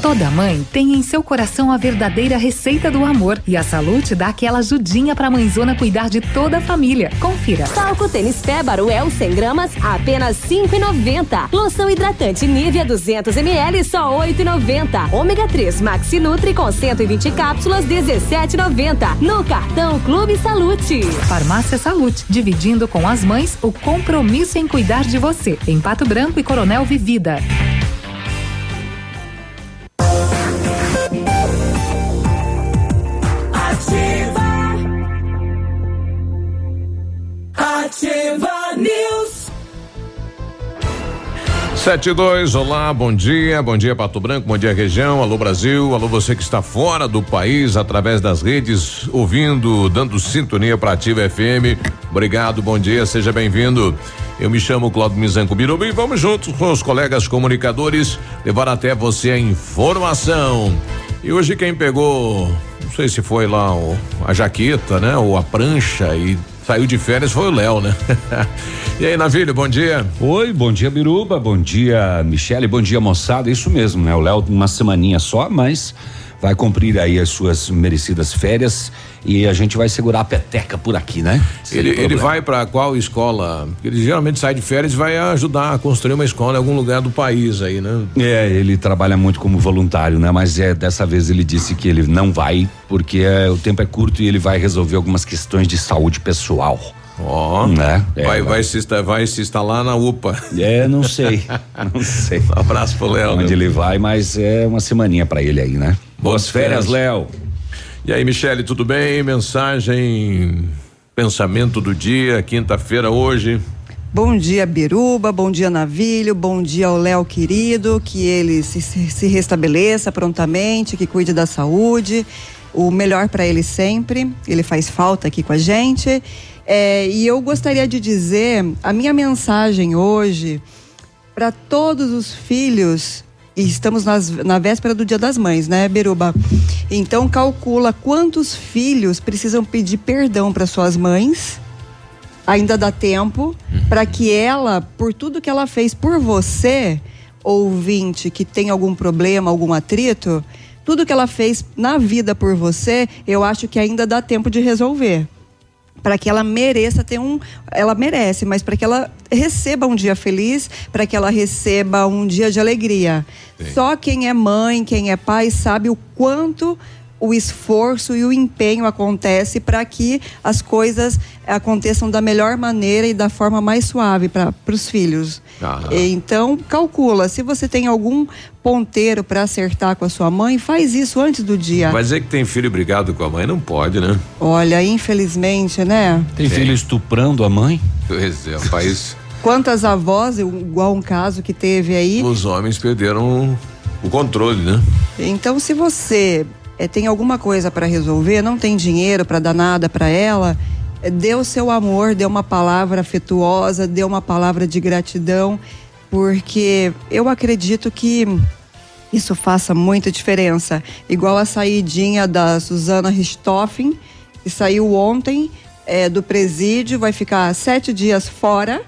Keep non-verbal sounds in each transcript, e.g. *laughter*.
Toda mãe tem em seu coração a verdadeira receita do amor e a Salute dá aquela ajudinha pra mãezona cuidar de toda a família. Confira. Talco tênis Pébaro El 100 gramas apenas 5,90. Loção hidratante Nivea 200 ml só 8,90. Ômega 3 Maxi Nutri com 120 cápsulas 17,90. No cartão Clube Salute. Farmácia Salute, dividindo com as mães o compromisso em cuidar de você. Em Pato Branco e Coronel Vivida. 72, olá, bom dia, bom dia Pato Branco, bom dia região, alô Brasil, alô você que está fora do país através das redes, ouvindo, dando sintonia para Ativa FM. Obrigado, bom dia, seja bem-vindo. Eu me chamo Claudio Mizanco Biruba e vamos juntos com os colegas comunicadores levar até você a informação. E hoje quem pegou, não sei se foi lá o, a jaqueta, né, ou a prancha e saiu de férias foi o Léo, né? *laughs* e aí, Navilho, bom dia. Oi, bom dia, Biruba, bom dia, Michele, bom dia, moçada. Isso mesmo, né? O Léo uma semaninha só, mas vai cumprir aí as suas merecidas férias e a gente vai segurar a peteca por aqui, né? Sem Ele, ele vai para qual escola? Ele geralmente sai de férias e vai ajudar a construir uma escola em algum lugar do país aí, né? É, ele trabalha muito como voluntário, né? Mas é dessa vez ele disse que ele não vai porque é, o tempo é curto e ele vai resolver algumas questões de saúde pessoal. Ó, né? É, vai, vai, se, vai se instalar na UPA. É, não sei, *laughs* não sei. Um abraço pro Léo. Onde né? ele vai, mas é uma semaninha pra ele aí, né? Boas férias, Léo. E aí, Michele, tudo bem? Mensagem, pensamento do dia, quinta-feira hoje. Bom dia, Biruba, bom dia, Navilho, bom dia ao Léo querido, que ele se, se, restabeleça prontamente, que cuide da saúde, o melhor para ele sempre, ele faz falta aqui com a gente. É, e eu gostaria de dizer, a minha mensagem hoje para todos os filhos, e estamos nas- na véspera do Dia das Mães, né, Biruba? Então calcula quantos filhos precisam pedir perdão para suas mães ainda dá tempo para que ela, por tudo que ela fez por você, ouvinte que tem algum problema, algum atrito, tudo que ela fez na vida por você, eu acho que ainda dá tempo de resolver. Para que ela mereça ter um. Ela merece, mas para que ela receba um dia feliz, para que ela receba um dia de alegria. Só quem é mãe, quem é pai, sabe o quanto o esforço e o empenho acontece para que as coisas aconteçam da melhor maneira e da forma mais suave para os filhos. Aham. Então, calcula. Se você tem algum ponteiro para acertar com a sua mãe, faz isso antes do dia. Vai dizer que tem filho brigado com a mãe? Não pode, né? Olha, infelizmente, né? Tem filho estuprando a mãe? Pois é, o país. *laughs* Quantas avós, igual um caso que teve aí. Os homens perderam o controle, né? Então, se você eh, tem alguma coisa para resolver, não tem dinheiro para dar nada para ela, eh, dê o seu amor, dê uma palavra afetuosa, dê uma palavra de gratidão, porque eu acredito que isso faça muita diferença. Igual a saidinha da Suzana Richthofen, que saiu ontem eh, do presídio, vai ficar sete dias fora,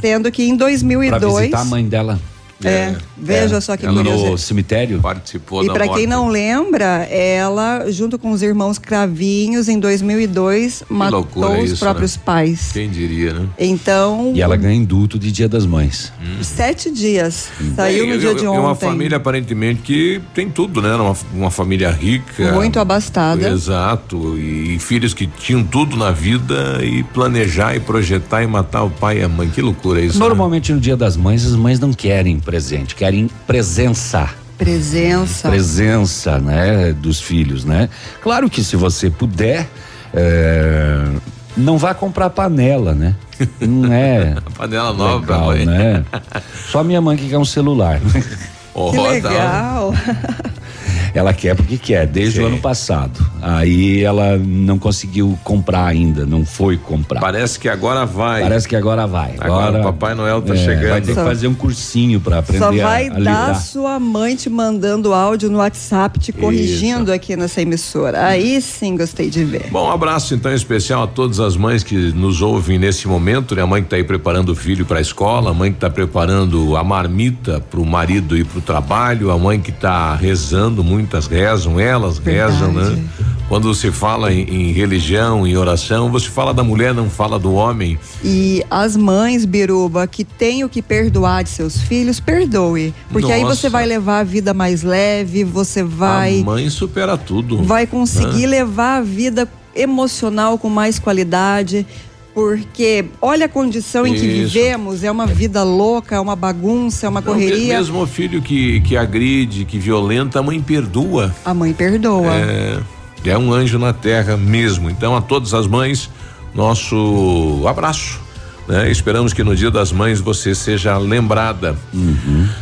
sendo que em Pra 2002. visitar a mãe dela. É, veja só que ela curioso. no cemitério. Participou E da para quem não lembra, ela, junto com os irmãos Cravinhos, em 2002, matou loucura os isso, próprios né? pais. Quem diria, né? Então, E ela ganha indulto de Dia das Mães. sete dias. Saiu É, no dia é- de é ontem. uma família aparentemente que tem tudo, né? Uma, uma família rica. Muito abastada. Exato. E, filhos que tinham tudo na vida e planejar e projetar e matar o pai e a mãe. Que loucura isso. né? Normalmente no Dia das Mães, as mães não querem presente, querem presença. Presença. Presença, né, dos filhos, né? Claro que se você puder, é, não vá comprar panela, né? Não é *laughs* panela nova pra legal, mãe. né? Só minha mãe que quer um celular. Oh, *laughs* Que legal. Ela quer porque quer, desde o ano passado. Aí ela não conseguiu comprar ainda, não foi comprar. Parece que agora vai. Parece que agora vai. Agora, Agora, o Papai Noel tá é, chegando. Vai ter que Só- fazer um cursinho para aprender Só a- vai a, dar lidar. sua mãe te mandando áudio no WhatsApp, te corrigindo aqui nessa emissora. Aí sim gostei de ver. Bom, um abraço então especial a todas as mães que nos ouvem nesse momento, né? A mãe que está aí preparando o filho para a escola, a mãe que está preparando a marmita para o marido ir para o trabalho, a mãe que está rezando, muitas rezam, elas rezam, né? Quando se fala em, em religião, em oração, você fala da mulher, não fala do homem. E as mães, Biruba, que têm o que perdoar de seus filhos, perdoe. Porque aí Nossa. você vai levar a vida mais leve, você vai. A mãe supera tudo. vai conseguir levar a vida emocional com mais qualidade. Porque olha a condição em que Isso. vivemos, é uma vida louca, é uma bagunça, é uma Não, correria. Mesmo o filho que, que agride, que violenta, a mãe perdoa. A mãe perdoa. É, é um anjo na terra mesmo. Então, a todas as mães, nosso abraço. Né? Esperamos que no Dia das Mães você seja lembrada.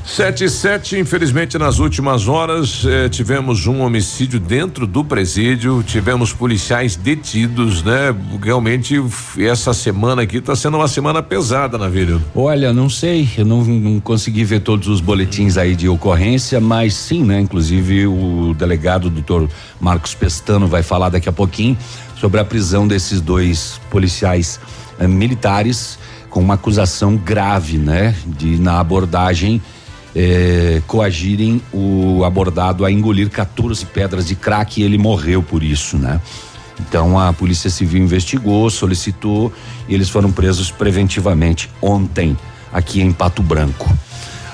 Sete e sete, infelizmente, nas últimas horas eh, tivemos um homicídio dentro do presídio, tivemos policiais detidos, né? Realmente, essa semana aqui está sendo uma semana pesada na vida. Olha, não sei, eu não, não consegui ver todos os boletins aí de ocorrência, mas sim, né? Inclusive o delegado doutor Marcos Pestano vai falar daqui a pouquinho sobre a prisão desses dois policiais eh, militares com uma acusação grave, né? De na abordagem eh, coagirem o abordado a engolir 14 pedras de crack e ele morreu por isso, né? Então a Polícia Civil investigou, solicitou e eles foram presos preventivamente ontem aqui em Pato Branco.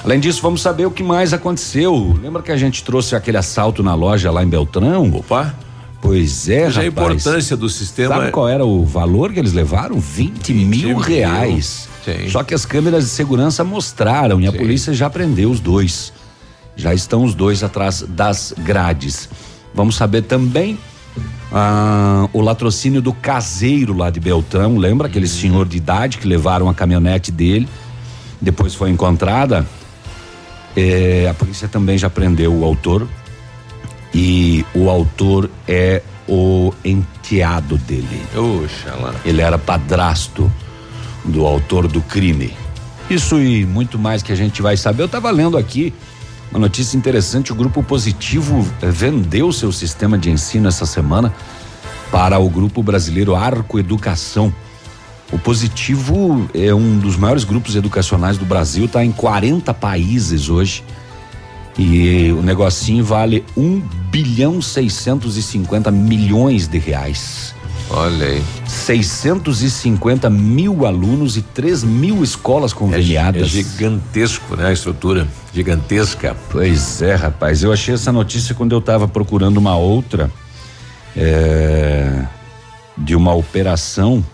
Além disso, vamos saber o que mais aconteceu. Lembra que a gente trouxe aquele assalto na loja lá em Beltrão? Opa! Pois é, Veja a rapaz. importância do sistema. Sabe qual era o valor que eles levaram? 20, mil mil. reais. Só que as câmeras de segurança mostraram e a Sim. polícia já prendeu os dois. Já estão os dois atrás das grades. Vamos saber também ah, o latrocínio do caseiro lá de Beltrão. Lembra aquele Uhum. senhor de idade que levaram a caminhonete dele? Depois foi encontrada. Eh, a polícia também já prendeu o autor. E o autor é o enteado dele. Oxa lá. Ele era padrasto do autor do crime. Isso e muito mais que a gente vai saber. Eu estava lendo aqui uma notícia interessante: o Grupo Positivo eh, vendeu seu sistema de ensino essa semana para o Grupo Brasileiro Arco Educação. O Positivo é um dos maiores grupos educacionais do Brasil, está em 40 países hoje. E o negocinho vale 1 bilhão 650 milhões de reais. Olha aí. 650 mil alunos e 3 mil escolas É, conveniadas. é gigantesco, né? A estrutura gigantesca. Pois é, rapaz. Eu achei essa notícia quando eu estava procurando uma outra é, de uma operação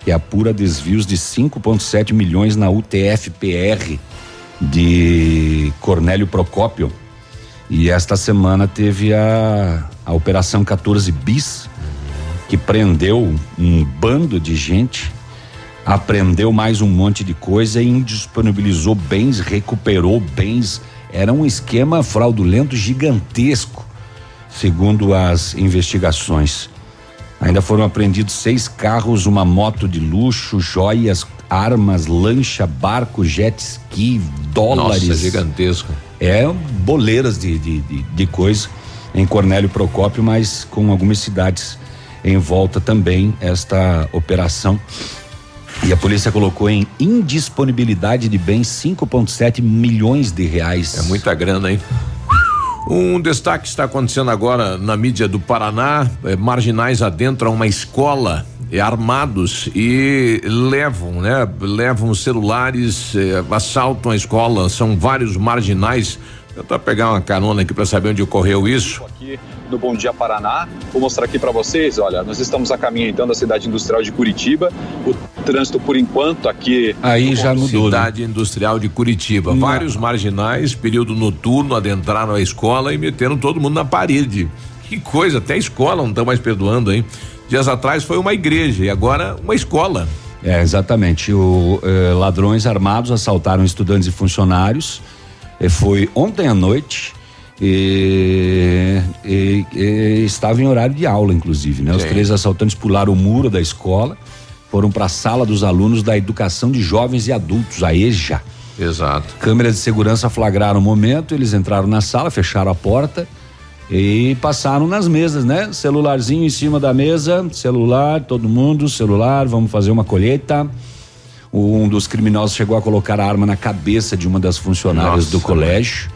que apura desvios de 5,7 milhões na UTF-PR de Cornélio Procópio. E esta semana teve a, a Operação 14 Bis, que prendeu um bando de gente, apreendeu mais um monte de coisa e indisponibilizou bens, recuperou bens. Era um esquema fraudulento gigantesco, segundo as investigações. Ainda foram apreendidos seis carros, uma moto de luxo, joias, armas, lancha, barco, jet ski, dólares. Nossa, gigantesco. É boleiras de, de, de, de coisa em Cornélio Procópio, mas com algumas cidades em volta também esta operação. E a polícia colocou em indisponibilidade de bens 5,7 milhões de reais. É muita grana, hein? Um destaque está acontecendo agora na mídia do Paraná. eh, marginais adentram uma escola eh, armados e levam, né? Levam celulares, eh, assaltam a escola. São vários marginais. Tentar pegar uma carona aqui para saber onde ocorreu isso. aqui no Bom Dia Paraná. Vou mostrar aqui para vocês, olha, nós estamos a caminho então da cidade industrial de Curitiba. O trânsito por enquanto aqui Aí já mudou. né? Cidade Industrial de Curitiba. Vários marginais, período noturno, adentraram a escola e meteram todo mundo na parede. Que coisa, até a escola não estão mais perdoando, hein? Dias atrás foi uma igreja e agora uma escola. É, exatamente. O, eh, ladrões armados assaltaram estudantes e funcionários. Eh, foi ontem à noite E, e- e estava em horário de aula, inclusive, né? Os Sim. três assaltantes pularam o muro da escola, foram para a sala dos alunos da Educação de Jovens e Adultos, a EJA. Exato. Câmeras de segurança flagraram o momento, eles entraram na sala, fecharam a porta e passaram nas mesas, né? Celularzinho em cima da mesa, celular, todo mundo, celular, vamos fazer uma colheita. Um dos criminosos chegou a colocar a arma na cabeça de uma das funcionárias Nossa, do colégio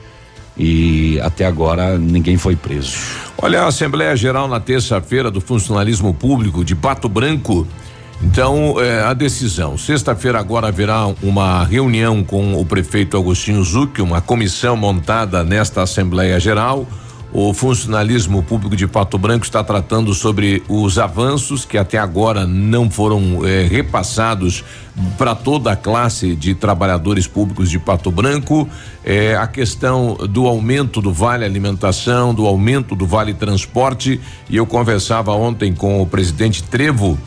e até agora ninguém foi preso. Olha, a Assembleia Geral na terça-feira do Funcionalismo Público de Pato Branco. Então, eh, a decisão. Sexta-feira agora haverá uma reunião com o prefeito Agostinho Zucchi, uma comissão montada nesta Assembleia Geral. O funcionalismo público de Pato Branco está tratando sobre os avanços que até agora não foram eh, repassados para toda a classe de trabalhadores públicos de Pato Branco. Eh, a questão do aumento do vale alimentação, do aumento do vale transporte. E eu conversava ontem com o presidente Trevo.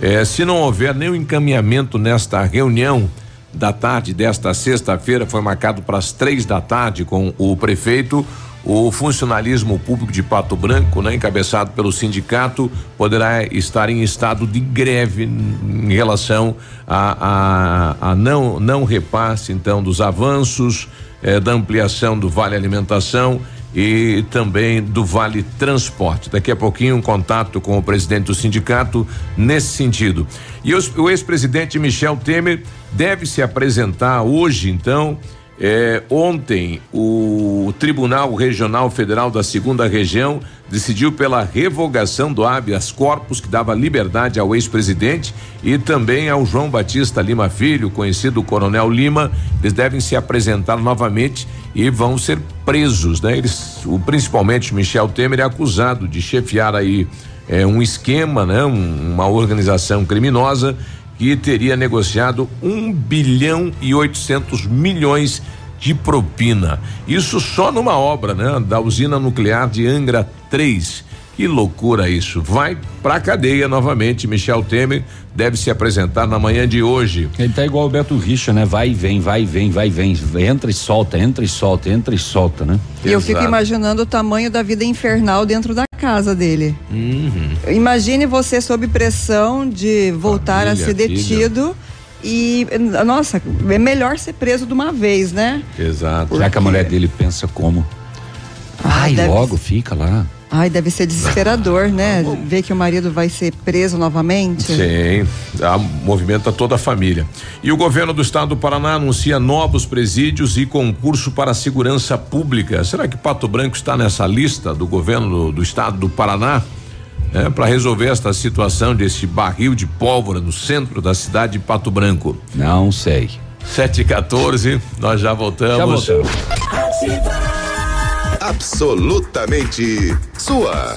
Eh, se não houver nenhum encaminhamento nesta reunião, da tarde desta sexta-feira foi marcado para as três da tarde com o prefeito. O funcionalismo público de Pato Branco, né, encabeçado pelo sindicato, poderá estar em estado de greve em relação a, a, a não, não repasse, então, dos avanços, eh, da ampliação do Vale Alimentação e também do Vale Transporte. Daqui a pouquinho um contato com o presidente do sindicato nesse sentido. E os- o ex-presidente Michel Temer deve se apresentar hoje, então. Eh, ontem, o Tribunal Regional Federal da Segunda Região decidiu pela revogação do habeas corpus que dava liberdade ao ex-presidente e também ao João Batista Lima Filho, conhecido Coronel Lima. Eles devem se apresentar novamente e vão ser presos, né? Eles, o, principalmente Michel Temer é acusado de chefiar aí eh, um esquema, né? Um- uma organização criminosa que teria negociado um bilhão e 800 milhões de propina. Isso só numa obra, né? Da usina nuclear de Angra 3. Que loucura isso. Vai pra cadeia novamente. Michel Temer deve se apresentar na manhã de hoje. Ele tá igual o Beto Richa, né? Vai e vem, vai e vem, vai e vem. Entra e solta, entra e solta, entra e solta, né? E eu fico imaginando o tamanho da vida infernal dentro da casa dele. Uhum. Imagine você sob pressão de voltar Família, a ser filho. detido. E, nossa, é melhor ser preso de uma vez, né? Exato. Será que a mulher dele pensa como? Ai, deve logo, fica lá. Ai, deve ser desesperador, né? Ver que o marido vai ser preso novamente. Sim, a, movimenta toda a família. E o governo do estado do Paraná anuncia novos presídios e concurso para a segurança pública. Será que Pato Branco está nessa lista do governo do, do estado do Paraná? para resolver esta situação desse barril de pólvora no centro da cidade de Pato Branco. Não sei. 7 e 14 nós já voltamos. Já voltamos. Absolutamente sua.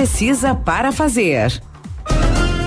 para fazer.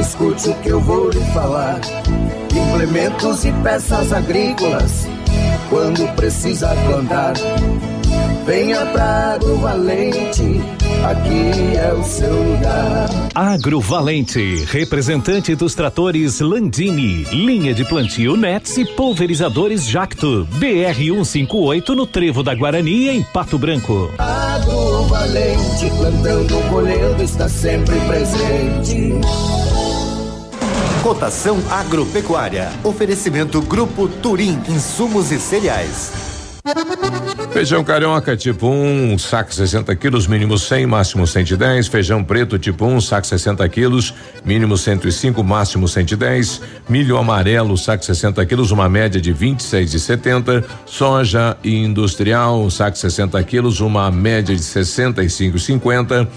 escute o que eu vou lhe falar. Implementos e peças agrícolas, quando precisa plantar. Venha pra Agrovalente, aqui é o seu lugar. Agrovalente, representante dos tratores Landini, linha de plantio Nets e pulverizadores Jacto, BR 158 no Trevo da Guarani, em Pato Branco. Agrovalente, plantando, colhendo, está sempre presente. Cotação agropecuária. Oferecimento Grupo Turim, insumos e cereais. Feijão carioca tipo 1, um, saco 60 quilos, mínimo 100, máximo 110. Feijão preto tipo 1, um, saco 60 quilos, mínimo 105, máximo 110. Milho amarelo, saco 60 quilos, uma média de 26,70. Soja industrial, saco 60 quilos, uma média de 65,50.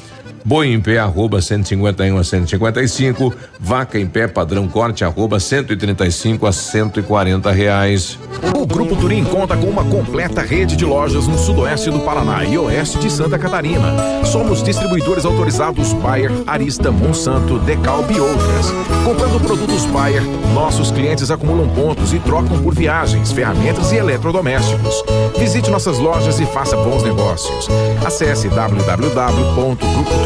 Boi em pé, arroba 151 a 155. Vaca em pé, padrão corte, arroba 135 a 140 reais. O Grupo Turim conta com uma completa rede de lojas no sudoeste do Paraná e oeste de Santa Catarina. Somos distribuidores autorizados Bayer, Arista, Monsanto, Decalb e outras. Comprando produtos Bayer, nossos clientes acumulam pontos e trocam por viagens, ferramentas e eletrodomésticos. Visite nossas lojas e faça bons negócios. Acesse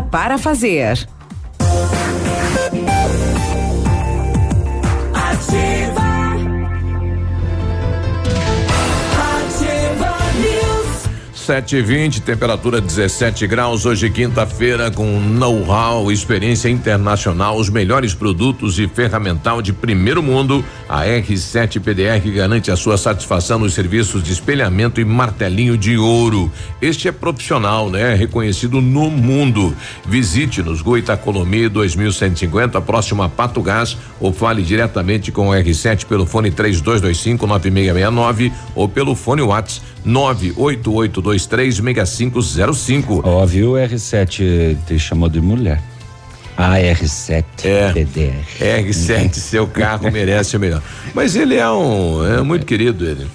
para fazer. Ativa Sete e vinte, temperatura 17 graus, hoje quinta-feira com know-how, experiência internacional, os melhores produtos e ferramental de primeiro mundo. A R7 PDR garante a sua satisfação nos serviços de espelhamento e martelinho de ouro. Este é profissional, né? Reconhecido no mundo. Visite-nos, Goitacolomi 2150, próximo a Pato Gás, ou fale diretamente com o R7 pelo fone 3225 9669 ou pelo fone WhatsApp 988236505. Ó, viu o R7 te chamou de mulher. A R7 É. PDR. R7, seu carro merece o melhor. Mas ele é um, é muito querido ele.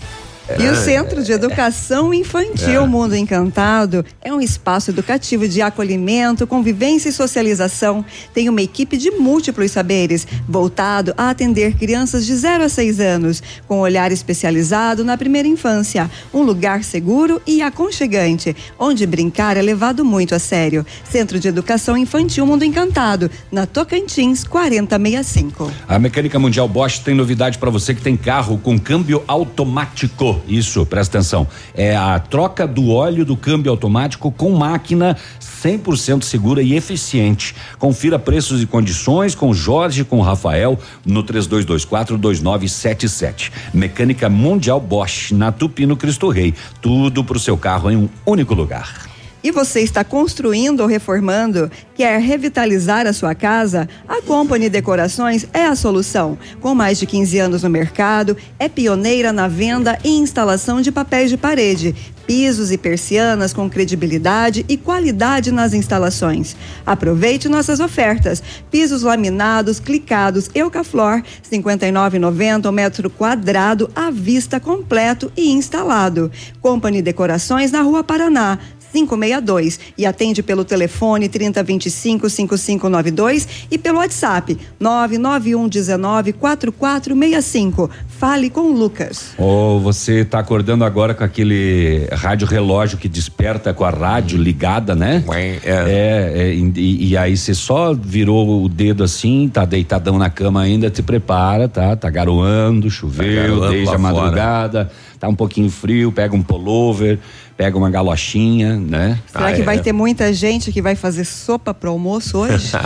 E É. o Centro de Educação Infantil É. Mundo Encantado é um espaço educativo de acolhimento, convivência e socialização. Tem uma equipe de múltiplos saberes, voltado a atender crianças de 0 a 6 anos, com olhar especializado na primeira infância. Um lugar seguro e aconchegante, onde brincar é levado muito a sério. Centro de Educação Infantil Mundo Encantado, na Tocantins 4065. A Mecânica Mundial Bosch tem novidade para você que tem carro com câmbio automático. Isso, presta atenção. É a troca do óleo do câmbio automático com máquina 100% segura e eficiente. Confira preços e condições com Jorge, com Rafael no 32242977. Mecânica Mundial Bosch na Tupi no Cristo Rei. Tudo pro seu carro em um único lugar. E você está construindo ou reformando? Quer revitalizar a sua casa? A Company Decorações é a solução. Com mais de 15 anos no mercado, é pioneira na venda e instalação de papéis de parede, pisos e persianas com credibilidade e qualidade nas instalações. Aproveite nossas ofertas. Pisos laminados, clicados, Eucaflor, 59,90 o metro quadrado à vista completo e instalado. Company Decorações na Rua Paraná. 562 e atende pelo telefone 3025 5592 e pelo WhatsApp 99119 4465. Fale com o Lucas. Ou você tá acordando agora com aquele rádio relógio que desperta com a rádio ligada, né? É, é, e, e aí você só virou o dedo assim, tá deitadão na cama ainda, te prepara, tá? Tá garoando, choveu, garoando desde a fora. madrugada, tá um pouquinho frio, pega um pullover, pega uma galochinha, né? Será que vai ter muita gente que vai fazer sopa pro almoço hoje? *laughs*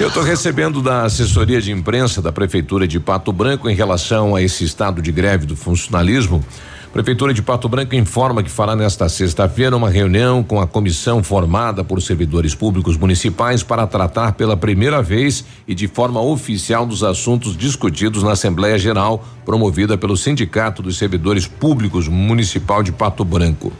Eu estou recebendo da assessoria de imprensa da Prefeitura de Pato Branco em relação a esse estado de greve do funcionalismo. A Prefeitura de Pato Branco informa que fará nesta sexta-feira uma reunião com a comissão formada por servidores públicos municipais para tratar pela primeira vez e de forma oficial dos assuntos discutidos na Assembleia Geral, promovida pelo Sindicato dos Servidores Públicos Municipal de Pato Branco.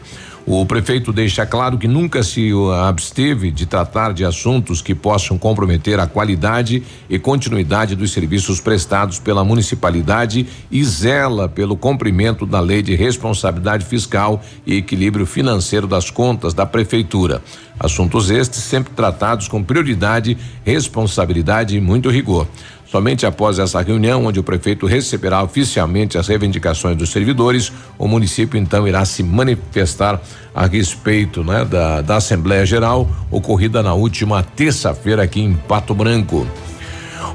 O prefeito deixa claro que nunca se absteve de tratar de assuntos que possam comprometer a qualidade e continuidade dos serviços prestados pela municipalidade e zela pelo cumprimento da lei de responsabilidade fiscal e equilíbrio financeiro das contas da prefeitura. Assuntos estes sempre tratados com prioridade, responsabilidade e muito rigor. Somente após essa reunião, onde o prefeito receberá oficialmente as reivindicações dos servidores, o município então irá se manifestar a respeito né, da, da Assembleia Geral, ocorrida na última terça-feira aqui em Pato Branco.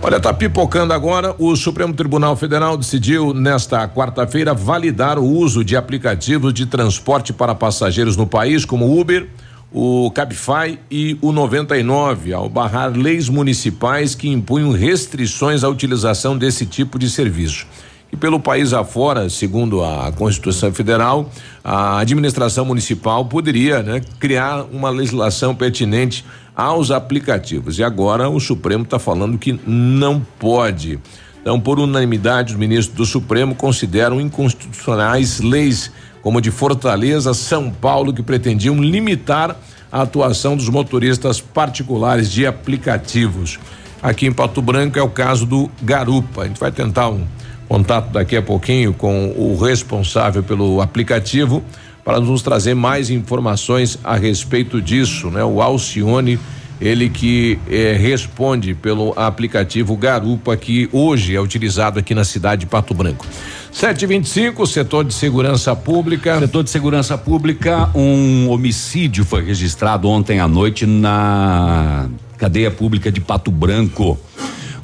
Olha, tá pipocando agora. O Supremo Tribunal Federal decidiu nesta quarta-feira validar o uso de aplicativos de transporte para passageiros no país, como Uber, o Cabify e o 99, ao barrar leis municipais que impunham restrições à utilização desse tipo de serviço. E pelo país afora, segundo a Constituição Federal, a administração municipal poderia né, criar uma legislação pertinente aos aplicativos. E agora o Supremo está falando que não pode. Então, por unanimidade, os ministros do Supremo consideram inconstitucionais leis como de Fortaleza, São Paulo, que pretendiam limitar a atuação dos motoristas particulares de aplicativos. Aqui em Pato Branco é o caso do Garupa. A gente vai tentar um contato daqui a pouquinho com o responsável pelo aplicativo para nos trazer mais informações a respeito disso, né? O Alcione, ele que eh, responde pelo aplicativo Garupa, que hoje é utilizado aqui na cidade de Pato Branco. 725, setor de segurança pública. Setor de segurança pública, um homicídio foi registrado ontem à noite na cadeia pública de Pato Branco.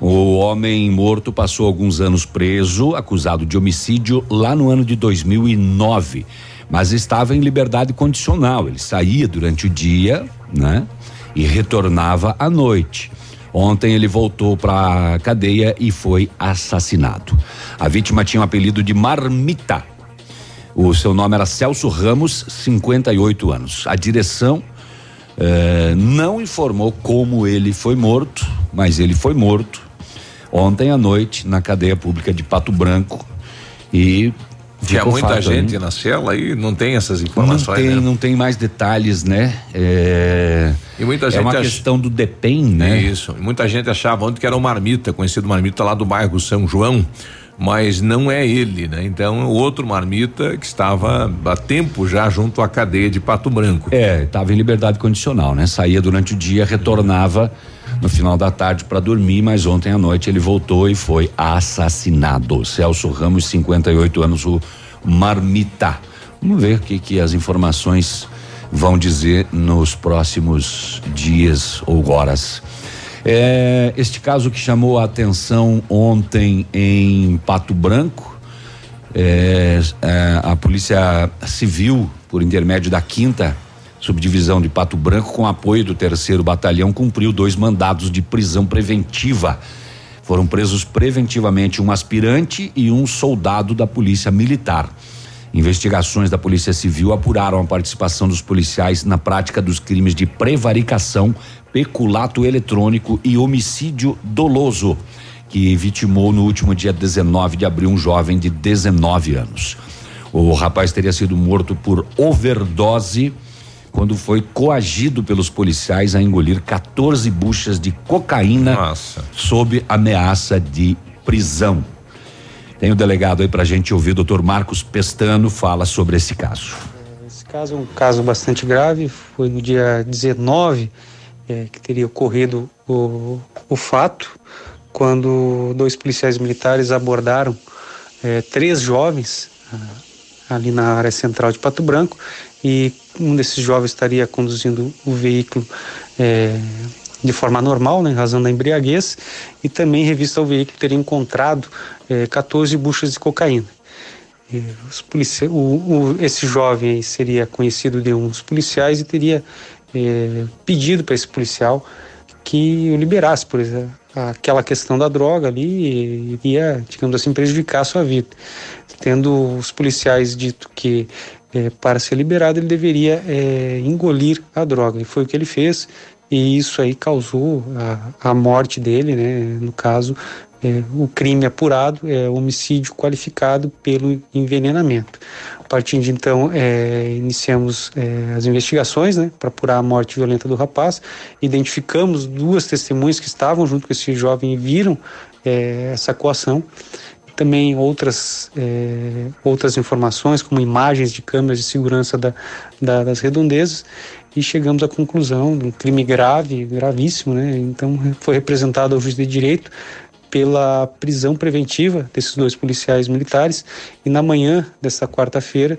O homem morto passou alguns anos preso, acusado de homicídio lá no ano de 2009, mas estava em liberdade condicional. Ele saía durante o dia, né? E retornava à noite. Ontem ele voltou para a cadeia e foi assassinado. A vítima tinha o apelido de Marmita. O seu nome era Celso Ramos, 58 anos. A direção eh, não informou como ele foi morto, mas ele foi morto ontem à noite na cadeia pública de Pato Branco e Tinha muita fato, gente né? na cela aí, não tem essas Não informações, tem, né? não tem mais detalhes, né? É, E muita é gente uma ach- questão do DEPEN, né? Isso. E muita gente achava ontem que era o Marmita, conhecido Marmita lá do bairro São João, mas não é ele, né? Então, o outro Marmita que estava há tempo já junto à cadeia de Pato Branco. É, estava em liberdade condicional, né? Saía durante o dia, retornava no final da tarde para dormir, mas ontem à noite ele voltou e foi assassinado. Celso Ramos, 58 anos, o Marmita. Vamos ver o que, que as informações vão dizer nos próximos dias ou horas. É, este caso que chamou a atenção ontem em Pato Branco, é, é, a Polícia Civil, por intermédio da quinta subdivisão de Pato Branco, com apoio do terceiro batalhão, cumpriu dois mandados de prisão preventiva. Foram presos preventivamente um aspirante e um soldado da Polícia Militar. Investigações da Polícia Civil apuraram a participação dos policiais na prática dos crimes de prevaricação, peculato eletrônico e homicídio doloso, que vitimou no último dia 19 de abril um jovem de 19 anos. O rapaz teria sido morto por overdose quando foi coagido pelos policiais a engolir 14 buchas de cocaína sob ameaça de prisão. Tem o delegado aí pra gente ouvir, o doutor Marcos Pestano fala sobre esse caso. Esse caso é um caso bastante grave. Foi no dia 19 eh, que teria ocorrido o, o fato, quando dois policiais militares abordaram eh, três jovens ah, ali na área central de Pato Branco e um desses jovens estaria conduzindo o veículo eh, de forma normal, né, em razão da embriaguez, e também em revista ao veículo teria encontrado eh, 14 buchas de cocaína. Policia o, o, esse jovem seria conhecido de uns policiais e teria eh, pedido para esse policial que o liberasse, por exemplo, aquela questão da droga ali iria, digamos assim, prejudicar a sua vida. Tendo os policiais dito que eh, para ser liberado ele deveria eh, engolir a droga, e foi o que ele fez, e isso aí causou a, a morte dele, né? No caso, é, o crime apurado é homicídio qualificado pelo envenenamento. A partir de então, é, iniciamos é, as investigações né, para apurar a morte violenta do rapaz. Identificamos duas testemunhas que estavam junto com esse jovem e viram é, essa coação. Também outras, é, outras informações, como imagens de câmeras de segurança da, da, das redondezas, e chegamos à conclusão de um crime grave, gravíssimo. Né? Então, foi representado ao juiz de direito pela prisão preventiva desses dois policiais militares e na manhã desta quarta-feira,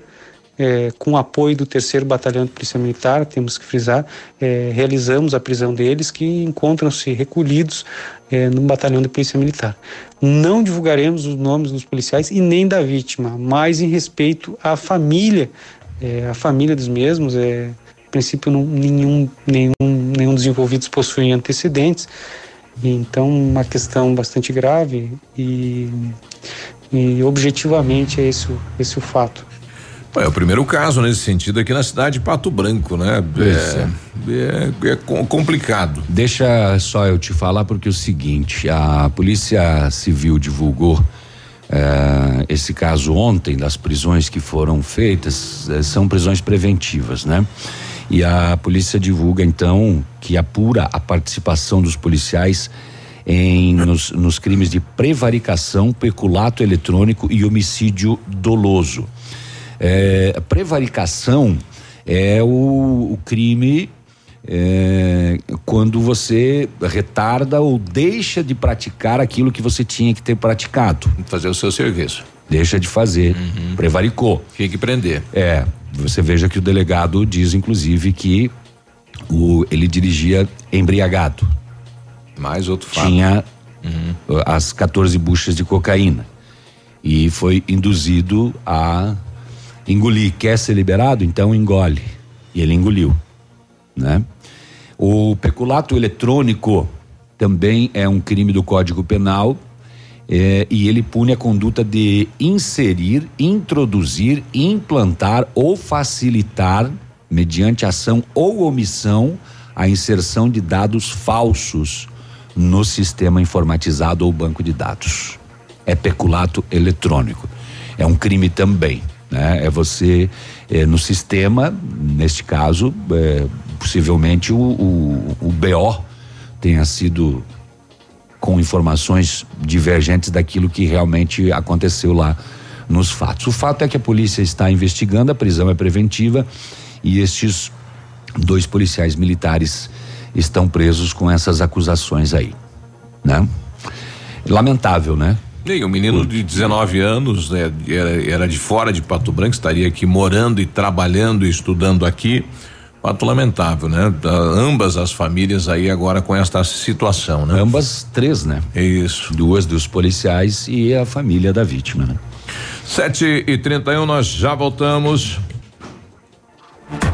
é, com apoio do terceiro batalhão de polícia militar, temos que frisar, é, realizamos a prisão deles que encontram-se recolhidos é, no batalhão de polícia militar. Não divulgaremos os nomes dos policiais e nem da vítima, mas em respeito à família, é, a família dos mesmos, é, princípio não, nenhum, nenhum, nenhum dos envolvidos possui antecedentes, então, uma questão bastante grave e, e objetivamente é esse, esse o fato. É o primeiro caso nesse sentido aqui na cidade de Pato Branco, né? É, é, é, é complicado. Deixa só eu te falar porque é o seguinte, a Polícia Civil divulgou é, esse caso ontem das prisões que foram feitas, é, são prisões preventivas, né? E a polícia divulga então que apura a participação dos policiais em nos, nos crimes de prevaricação, peculato eletrônico e homicídio doloso. É, prevaricação é o, o crime é, quando você retarda ou deixa de praticar aquilo que você tinha que ter praticado. Fazer o seu serviço. Deixa de fazer, uhum. prevaricou. Tinha que prender. É, você veja que o delegado diz, inclusive, que o, ele dirigia embriagado. Mais outro fato. Tinha uhum. as 14 buchas de cocaína. E foi induzido a engolir. Quer ser liberado? Então engole. E ele engoliu. Né? O peculato eletrônico também é um crime do Código Penal é, e ele pune a conduta de inserir, introduzir, implantar ou facilitar, mediante ação ou omissão, a inserção de dados falsos no sistema informatizado ou banco de dados. É peculato eletrônico. É um crime também. Né? É você, é, no sistema, neste caso, é, possivelmente o, o, o BO tenha sido com informações divergentes daquilo que realmente aconteceu lá nos fatos. O fato é que a polícia está investigando, a prisão é preventiva e estes dois policiais militares estão presos com essas acusações aí, né? Lamentável, né? E um menino de 19 anos, né, era, era de fora de Pato Branco, estaria aqui morando e trabalhando e estudando aqui. Fato lamentável, né? Ambas as famílias aí agora com esta situação, né? Ambas três, né? Isso. Duas dos policiais e a família da vítima, né? Sete e trinta e um, nós já voltamos.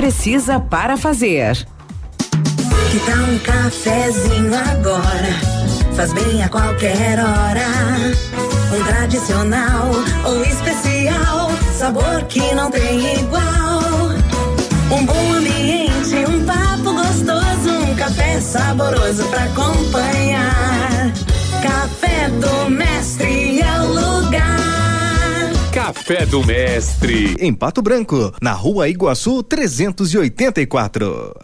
precisa para fazer. Que tal um cafezinho agora? Faz bem a qualquer hora. Um tradicional ou especial, sabor que não tem igual. Um bom ambiente, um papo gostoso, um café saboroso pra acompanhar. Café do Mestre Café do Mestre. Em Pato Branco, na rua Iguaçu 384.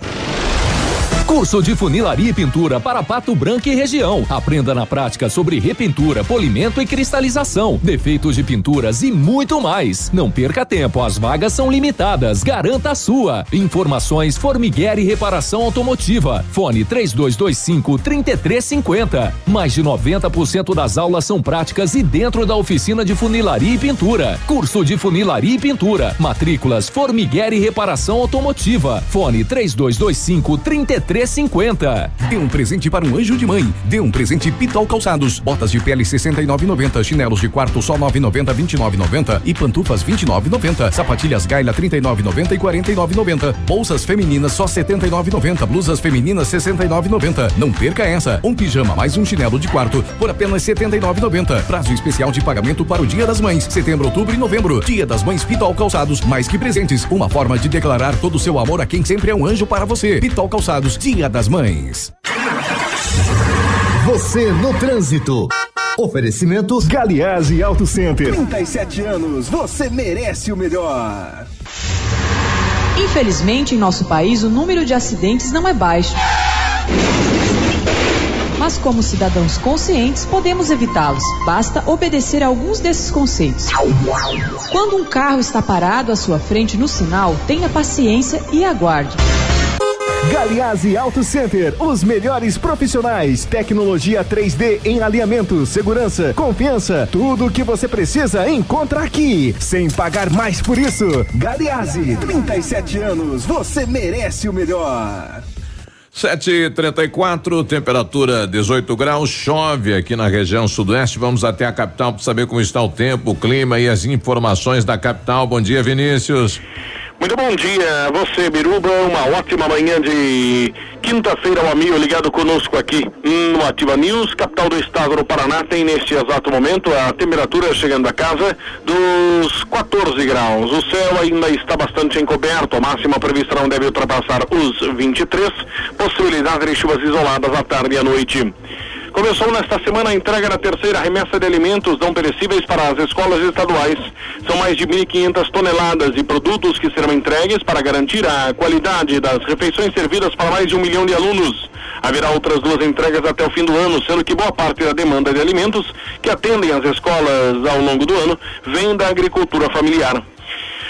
Curso de funilaria e pintura para Pato Branco e região. Aprenda na prática sobre repintura, polimento e cristalização, defeitos de pinturas e muito mais. Não perca tempo, as vagas são limitadas. Garanta a sua. Informações Formiguer e Reparação Automotiva. Fone 3225 3350. Mais de 90% das aulas são práticas e dentro da oficina de funilaria e pintura. Curso de funilaria e pintura. Matrículas Formiguer e Reparação Automotiva. Fone 3225 3350. Dê um presente para um anjo de mãe. Dê um presente Pitol Calçados. Botas de pele 69,90. Chinelos de quarto só 9,90, 29,90 e pantufas 29,90. Sapatilhas Gaila 39,90 e 49,90. Bolsas femininas só 79,90. Blusas femininas 69,90. Não perca essa. Um pijama mais um chinelo de quarto por apenas 79,90. Prazo especial de pagamento para o Dia das Mães. Setembro, outubro e novembro. Dia das Mães Pitol Calçados. Mais que presentes. Uma forma de declarar todo o seu amor a quem sempre é um anjo para você. Pitol Calçados. Dia das Mães. Você no trânsito. Oferecimento Galiase Auto Center. 37 anos, você merece o melhor. Infelizmente, em nosso país, o número de acidentes não é baixo. Mas, como cidadãos conscientes, podemos evitá-los. Basta obedecer a alguns desses conceitos. Quando um carro está parado à sua frente no sinal, tenha paciência e aguarde. Galiase Auto Center, os melhores profissionais, tecnologia 3D em alinhamento, segurança, confiança, tudo o que você precisa encontra aqui, sem pagar mais por isso. Galiase, 37 anos, você merece o melhor. Sete e trinta e quatro, temperatura 18 graus, chove aqui na região sudoeste. Vamos até a capital para saber como está o tempo, o clima e as informações da capital. Bom dia, Vinícius. Muito bom dia a você, Biruba. Uma ótima manhã de quinta-feira, o amigo ligado conosco aqui no Ativa News, capital do estado do Paraná. Tem neste exato momento a temperatura chegando a casa dos 14 graus. O céu ainda está bastante encoberto. A máxima prevista não deve ultrapassar os 23. Possibilidade de chuvas isoladas à tarde e à noite. Começou nesta semana a entrega da terceira remessa de alimentos não perecíveis para as escolas estaduais. São mais de 1.500 toneladas de produtos que serão entregues para garantir a qualidade das refeições servidas para mais de um milhão de alunos. Haverá outras duas entregas até o fim do ano, sendo que boa parte da demanda de alimentos que atendem as escolas ao longo do ano vem da agricultura familiar.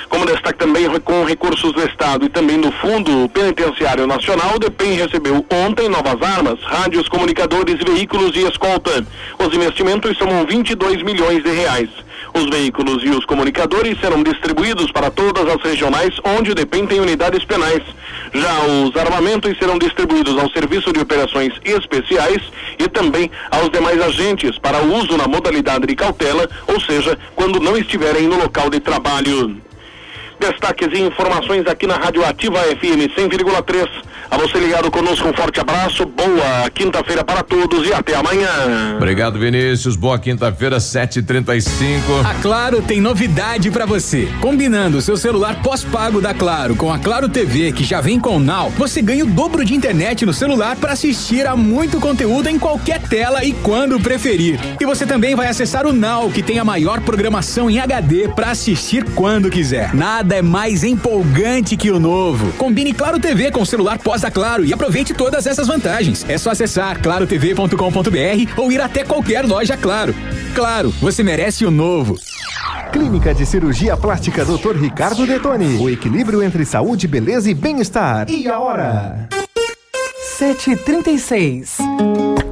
Como destaque também com recursos do Estado e também do Fundo Penitenciário Nacional, o DEPEN recebeu ontem novas armas, rádios, comunicadores, veículos e escolta. Os investimentos somam 22 milhões de reais. Os veículos e os comunicadores serão distribuídos para todas as regionais onde o DEPEN tem unidades penais. Já os armamentos serão distribuídos ao Serviço de Operações Especiais e também aos demais agentes para uso na modalidade de cautela, ou seja, quando não estiverem no local de trabalho. Destaques e informações aqui na Rádio Ativa FM 100,3. A você ligado conosco, um forte abraço, boa quinta-feira para todos e até amanhã. Obrigado, Vinícius. Boa quinta-feira, 7h35. A Claro tem novidade para você. Combinando seu celular pós-pago da Claro com a Claro TV, que já vem com o Now, você ganha o dobro de internet no celular para assistir a muito conteúdo em qualquer tela e quando preferir. E você também vai acessar o Now, que tem a maior programação em HD para assistir quando quiser. Nada é mais empolgante que o novo. Combine Claro TV com o celular pós da Claro e aproveite todas essas vantagens. É só acessar clarotv.com.br ou ir até qualquer loja Claro. Claro, você merece o novo. Clínica de Cirurgia Plástica Dr. Ricardo Detoni. O equilíbrio entre saúde, beleza e bem-estar. E a hora? 736.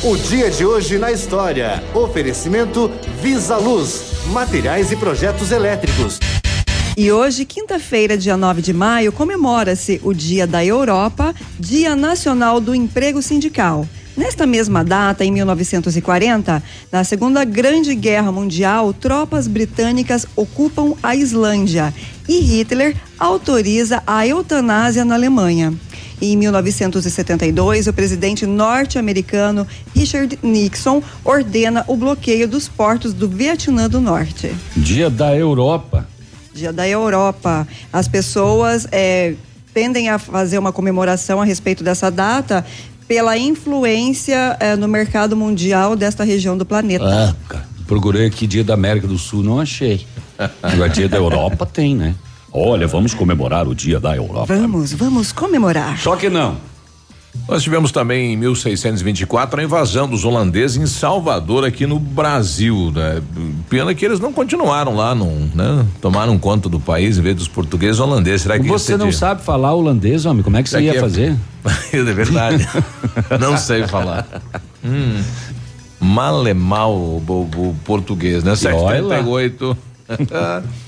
O dia de hoje na história. Oferecimento Visa Luz, materiais e projetos elétricos. E hoje, quinta-feira, dia 9 de maio, comemora-se o Dia da Europa, Dia Nacional do Emprego Sindical. Nesta mesma data, em 1940, na Segunda Grande Guerra Mundial, tropas britânicas ocupam a Islândia e Hitler autoriza a eutanásia na Alemanha. Em 1972, o presidente norte-americano Richard Nixon ordena o bloqueio dos portos do Vietnã do Norte. Dia da Europa. Dia da Europa. As pessoas é, tendem a fazer uma comemoração a respeito dessa data pela influência é, no mercado mundial desta região do planeta. Ah, cara, procurei aqui dia da América do Sul, não achei. *laughs* Agora dia da Europa tem, né? Olha, vamos comemorar o dia da Europa. Vamos, vamos comemorar. Só que não. Nós tivemos também em 1624 a invasão dos holandeses em Salvador, aqui no Brasil. Né? Pena que eles não continuaram lá, não, né? Tomaram conta do país em vez dos portugueses holandeses. Será que você não sabe falar holandês, homem? Como é que você ia é... fazer? *laughs* é verdade. *laughs* não sei falar. Hum, mal é mal o, o, o português, né? 738. *laughs*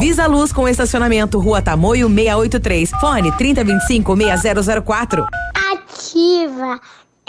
Visa Luz com estacionamento Rua Tamoio 683. Fone 3025 6004. Ativa.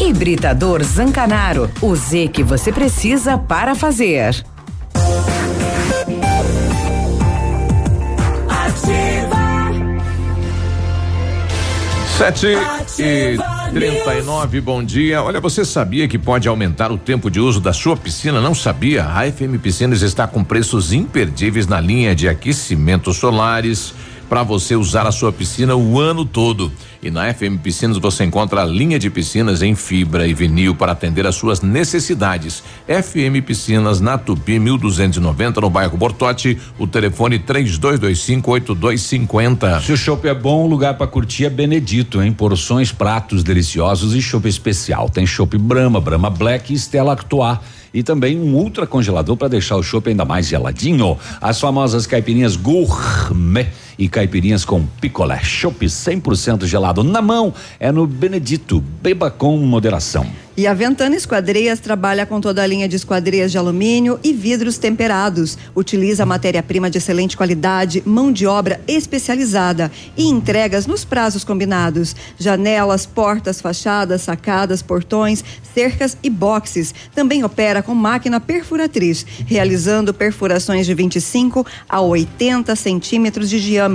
Hibridador Zancanaro, o Z que você precisa para fazer. Sete e trinta e nove, bom dia. Olha, você sabia que pode aumentar o tempo de uso da sua piscina? Não sabia? A FM Piscinas está com preços imperdíveis na linha de aquecimentos solares para você usar a sua piscina o ano todo. E na FM Piscinas você encontra a linha de piscinas em fibra e vinil para atender às suas necessidades. FM Piscinas na Tupi 1290 no bairro Bortote, o telefone 32258250. Se o chopp é bom, o lugar para curtir é Benedito, hein? Porções, pratos deliciosos e chopp especial. Tem chopp Brahma, Brahma Black e Stella Artois e também um ultra congelador para deixar o chopp ainda mais geladinho. As famosas caipirinhas gourmet e caipirinhas com picolé. Chopp 100% gelado na mão é no Benedito. Beba com moderação. E a Ventana Esquadrias trabalha com toda a linha de esquadrias de alumínio e vidros temperados. Utiliza matéria-prima de excelente qualidade, mão de obra especializada e entregas nos prazos combinados. Janelas, portas, fachadas, sacadas, portões, cercas e boxes. Também opera com máquina perfuratriz, realizando perfurações de 25 a 80 centímetros de diâmetro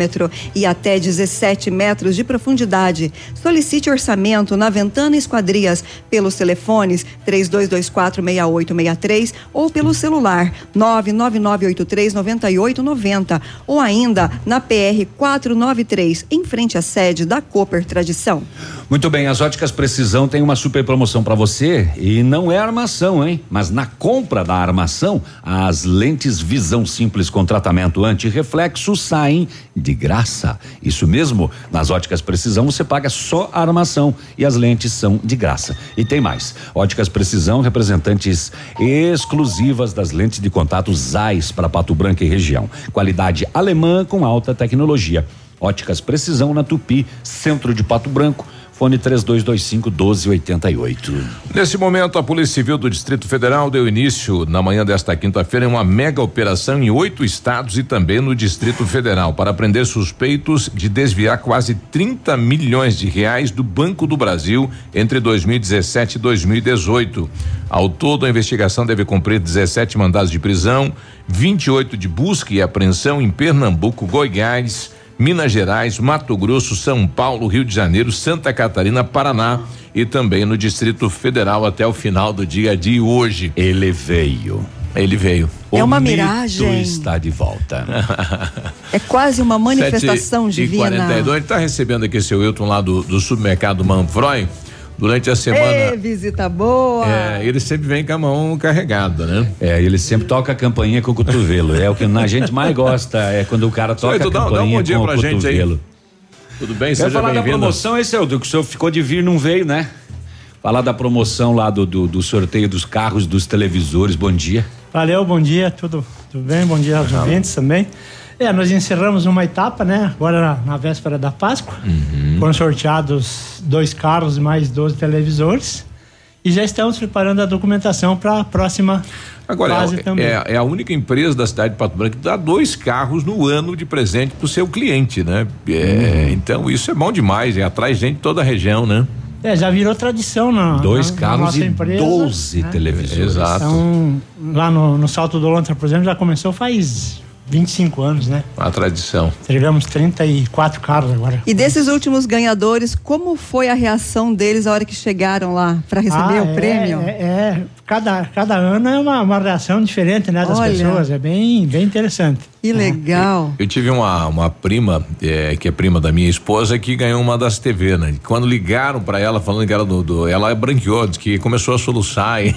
e até 17 metros de profundidade. Solicite orçamento na Ventana Esquadrias pelo telefone telefones 32246863 ou pelo celular 999839890 ou ainda na PR 493, em frente à sede da Cooper Tradição. Muito bem, as óticas Precisão tem uma super promoção para você e não é armação, hein? Mas na compra da armação, as lentes Visão Simples com tratamento anti-reflexo saem de graça. Isso mesmo, nas óticas Precisão você paga só a armação e as lentes são de graça. E tem mais. Óticas Precisão, representantes exclusivas das lentes de contato Zeiss para Pato Branco e região. Qualidade alemã com alta tecnologia. Óticas Precisão na Tupi, centro de Pato Branco. Fone 3225 1288. Nesse momento, a Polícia Civil do Distrito Federal deu início, na manhã desta quinta-feira, em uma mega operação em oito estados e também no Distrito Federal, para prender suspeitos de desviar quase 30 milhões de reais do Banco do Brasil entre 2017 e 2018. Ao todo, a investigação deve cumprir 17 mandados de prisão, 28 de busca e apreensão em Pernambuco, Goiás. Minas Gerais, Mato Grosso, São Paulo, Rio de Janeiro, Santa Catarina, Paraná e também no Distrito Federal até o final do dia de hoje. Ele veio. Ele veio. É O uma mito miragem. está de volta. É quase uma *laughs* manifestação Sete divina. E 42, ele está recebendo aqui seu Wilton lá do, do supermercado Manfroy. Durante a semana. visita boa. É, ele sempre vem com a mão carregada, né? É, ele sempre toca a campainha com o cotovelo. É o que a gente mais gosta, é quando o cara toca Senhor, a então dá- dá um campainha bom dia com pra o gente aí. cotovelo. Tudo bem? Quer Seja falar da promoção, esse é o que o senhor ficou de vir, não veio, né? Falar da promoção lá do, do, do sorteio dos carros, dos televisores. Bom dia. Valeu, bom dia, tudo, tudo bem? Bom dia aos ouvintes também. É, nós encerramos uma etapa, né? Agora na, na véspera da Páscoa. Uhum. Foram sorteados dois carros e mais 12 televisores. E já estamos preparando a documentação para a próxima Agora, fase é, também. é, é a única empresa da cidade de Pato Branco que dá dois carros no ano de presente pro seu cliente, né? É, Uhum. Então, isso é bom demais, é, atrai gente de toda a região, né? É, já virou tradição na, Dois na, carros na nossa e empresa. 12 né? televisores. Exato. Então, lá no, no Salto do Lontra, por exemplo, já começou faz 25 anos, né? A tradição. Tivemos 34 carros agora. E desses últimos ganhadores, como foi a reação deles a hora que chegaram lá para receber Ah, o é, prêmio? É, é. cada, cada ano é uma, uma reação diferente, né, das Olha. pessoas. É bem, bem interessante. Que legal. Eu tive uma, uma prima, é, que é prima da minha esposa, que ganhou uma das TV, né? Quando ligaram pra ela, falando que era do. do ela branqueou, disse que começou a soluçar. E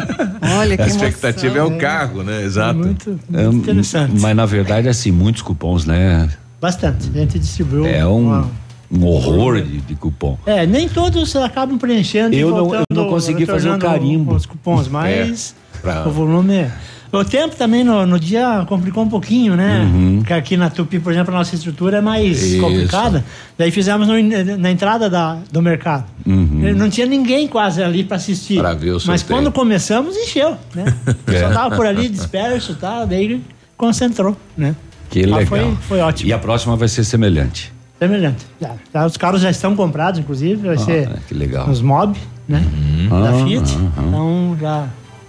*laughs* Olha que a expectativa emoção, é o carro, né? Exato. Muito, É, muito interessante. Mas na verdade, assim, muitos cupons, né? Bastante. A gente distribuiu. É um, uma- um horror de, de cupom. É, nem todos acabam preenchendo. e Eu não- eu voltando, não consegui fazer o carimbo. Os cupons, mas É, pra- o volume é. O tempo também no, no dia complicou um pouquinho, né? Uhum. Porque aqui na Tupi, por exemplo, a nossa estrutura é mais Isso. complicada. Daí fizemos no- na entrada da, do mercado. Uhum. Não tinha ninguém quase ali para assistir. Pra ver o Mas sorteio. quando começamos, encheu, né? *laughs* O pessoal É. tava por ali disperso e tal, daí concentrou, né? Que Ah, legal. foi- foi ótimo. E a próxima vai ser semelhante. Semelhante. Já, já os carros já estão comprados, inclusive, vai ser Ah, que legal. nos mob, né? Da Ah, Fiat. ah. Então já.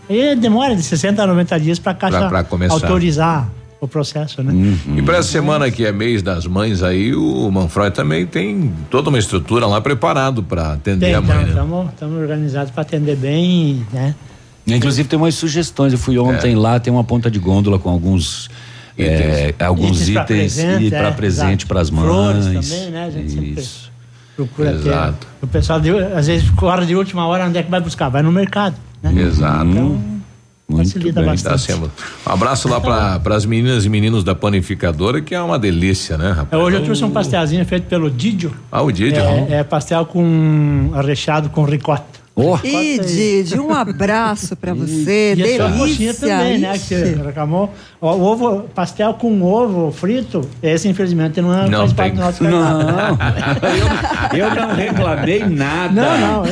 E demora de 60 a 90 dias para a Caixa Pra- pra começar. autorizar o processo, né? Uhum. E para essa semana que é mês das mães aí, o Manfroy também tem toda uma estrutura lá preparado para atender a mãe, né? Estamos organizados para atender bem, né? Inclusive tem umas sugestões. Eu fui ontem lá, tem uma ponta de gôndola com alguns é, alguns Itens pra itens, presente, e para é, presente exato. para as mães. Flores também, né? A gente sempre Isso. procura Exato. ter. O pessoal, de, às vezes, hora de última hora, onde é que vai buscar? Vai no mercado, né? Exato. Muito facilita bem. bastante. Tá sendo- Um abraço lá para as meninas e meninos da panificadora, que é uma delícia, né, É, rapaz? hoje eu trouxe um pastelzinho feito pelo Didio. Ah, o Didio. É, é pastel com recheado com ricota. Oh, E Didi, um abraço para *laughs* você. E a sua coxinha Delícia. também, né? Que Ixi. você reclamou. O ovo, pastel com ovo frito, esse infelizmente não, Não faz parte do nosso Não, cardápio. eu, eu não reclamei nada. Não, não.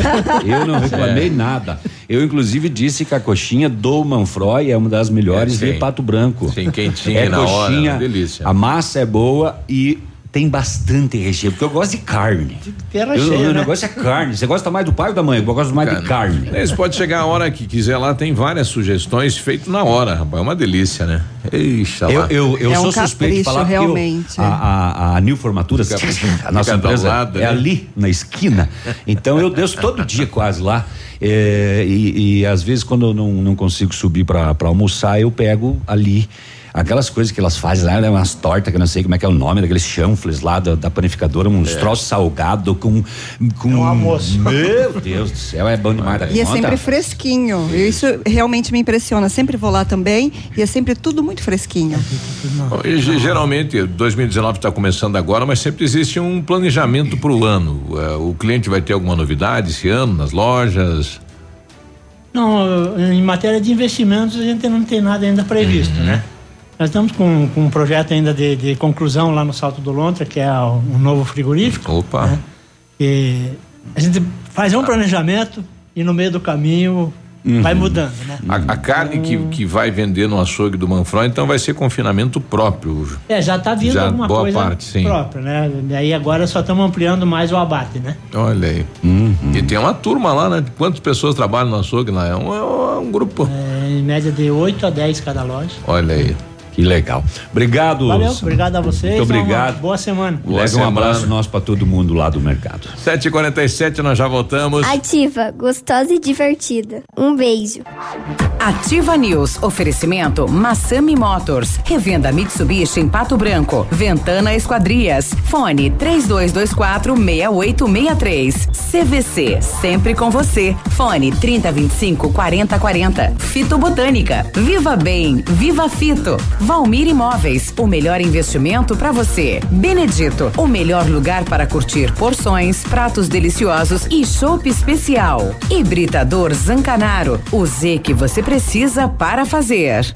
Eu não reclamei nada. Eu, inclusive, disse que a coxinha do Manfroy é uma das melhores É, de Pato Branco. Sim, quentinha é na hora, coxinha, uma delícia. A massa é boa e tem bastante recheio, porque eu gosto de carne. Ter Eu- recheio, o né? negócio é carne. Você gosta mais do pai ou da mãe? Eu gosto mais de carne. Eles pode chegar a hora que quiser lá, tem várias sugestões feito na hora, rapaz. É uma delícia, né? Eixa Eu, eu, eu É um sou suspeito de falar realmente. eu, a, a, a New Formaturas, Fica- *laughs* a nossa empresa lado, é né? ali na esquina. Então eu desço todo dia quase lá. É, e, e às vezes quando eu não, não consigo subir para almoçar, eu pego ali. Aquelas coisas que elas fazem lá, né, umas tortas que eu não sei como é que é o nome, daqueles chanfles lá da, da panificadora, uns É. troços salgados com. com um almoço. Meu Deus do céu, é bom demais da E é conta. sempre fresquinho. E Isso realmente me impressiona. Sempre vou lá também e é sempre tudo muito fresquinho. Bom, e ge- geralmente, 2019 está começando agora, mas sempre existe um planejamento para o ano. É, o cliente vai ter alguma novidade esse ano nas lojas? Não, em matéria de investimentos a gente não tem nada ainda previsto, Uhum. né? Nós estamos com, com um projeto ainda de, de conclusão lá no Salto do Lontra, que é um novo frigorífico. Opa! Né? E a gente faz um planejamento e no meio do caminho Uhum. vai mudando, né? A, a carne que, que vai vender no açougue do Manfro, então vai ser confinamento próprio. É, já está vindo Já, alguma boa coisa parte, sim. própria, né? Daí agora só estamos ampliando mais o abate, né? Olha aí. E tem uma turma lá, né? Quantas pessoas trabalham no açougue lá? É um, é um grupo. É, em média de 8 a 10 cada loja. Olha aí. Que legal. Obrigado. Valeu, obrigado a vocês. Muito uma obrigado. boa semana. Boa Leve um semana. abraço nosso para todo mundo lá do mercado. 7h47, nós já voltamos. Ativa, gostosa e divertida. Um beijo. Ativa News. Oferecimento Massami Motors. Revenda Mitsubishi em Pato Branco. Ventana Esquadrias. Fone 3224 6863. CVC. Sempre com você. Fone 3025 4040. Fito Botânica. Viva Bem. Viva Fito. Valmir Imóveis. O melhor investimento para você. Benedito. O melhor lugar para curtir porções, pratos deliciosos e chopp especial. Hibridador Zancanaro. O Z que você precisa para fazer.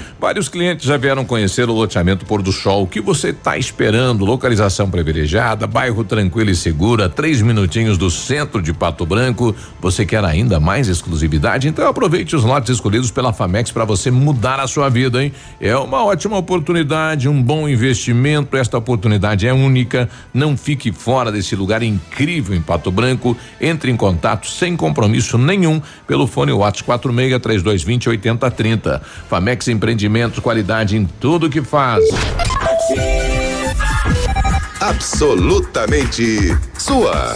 Vários clientes já vieram conhecer o loteamento Pôr do Sol. O que você está esperando? Localização privilegiada, bairro tranquilo e seguro, a três minutinhos do centro de Pato Branco. Você quer ainda mais exclusividade? Então aproveite os lotes escolhidos pela Famex para você mudar a sua vida, hein? É uma ótima oportunidade, um bom investimento. Esta oportunidade é única. Não fique fora desse lugar incrível em Pato Branco. Entre em contato sem compromisso nenhum pelo fone WhatsApp 46 3220 8030. Famex Qualidade em tudo que faz. Absolutamente sua.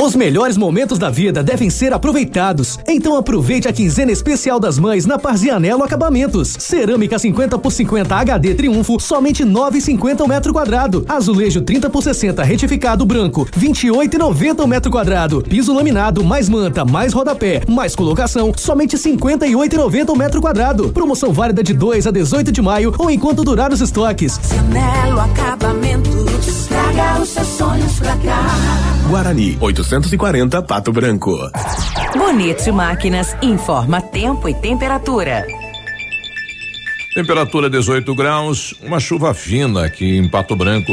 Os melhores momentos da vida devem ser aproveitados. Então aproveite a quinzena especial das mães na Parzianello Acabamentos. Cerâmica 50 por 50 HD Triunfo, somente 9,50 o metro quadrado. Azulejo 30 por 60 retificado branco, 28,90 o metro quadrado. Piso laminado mais manta, mais rodapé, mais colocação, somente 58,90 o metro quadrado. Promoção válida de 2 a 18 de maio ou enquanto durar os estoques. Melo Acabamentos, traga os seus sonhos pra cá. Guarani, 840 Pato Branco. Bonito Máquinas informa tempo e temperatura. Temperatura 18 graus, uma chuva fina aqui em Pato Branco.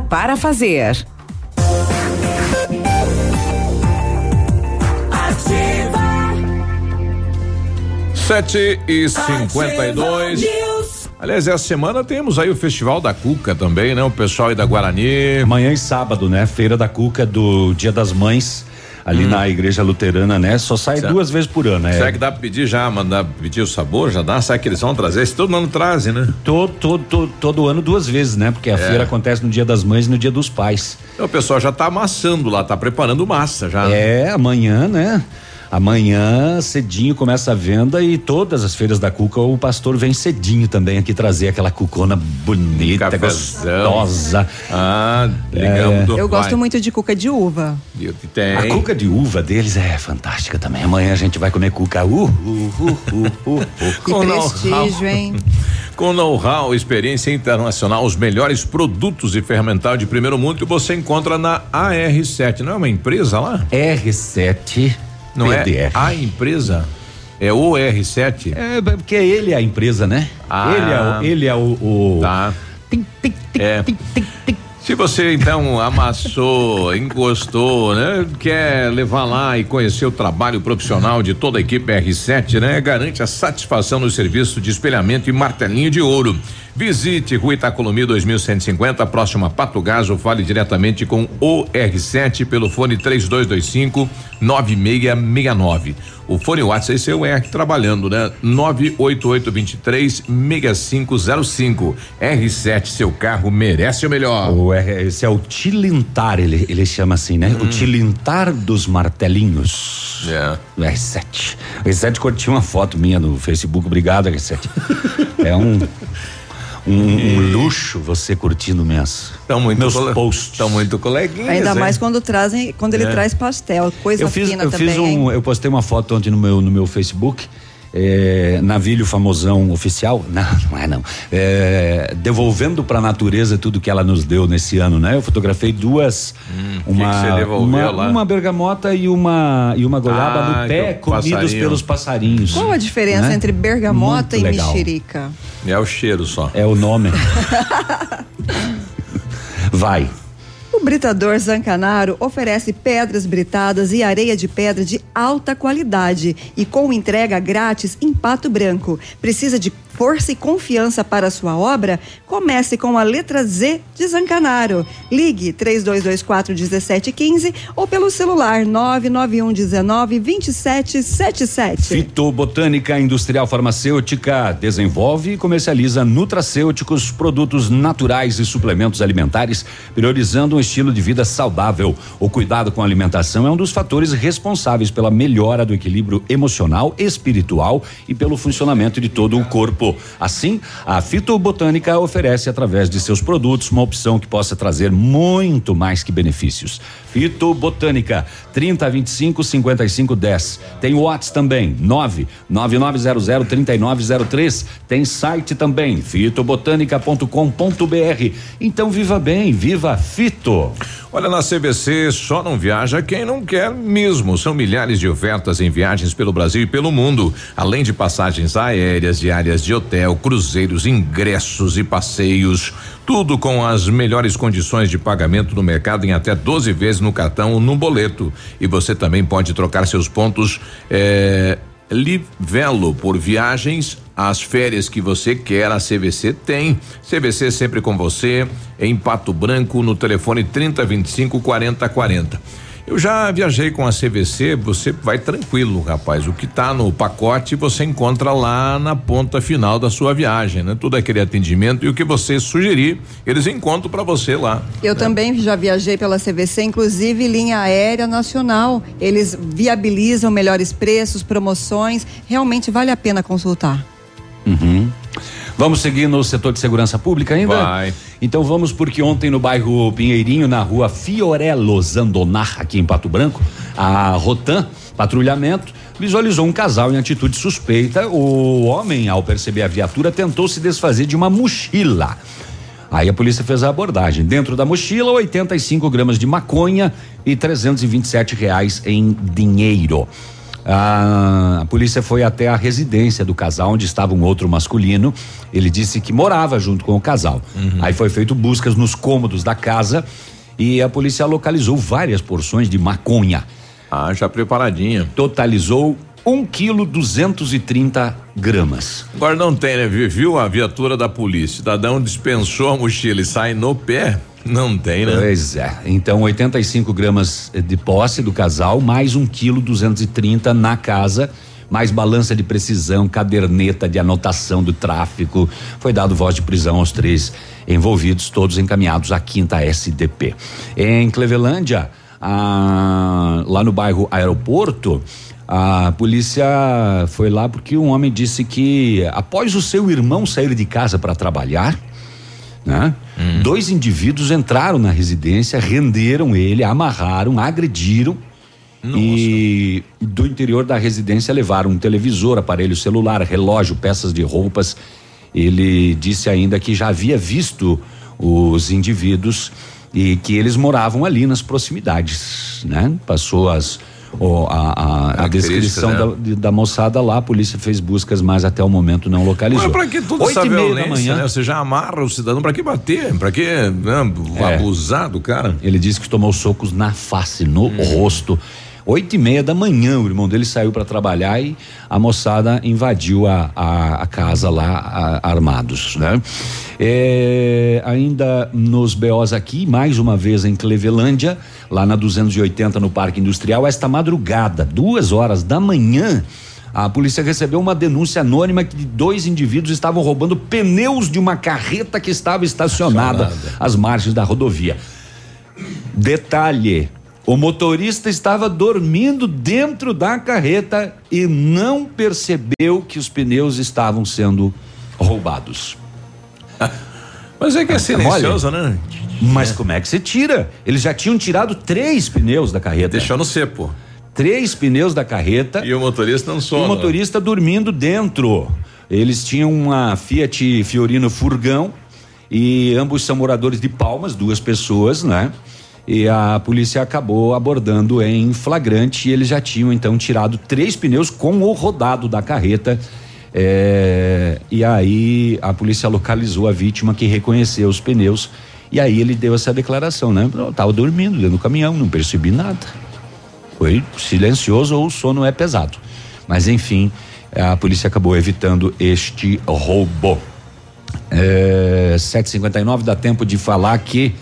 para fazer. Sete e cinquenta e dois. Aliás, essa semana temos aí o Festival da Cuca também, né? O pessoal aí da Guarani. Amanhã e sábado, né? Feira da Cuca do Dia das Mães, ali Hum. na Igreja Luterana, né? Só sai Certo. duas vezes por ano, Será é. que dá pra pedir já, mandar pedir o sabor? Já dá? Será que eles vão trazer? Esse todo ano trazem, né? Todo, todo, todo, todo ano duas vezes, né? Porque a É. feira acontece no Dia das Mães e no Dia dos Pais. Então, o pessoal já tá amassando lá, tá preparando massa já. É, amanhã, né? Amanhã, cedinho, começa a venda e todas as feiras da Cuca, o pastor vem cedinho também aqui trazer aquela cucona bonita, Cafezão. gostosa. Ah, ligamos Eu gosto muito de cuca de uva. Tem. A cuca de uva deles é fantástica também. Amanhã a gente vai comer cuca. Uh, uh, uh, uh, uh, uh. *laughs* Com prestígio, hein? *laughs* Com know-how, experiência internacional, os melhores produtos de fermental de primeiro mundo que você encontra na AR7. Não é uma empresa lá? R7 Não PDR. é a empresa? É o R7? É, porque ele é a empresa, né? Ah. Ele é o. Ele é o, o- Tá. É. Se você então amassou, *laughs* encostou, né? Quer levar lá e conhecer o trabalho profissional de toda a equipe R7, né? Garante a satisfação no serviço de espelhamento e martelinho de ouro. Visite Rua Itacolomi 2150, próximo a Pato Gás, ou fale diretamente com o R7 pelo fone 3225 9669. O fone WhatsApp esse é o R trabalhando, né? 98823 6505. R7, seu carro merece o melhor. O R, esse é o tilintar, ele, ele chama assim, né? O tilintar dos martelinhos. É. O R7. O R7 curtiu uma foto minha no Facebook. Obrigado, R7. é um. Um, um luxo você curtindo minhas, Tão muito meus cole- posts. Tão muito coleguinhas. Ainda hein? mais quando trazem, quando ele É. traz pastel, coisa eu fiz, fina eu também. fiz um, eu postei uma foto ontem no meu no meu Facebook. É, navilho famosão oficial, *laughs* não, não é não. É, devolvendo para a natureza tudo que ela nos deu nesse ano, né? Eu fotografei duas, Hum, que uma, que você devolveu uma, lá? uma bergamota e uma e uma goiaba Ah, no pé, que o comidos passarinho. pelos passarinhos. Qual a diferença né? entre bergamota Muito e legal. mexerica? É o cheiro só. É o nome. *laughs* Vai. O Britador Zancanaro oferece pedras britadas e areia de pedra de alta qualidade e com entrega grátis em Pato Branco. Precisa de força e confiança para sua obra? Comece com a letra Z de Zancanaro. Ligue 3224 1715 ou pelo celular 991 19 2777. Fitobotânica Industrial Farmacêutica desenvolve e comercializa nutracêuticos, produtos naturais e suplementos alimentares, priorizando um estilo de vida saudável. O cuidado com a alimentação é um dos fatores responsáveis pela melhora do equilíbrio emocional, espiritual e pelo funcionamento de todo o corpo. Assim, a Fitobotânica oferece através de seus produtos uma opção que possa trazer muito mais que benefícios. Fitobotânica 3025 5510. Tem o WhatsApp também 9 9900 3903. Tem site também fitobotânica.com.br. Então viva bem, viva Fito. Olha, na CVC só não viaja quem não quer mesmo. São milhares de ofertas em viagens pelo Brasil e pelo mundo, além de passagens aéreas, diárias de hotel, cruzeiros, ingressos e passeios. Tudo com as melhores condições de pagamento no mercado em até 12 vezes no cartão ou no boleto. E você também pode trocar seus pontos. Eh, Livelo por viagens, as férias que você quer, a CVC tem. CVC sempre com você, em Pato Branco, no telefone 3025 4040. Eu já viajei com a CVC, você vai tranquilo, rapaz. O que tá no pacote você encontra lá na ponta final da sua viagem, né? Tudo aquele atendimento e o que você sugerir, eles encontram para você lá. Eu né? também já viajei pela CVC, inclusive linha aérea nacional. Eles viabilizam melhores preços, promoções. Realmente vale a pena consultar. Uhum. Vamos seguir no setor de segurança pública ainda? Vai. Então vamos porque ontem no bairro Pinheirinho, na rua Fiorello Zandonar, aqui em Pato Branco, a Rotan Patrulhamento visualizou um casal em atitude suspeita. O homem, ao perceber a viatura, tentou se desfazer de uma mochila. Aí a polícia fez a abordagem. Dentro da mochila, 85 gramas de maconha e 327 reais em dinheiro. A, a polícia foi até a residência do casal, onde estava um outro masculino. Ele disse que morava junto com o casal. Aí foi feito buscas nos cômodos da casa e a polícia localizou várias porções de maconha. Ah, já preparadinha. Totalizou um quilo 230 gramas. Agora não tem, né? Vi- Viu a viatura da polícia? Cidadão dispensou a mochila e sai no pé? Não tem, né? Pois é. Então, 85 gramas de posse do casal, mais um quilo 230 na casa, mais balança de precisão, caderneta de anotação do tráfico. Foi dado voz de prisão aos três envolvidos, todos encaminhados à quinta SDP. Em Clevelândia, ah, lá no bairro Aeroporto, a polícia foi lá porque um homem disse que após o seu irmão sair de casa para trabalhar, né? Dois indivíduos entraram na residência, renderam ele, amarraram, agrediram e do interior da residência levaram um televisor, aparelho celular, relógio, peças de roupas. Ele disse ainda que já havia visto os indivíduos e que eles moravam ali nas proximidades, né? Passou as o- a, a- a descrição né? da, de- da moçada lá, a polícia fez buscas, mas até o momento não localizou. Mas pra que toda Oito essa e meia da violência, manhã. né? Você já amarra o cidadão, pra que bater? Pra que né, É. abusar do cara? Ele disse que tomou socos na face, no rosto. Oito e meia da manhã, o irmão dele saiu para trabalhar e a moçada invadiu a, a, a casa lá a- armados, né? É, ainda nos BOs aqui, mais uma vez em Clevelândia, lá na 280 no Parque Industrial, esta madrugada, duas horas da manhã, a polícia recebeu uma denúncia anônima que dois indivíduos estavam roubando pneus de uma carreta que estava estacionada às margens da rodovia. Detalhe: o motorista estava dormindo dentro da carreta e não percebeu que os pneus estavam sendo roubados. *laughs* Mas é que é silencioso, né? Mas como é que você tira? Eles já tinham tirado três pneus da carreta. Deixou no cepo. Três pneus da carreta. E o motorista não E sola. o motorista dormindo dentro. Eles tinham uma Fiat Fiorino Furgão e ambos são moradores de Palmas, duas pessoas, né? E a polícia acabou abordando em flagrante e eles já tinham então tirado três pneus com o rodado da carreta. É, e aí a polícia localizou a vítima que reconheceu os pneus e aí ele deu essa declaração, né? Eu tava dormindo dentro do caminhão, não percebi nada. Foi silencioso ou o sono é pesado. Mas enfim, a polícia acabou evitando este roubo. É, 7h59 dá tempo de falar que.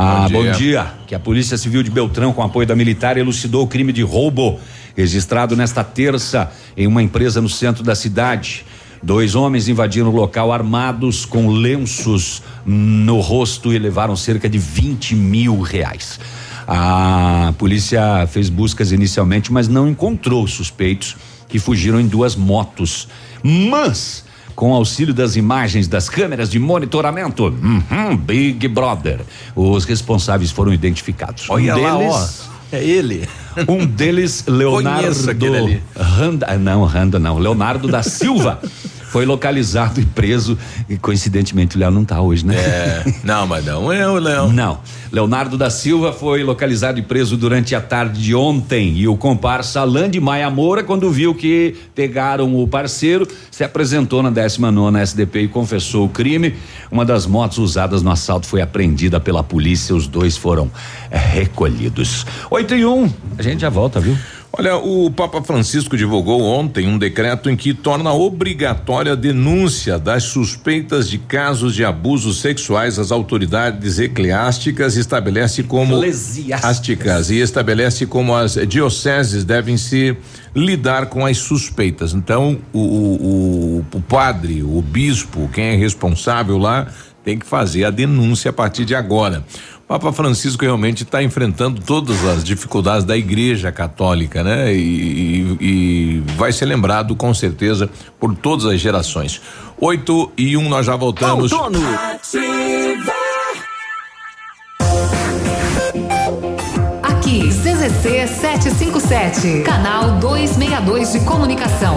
Ah, Bom bom dia. dia. Que a Polícia Civil de Beltrão, com apoio da militar, elucidou o crime de roubo registrado nesta terça em uma empresa no centro da cidade. Dois homens invadiram o local armados com lenços no rosto e levaram cerca de 20 mil reais. A polícia fez buscas inicialmente, mas não encontrou suspeitos que fugiram em duas motos. Mas, com auxílio das imagens das câmeras de monitoramento, uhum, Big Brother, os responsáveis foram identificados. Olha um lá, deles, ó. É ele. um deles, *laughs* Leonardo. Randa, não, Randa não, Leonardo da Silva, *laughs* Foi localizado e preso. E coincidentemente o Léo não tá hoje, né? É. Não, mas não é o Léo. Não. Leonardo da Silva foi localizado e preso durante a tarde de ontem. E o comparsa Alain de Maia Moura, quando viu que pegaram o parceiro, se apresentou na 19 SDP e confessou o crime. Uma das motos usadas no assalto foi apreendida pela polícia. Os dois foram é, recolhidos. 8 e 1. Um. A gente já volta, viu? Olha, o Papa Francisco divulgou ontem um decreto em que torna obrigatória a denúncia das suspeitas de casos de abusos sexuais às autoridades eclesiásticas e estabelece como eclesiásticas e estabelece como as dioceses devem se lidar com as suspeitas. Então, o, o, o padre, o bispo, quem é responsável lá, tem que fazer a denúncia a partir de agora. Papa Francisco realmente está enfrentando todas as dificuldades da Igreja Católica, né? E, e, e, vai ser lembrado com certeza por todas as gerações. 8 e 1, um, nós já voltamos. Outono. Aqui, CZC 757, canal 262 de comunicação.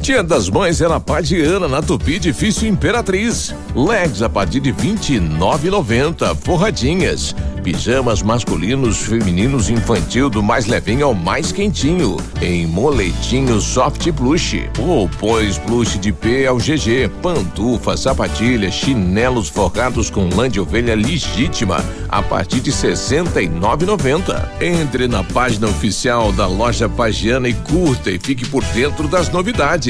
Dia das Mães é na Padiana, na Tupi Difícil Imperatriz. Legs a partir de 29,90. Forradinhas. Pijamas masculinos, femininos infantil do mais levinho ao mais quentinho. Em moletinho soft plush. Roupões plush de P ao GG. Pantufa, sapatilha, chinelos forrados com lã de ovelha legítima. A partir de 69,90. Entre na página oficial da loja Pagiana e curta e fique por dentro das novidades.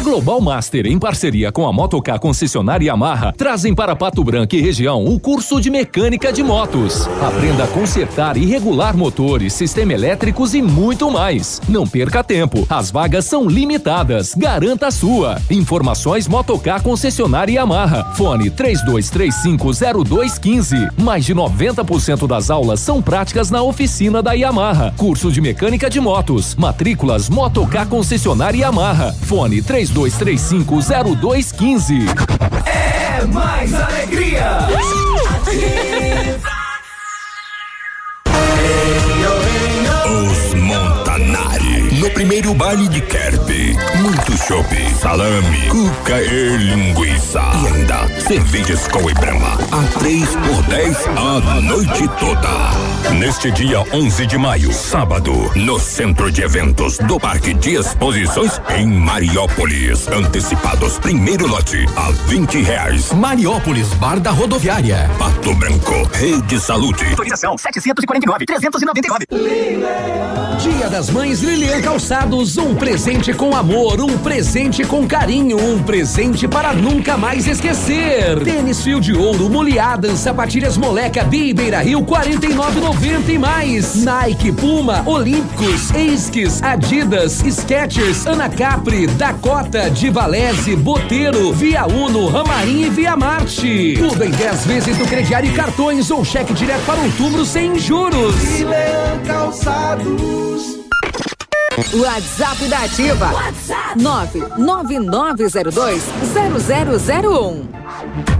A Global Master, em parceria com a Motocar Concessionária Yamaha, trazem para Pato Branco e região o curso de mecânica de motos. Aprenda a consertar e regular motores, sistema elétricos e muito mais. Não perca tempo, as vagas são limitadas. Garanta a sua. Informações Motocar Concessionária Yamaha. Fone 32350215. Mais de 90% das aulas são práticas na oficina da Yamaha. Curso de mecânica de motos. Matrículas Motocar Concessionária Yamaha. Fone 32 32350215. É mais alegria! Os No primeiro baile de Kerp. Muito chopp, salame, cuca e linguiça. E ainda, cervejas com e. A 3 por 10 a noite toda. Neste dia 11 de maio, sábado, no Centro de Eventos do Parque de Exposições em Mariópolis. Antecipados, primeiro lote a 20 reais. Mariópolis, Bar da Rodoviária. Pato Branco, Rede Saúde. Autorização 749 399. Dia das Mães Lilian Calçados, um presente com amor, um presente com carinho, um presente para nunca mais esquecer. Tênis Fio de Ouro, Muliadan, sapatilhas Moleca, Bi Beira Rio, 49,90 e mais. Nike, Puma, Olímpicos, Esquis, Adidas, Skechers, Anacapri, Dakota, Divalese, Boteiro, Via Uno, Ramarim e Via Marte. Tudo em 10 vezes no crediário e cartões ou cheque direto para outubro sem juros. Leão Calçados. WhatsApp da Ativa. WhatsApp 999020001.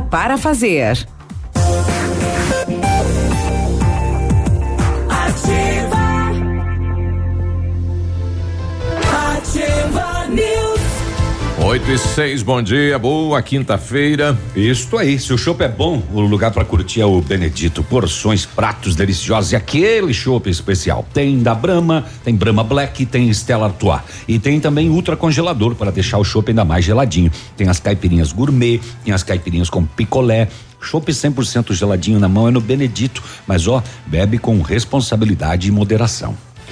para fazer. 8 e 6, bom dia, boa quinta-feira. Isso aí, se o chopp é bom, o lugar para curtir é o Benedito. Porções, pratos deliciosos e aquele chopp especial. Tem da Brahma, tem Brahma Black, tem Stella Artois. E tem também ultra congelador para deixar o chopp ainda mais geladinho. Tem as caipirinhas gourmet, tem as caipirinhas com picolé. Chopp 100% geladinho na mão é no Benedito, mas ó, bebe com responsabilidade e moderação.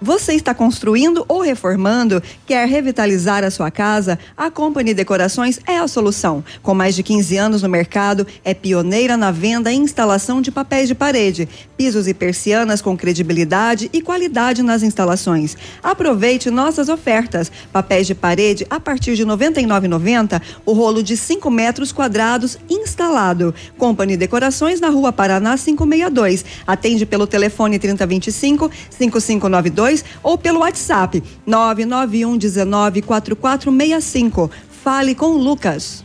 Você está construindo ou reformando? Quer revitalizar a sua casa? A Company Decorações é a solução. Com mais de 15 anos no mercado, é pioneira na venda e instalação de papéis de parede, pisos e persianas com credibilidade e qualidade nas instalações. Aproveite nossas ofertas. Papéis de parede a partir de R$ 99,90, o rolo de 5 metros quadrados instalado. Company Decorações na Rua Paraná 562. Atende pelo telefone 3025 5592 ou pelo WhatsApp 991 19 4465. Fale com o Lucas.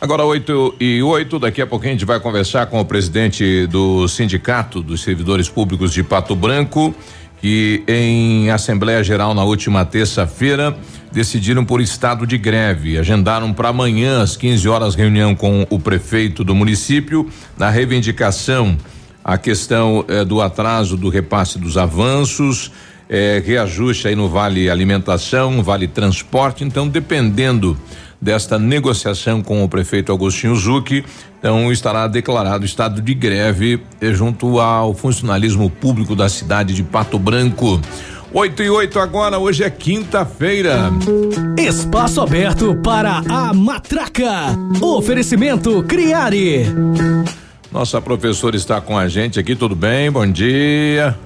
Agora 8 e 8, daqui a pouquinho a gente vai conversar com o presidente do Sindicato dos Servidores Públicos de Pato Branco, que em Assembleia Geral na última terça-feira decidiram por estado de greve. Agendaram para amanhã às 15 horas reunião com o prefeito do município na reivindicação a questão eh, do atraso do repasse dos avanços, eh, reajuste aí no vale alimentação, vale transporte. Então, dependendo desta negociação com o prefeito Agostinho Zucchi, então estará declarado estado de greve eh, junto ao funcionalismo público da cidade de Pato Branco. 8 e 8 agora, hoje é quinta-feira. Espaço aberto para a matraca. Oferecimento Criare. Nossa professora está com a gente aqui, tudo bem? Bom dia.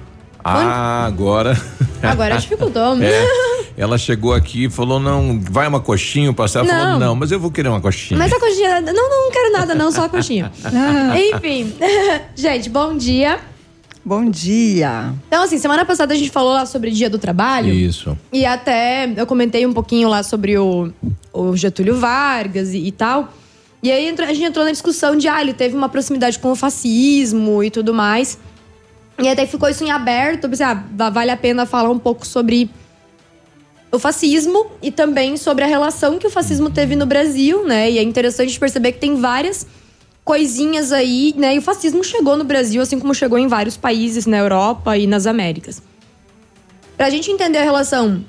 Ah, agora. Agora dificultou. *laughs* É, ela chegou aqui e falou: não, vai uma coxinha, o pastel Não. falou: não, mas eu vou querer uma coxinha. Mas a coxinha. Não, não quero nada, não, só a coxinha. *laughs* Enfim. *laughs* Gente, bom dia. Bom dia. Então, assim, semana passada a gente falou lá sobre Dia do Trabalho. Isso. E até eu comentei um pouquinho lá sobre o, o Getúlio Vargas e, e tal. E aí a gente entrou na discussão de, ah, ele teve uma proximidade com o fascismo e tudo mais. E até ficou isso em aberto. Pensei, ah, va- vale a pena falar um pouco sobre o fascismo e também sobre a relação que o fascismo teve no Brasil, né? E é interessante a perceber que tem várias coisinhas aí, né? E o fascismo chegou no Brasil, assim como chegou em vários países na Europa e nas Américas. Pra gente entender a relação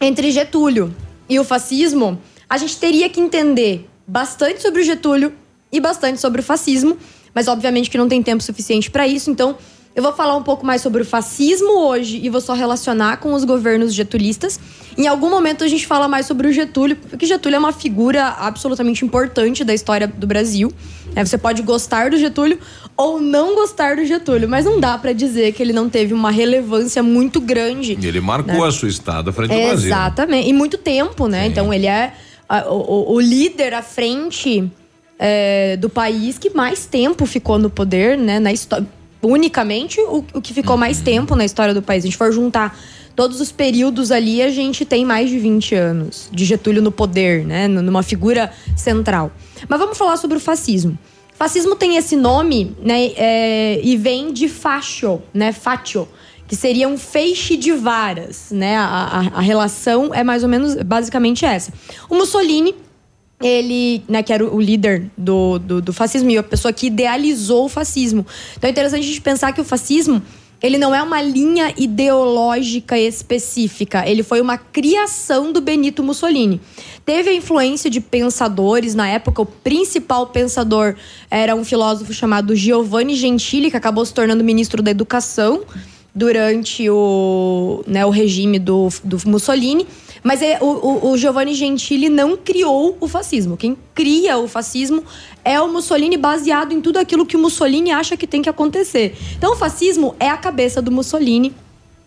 entre Getúlio e o fascismo, a gente teria que entender bastante sobre o Getúlio e bastante sobre o fascismo, mas obviamente que não tem tempo suficiente pra isso, então eu vou falar um pouco mais sobre o fascismo hoje e vou só relacionar com os governos getulistas. Em algum momento a gente fala mais sobre o Getúlio, porque Getúlio é uma figura absolutamente importante da história do Brasil. né? Você pode gostar do Getúlio ou não gostar do Getúlio, mas não dá pra dizer que ele não teve uma relevância muito grande Ele marcou Né? a sua estada frente ao Brasil. Exatamente. E muito tempo, né? Então ele é o, o líder à frente é, do país que mais tempo ficou no poder, né? Na história. Unicamente o, o que ficou mais tempo na história do país. Se a gente for juntar todos os períodos ali, a gente tem mais de 20 anos de Getúlio no poder, né? Numa figura central. Mas vamos falar sobre o fascismo. Fascismo tem esse nome, né? é, e vem de fascio, né? Faccio, que seria um feixe de varas, né? A, a- a relação é mais ou menos, basicamente essa. O Mussolini, ele, né, que era o líder do, do, do fascismo e a pessoa que idealizou o fascismo. Então é interessante a gente pensar que o fascismo, ele não é uma linha ideológica específica, ele foi uma criação do Benito Mussolini. Teve a influência de pensadores, na época o principal pensador era um filósofo chamado Giovanni Gentili, que acabou se tornando ministro da Educação durante o, né, o regime do, do Mussolini. Mas é, o, o, o Giovanni Gentili não criou o fascismo. Quem cria o fascismo é o Mussolini, baseado em tudo aquilo que o Mussolini acha que tem que acontecer. Então, o fascismo é a cabeça do Mussolini.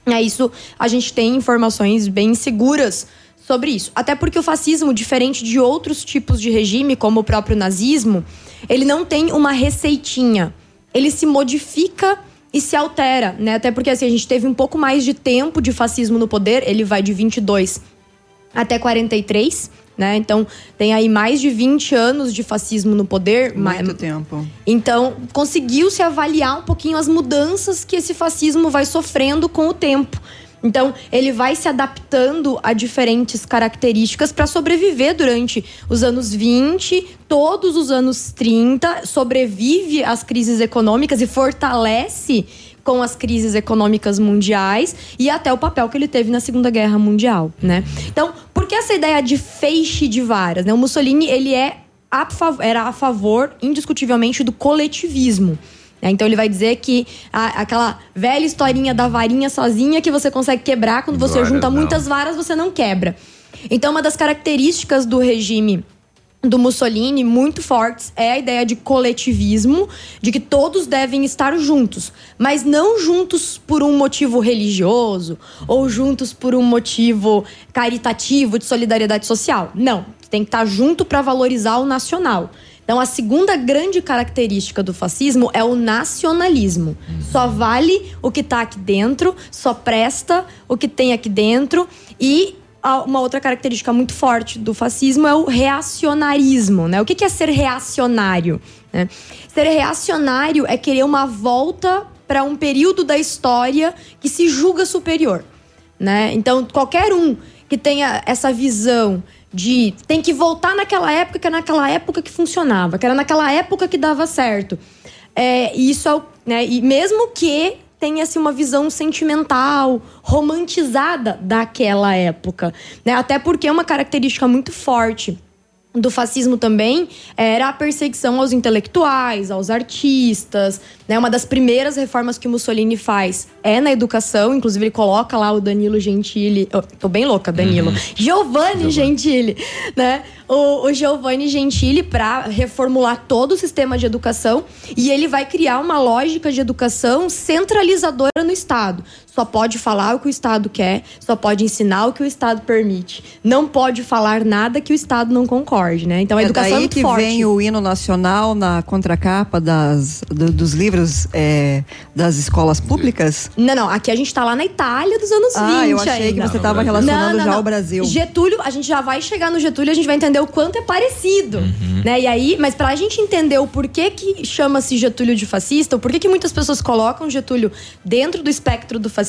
É isso, a gente tem informações bem seguras sobre isso. Até porque o fascismo, diferente de outros tipos de regime, como o próprio nazismo, ele não tem uma receitinha. Ele se modifica e se altera, né? Até porque assim, a gente teve um pouco mais de tempo de fascismo no poder, ele vai de 22 até 43, né? Então, tem aí mais de 20 anos de fascismo no poder. Muito tempo. Então, conseguiu-se avaliar um pouquinho as mudanças que esse fascismo vai sofrendo com o tempo. Então, ele vai se adaptando a diferentes características para sobreviver durante os anos 20, todos os anos 30, sobrevive às crises econômicas e fortalece com as crises econômicas mundiais e até o papel que ele teve na Segunda Guerra Mundial, né? Então, por que essa ideia de feixe de varas? Né? O Mussolini, ele é a fav- era a favor, indiscutivelmente, do coletivismo. né? Então ele vai dizer que a- aquela velha historinha da varinha sozinha que você consegue quebrar, quando você Varas junta não. muitas varas, você não quebra. Então, uma das características do regime do Mussolini muito fortes é a ideia de coletivismo, de que todos devem estar juntos, mas não juntos por um motivo religioso ou juntos por um motivo caritativo de solidariedade social. Não, tem que estar junto para valorizar o nacional. Então, a segunda grande característica do fascismo é o nacionalismo. Só vale o que está aqui dentro, só presta o que tem aqui dentro e uma outra característica muito forte do fascismo é o reacionarismo, né? O que é ser reacionário? né? Ser reacionário é querer uma volta para um período da história que se julga superior, né? Então, qualquer um que tenha essa visão de tem que voltar naquela época que era naquela época que funcionava, que era naquela época que dava certo. É, isso é, né? E mesmo que tenha assim, uma visão sentimental, romantizada daquela época, né? Até porque uma característica muito forte do fascismo também era a perseguição aos intelectuais, aos artistas. Né? Uma das primeiras reformas que o Mussolini faz é na educação. Inclusive, ele coloca lá o Danilo Gentili. Oh, tô bem louca, Danilo. Giovanni Gentili, né? O, o Giovanni Gentili para reformular todo o sistema de educação. E ele vai criar uma lógica de educação centralizadora no Estado. Só pode falar o que o Estado quer, só pode ensinar o que o Estado permite. Não pode falar nada que o Estado não concorde, né? Então a é educação é daí muito que forte. vem o hino nacional na contracapa das, do- dos livros é, das escolas públicas? Não, não. Aqui a gente tá lá na Itália dos anos 20 Ah, eu achei ainda. que você estava relacionando Não, não, já não. ao Brasil. Getúlio, a gente já vai chegar no Getúlio, a gente vai entender o quanto é parecido, Uhum. né? E aí, mas pra gente entender o porquê que chama-se Getúlio de fascista, o porquê que muitas pessoas colocam Getúlio dentro do espectro do fascismo,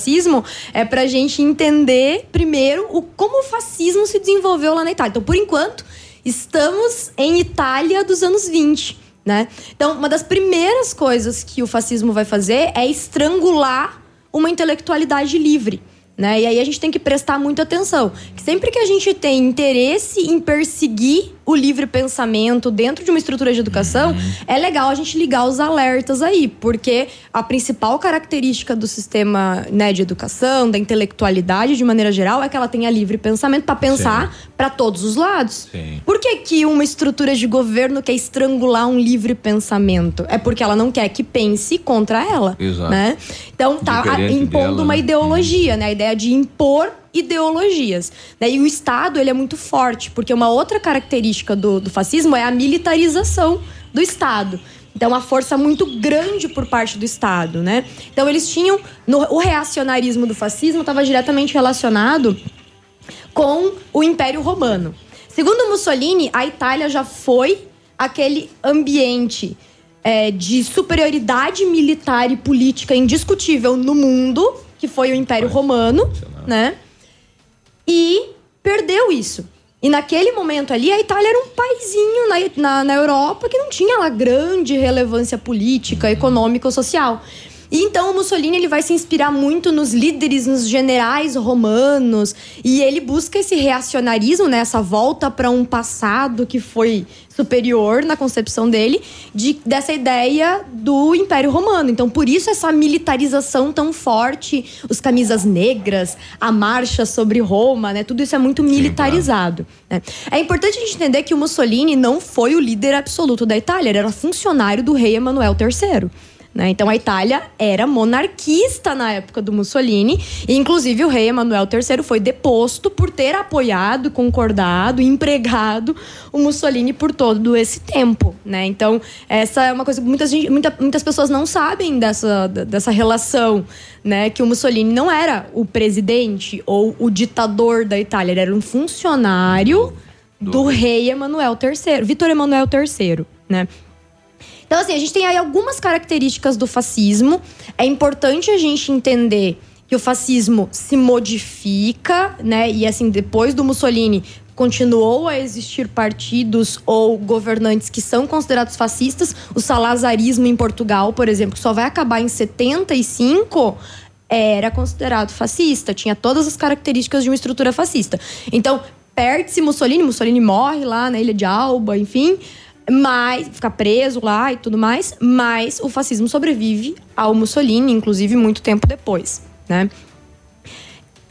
é pra gente entender primeiro o como o fascismo se desenvolveu lá na Itália. Então, por enquanto, estamos em Itália dos anos 20. Né? Então, uma das primeiras coisas que o fascismo vai fazer é estrangular uma intelectualidade livre. Né? E aí a gente tem que prestar muita atenção. Que sempre que a gente tem interesse em perseguir o livre pensamento dentro de uma estrutura de educação, é legal a gente ligar os alertas aí, porque a principal característica do sistema né, de educação, da intelectualidade de maneira geral, é que ela tenha livre pensamento para pensar para todos os lados. Por que, que uma estrutura de governo quer estrangular um livre pensamento? É porque ela não quer que pense contra ela. Exato. Né? Então tá Diferente impondo dela, uma né? ideologia, né? A ideia de impor ideologias. Né? E o Estado ele é muito forte, porque uma outra característica do, do fascismo é a militarização do Estado. Então, uma força muito grande por parte do Estado, né? Então, eles tinham... No, o reacionarismo do fascismo estava diretamente relacionado com o Império Romano. Segundo Mussolini, a Itália já foi aquele ambiente é, de superioridade militar e política indiscutível no mundo, que foi o Império Romano, né? E perdeu isso. E naquele momento ali, a Itália era um paizinho na, na, na Europa que não tinha lá grande relevância política, econômica ou social. E então o Mussolini ele vai se inspirar muito nos líderes, nos generais romanos, e ele busca esse reacionarismo, né, essa volta para um passado que foi superior na concepção dele de, dessa ideia do Império Romano. Então, por isso essa militarização tão forte, os camisas negras, a marcha sobre Roma, né? Tudo isso é muito militarizado. né? É importante a gente entender que o Mussolini não foi o líder absoluto da Itália, ele era funcionário do rei Emanuel III. Né? Então a Itália era monarquista na época do Mussolini, e inclusive o rei Emanuel III foi deposto por ter apoiado, concordado, empregado o Mussolini por todo esse tempo. Né? Então, essa é uma coisa que muitas, muita, muitas pessoas não sabem dessa, dessa relação. Né, que o Mussolini não era o presidente ou o ditador da Itália, ele era um funcionário do, do rei Emanuel III, Vitor Emanuel III, né? Então, assim, a gente tem aí algumas características do fascismo. É importante a gente entender que o fascismo se modifica, né? E assim, depois do Mussolini, continuou a existir partidos ou governantes que são considerados fascistas. O salazarismo em Portugal, por exemplo, que só vai acabar em 75, era considerado fascista, tinha todas as características de uma estrutura fascista. Então, perde-se Mussolini, Mussolini morre lá na Ilha de Alba, enfim mas fica preso lá e tudo mais, mas o fascismo sobrevive ao Mussolini, inclusive muito tempo depois, né?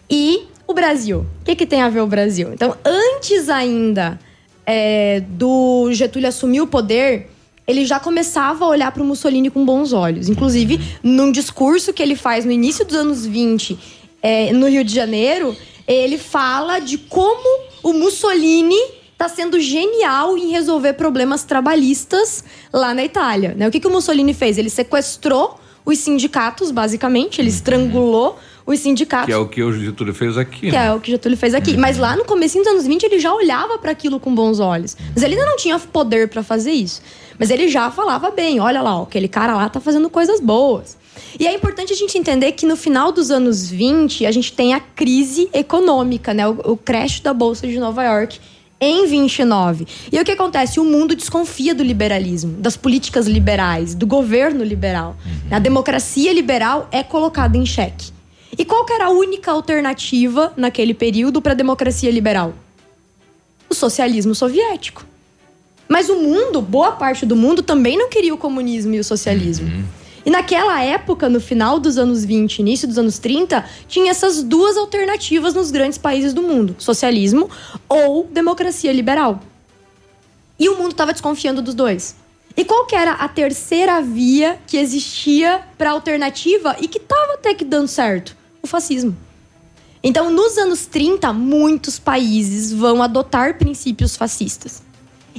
E o Brasil, o que, que tem a ver o Brasil? Então, antes ainda é, do Getúlio assumir o poder, ele já começava a olhar para o Mussolini com bons olhos. Inclusive, num discurso que ele faz no início dos anos 20, é, no Rio de Janeiro, ele fala de como o Mussolini está sendo genial em resolver problemas trabalhistas lá na Itália. Né? O que, que o Mussolini fez? Ele sequestrou os sindicatos, basicamente, ele estrangulou os sindicatos. Que é o que o Getúlio fez aqui. Que né? é o que o Getúlio fez aqui. Uhum. Mas lá no começo dos anos 20 ele já olhava para aquilo com bons olhos. Mas ele ainda não tinha poder para fazer isso. Mas ele já falava bem, olha lá, ó, aquele cara lá tá fazendo coisas boas. E é importante a gente entender que no final dos anos 20 a gente tem a crise econômica, né? O, o crash da bolsa de Nova York em 29. E o que acontece? O mundo desconfia do liberalismo, das políticas liberais, do governo liberal. Uhum. A democracia liberal é colocada em xeque. E qual era a única alternativa naquele período para a democracia liberal? O socialismo soviético. Mas o mundo, boa parte do mundo, também não queria o comunismo e o socialismo. Uhum. E naquela época, no final dos anos 20, início dos anos 30, tinha essas duas alternativas nos grandes países do mundo: socialismo ou democracia liberal. E o mundo estava desconfiando dos dois. E qual que era a terceira via que existia para alternativa e que estava até que dando certo? O fascismo. Então, nos anos 30, muitos países vão adotar princípios fascistas.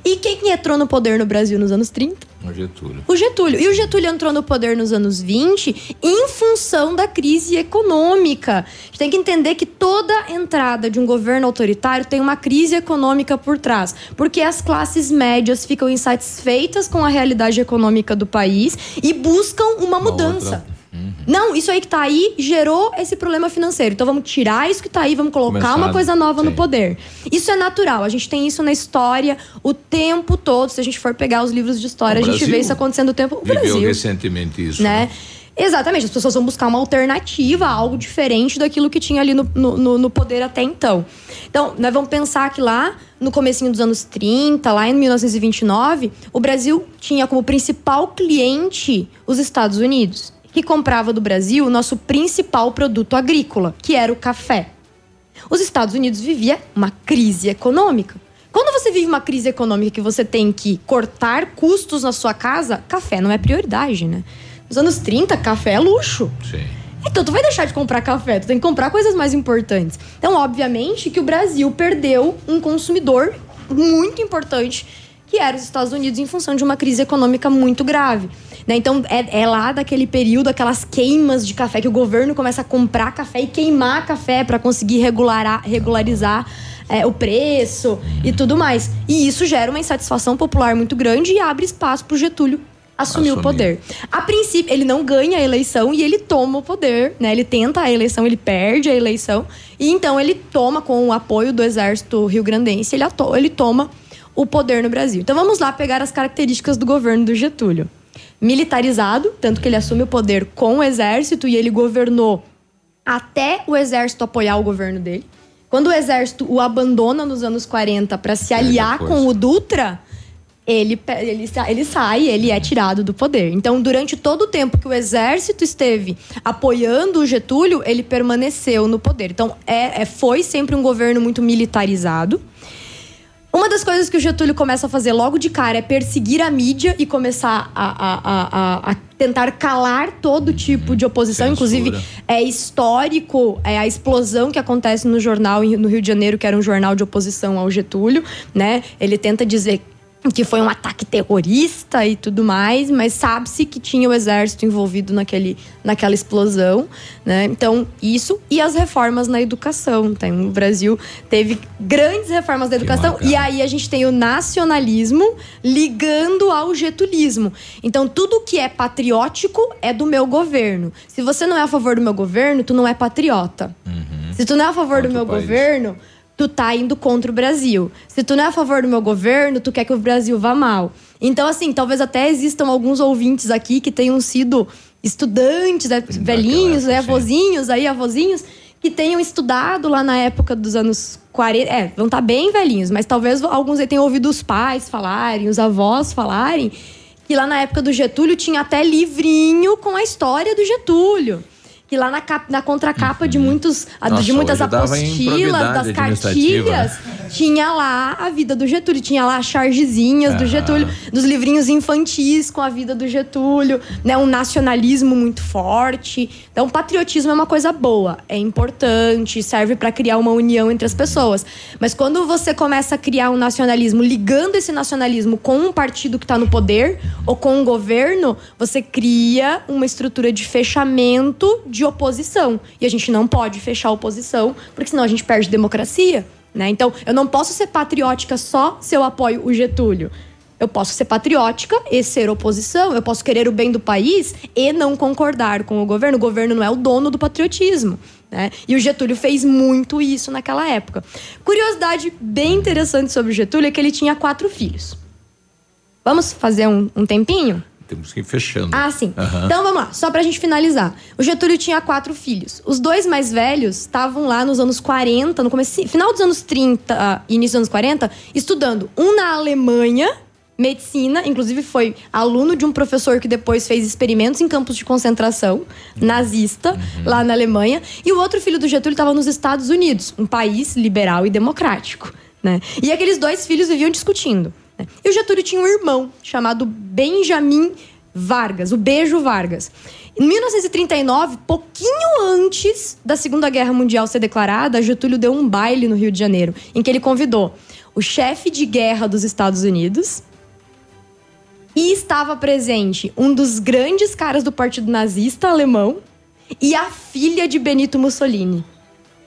E quem entrou no poder no Brasil nos anos 30? O Getúlio. O Getúlio. E o Getúlio entrou no poder nos anos 20 em função da crise econômica. A gente tem que entender que toda entrada de um governo autoritário tem uma crise econômica por trás. Porque as classes médias ficam insatisfeitas com a realidade econômica do país e buscam uma, uma mudança. Outra Uhum. Não, isso aí que tá aí gerou esse problema financeiro. Então vamos tirar isso que tá aí, vamos colocar Começar, uma coisa nova sim. no poder. Isso é natural. A gente tem isso na história o tempo todo. Se a gente for pegar os livros de história, o a gente Brasil vê isso acontecendo o tempo. O viveu Brasil, recentemente isso. Né? né? Exatamente, as pessoas vão buscar uma alternativa, algo diferente daquilo que tinha ali no, no, no, poder até então. Então, nós vamos pensar que lá no comecinho dos anos 30, lá em 1929, o Brasil tinha como principal cliente os Estados Unidos que comprava do Brasil o nosso principal produto agrícola, que era o café. Os Estados Unidos vivia uma crise econômica. Quando você vive uma crise econômica que você tem que cortar custos na sua casa, café não é prioridade, né? Nos anos 30, café é luxo. Sim. Então tu vai deixar de comprar café, tu tem que comprar coisas mais importantes. Então, obviamente, que o Brasil perdeu um consumidor muito importante, que era os Estados Unidos, em função de uma crise econômica muito grave. Né? Então, é, é lá daquele período, aquelas queimas de café, que o governo começa a comprar café e queimar café para conseguir regularar, regularizar é, o preço e tudo mais. E isso gera uma insatisfação popular muito grande e abre espaço para o Getúlio assumir o Assumir. poder. A princípio, ele não ganha a eleição e ele toma o poder, né? Ele tenta a eleição, ele perde a eleição. E então ele toma, com o apoio do exército rio-grandense, ele, ele toma o poder no Brasil. Então vamos lá pegar as características do governo do Getúlio. Militarizado, tanto que ele assume o poder com o exército e ele governou até o exército apoiar o governo dele. Quando o exército o abandona nos anos 40 para se aliar com o Dutra, ele, ele, ele sai, ele é tirado do poder. Então, durante todo o tempo que o exército esteve apoiando o Getúlio, ele permaneceu no poder. Então, é, é- foi sempre um governo muito militarizado. Uma das coisas que o Getúlio começa a fazer logo de cara é perseguir a mídia e começar a, a- a- a- tentar calar todo tipo de oposição. Inclusive, é histórico é, a explosão que acontece no jornal no Rio de Janeiro, que era um jornal de oposição ao Getúlio, né? Ele tenta dizer que foi um ataque terrorista e tudo mais, mas sabe-se que tinha o exército envolvido naquele, naquela explosão, né? Então, isso e as reformas na educação. Então, o Brasil teve grandes reformas da educação e aí a gente tem o nacionalismo ligando ao getulismo. Então, tudo que é patriótico é do meu governo. Se você não é a favor do meu governo, tu não é patriota. Se tu não é a favor do meu governo, tu tá indo contra o Brasil. Se tu não é a favor do meu governo, tu quer que o Brasil vá mal. Então, assim, talvez até existam alguns ouvintes aqui que tenham sido estudantes, né, velhinhos, né, avôzinhos aí, avôzinhos, que tenham estudado lá na época dos anos 40. É, vão estar bem velhinhos, mas talvez alguns aí tenham ouvido os pais falarem, os avós falarem, que lá na época do Getúlio tinha até livrinho com a história do Getúlio. Que lá na, cap- na contracapa de muitos a- Nossa, de muitas apostilas, das cartilhas, tinha lá a vida do Getúlio, tinha lá as chargezinhas do. Getúlio, dos livrinhos infantis com a vida do Getúlio, né? Um nacionalismo muito forte. Então, patriotismo é uma coisa boa, é importante, serve para criar uma união entre as pessoas. Mas quando você começa a criar um nacionalismo, ligando esse nacionalismo com um partido que está no poder ou com um governo, você cria uma estrutura de fechamento de oposição. E a gente não pode fechar a oposição, porque senão a gente perde democracia. Né? Então, eu não posso ser patriótica só se eu apoio o Getúlio. Eu posso ser patriótica e ser oposição. Eu posso querer o bem do país e não concordar com o governo. O governo não é o dono do patriotismo. Né? E o Getúlio fez muito isso naquela época. Curiosidade bem interessante sobre o Getúlio é que ele tinha quatro filhos. Vamos fazer um, um tempinho? Temos que ir fechando. Ah, sim. Aham. Então vamos lá, só pra gente finalizar. O Getúlio tinha quatro filhos. Os dois mais velhos estavam lá nos anos 40, no começo, final dos anos 30 ah, e início dos anos 40, estudando. Um na Alemanha, medicina, inclusive foi aluno de um professor que depois fez experimentos em campos de concentração nazista lá na Alemanha. E o outro filho do Getúlio estava nos Estados Unidos, um país liberal e democrático. Né? E aqueles dois filhos viviam discutindo. E o Getúlio tinha um irmão chamado Benjamin Vargas, o Beijo Vargas. Em 1939, pouquinho antes da Segunda Guerra Mundial ser declarada, Getúlio deu um baile no Rio de Janeiro, em que ele convidou o chefe de guerra dos Estados Unidos e estava presente um dos grandes caras do Partido Nazista alemão e a filha de Benito Mussolini,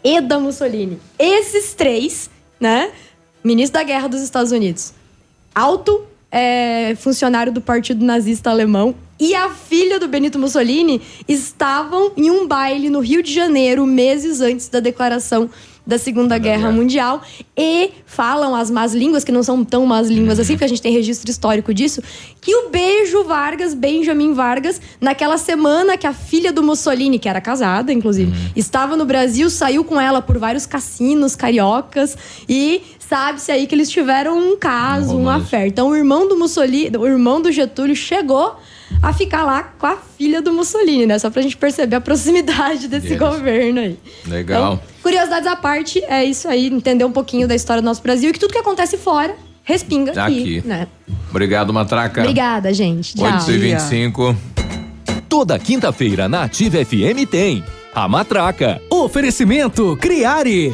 Eda Mussolini. Esses três, né? Ministro da Guerra dos Estados Unidos, alto é, funcionário do Partido Nazista Alemão e a filha do Benito Mussolini estavam em um baile no Rio de Janeiro meses antes da declaração da Segunda Guerra Mundial e falam as más línguas, que não são tão más línguas assim, porque a gente tem registro histórico disso, que o Beijo Vargas, Benjamin Vargas, naquela semana que a filha do Mussolini, que era casada, inclusive, estava no Brasil, saiu com ela por vários cassinos cariocas e sabe-se aí que eles tiveram um caso, um affair. Então o irmão do Mussolini, o irmão do Getúlio chegou a ficar lá com a filha do Mussolini, né? Só pra gente perceber a proximidade *laughs* desse Deles. governo aí. Legal. Então, curiosidades à parte, é isso aí, entender um pouquinho da história do nosso Brasil e que tudo que acontece fora respinga aqui, Aqui. né? Obrigado, Matraca. Obrigada, gente. Tchau. 8 e 25 Toda quinta-feira na Ativa FM tem a Matraca. Oferecimento Criare.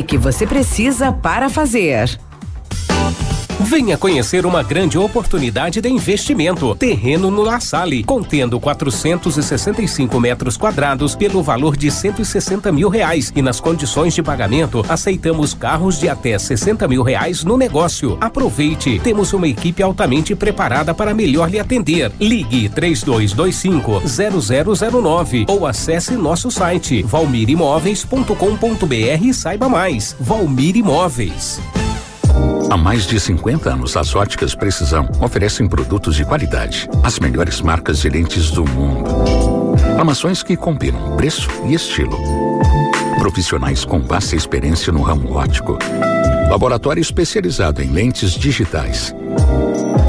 que você precisa para fazer. Venha conhecer uma grande oportunidade de investimento. Terreno no La Salle, contendo 465 metros quadrados pelo valor de 160 mil reais. E nas condições de pagamento, aceitamos carros de até 60 mil reais no negócio. Aproveite, temos uma equipe altamente preparada para melhor lhe atender. Ligue 3225 0009 ou acesse nosso site valmirimóveis.com.br e saiba mais. Valmir Imóveis. Há mais de 50 anos, as óticas Precisão oferecem produtos de qualidade, as melhores marcas de lentes do mundo. Armações que combinam preço e estilo. Profissionais com vasta experiência no ramo óptico. Laboratório especializado em lentes digitais.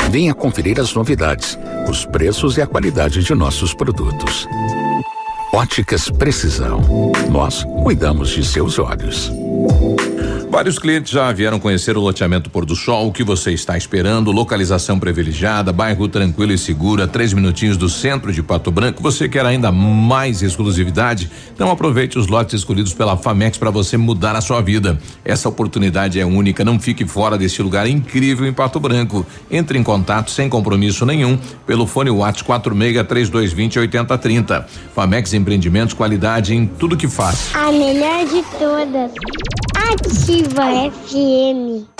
Venha conferir as novidades, os preços e a qualidade de nossos produtos. Óticas Precisão. Nós cuidamos de seus olhos. Vários clientes já vieram conhecer o loteamento Pôr do Sol. O que você está esperando? Localização privilegiada, bairro tranquilo e seguro, a três minutinhos do centro de Pato Branco. Você quer ainda mais exclusividade? Então aproveite os lotes escolhidos pela Famex para você mudar a sua vida. Essa oportunidade é única. Não fique fora deste lugar incrível em Pato Branco. Entre em contato sem compromisso nenhum pelo fone WhatsApp 46 3220 8030. Famex Empreendimentos, qualidade em tudo que faz. A melhor de todas. Ativa FM.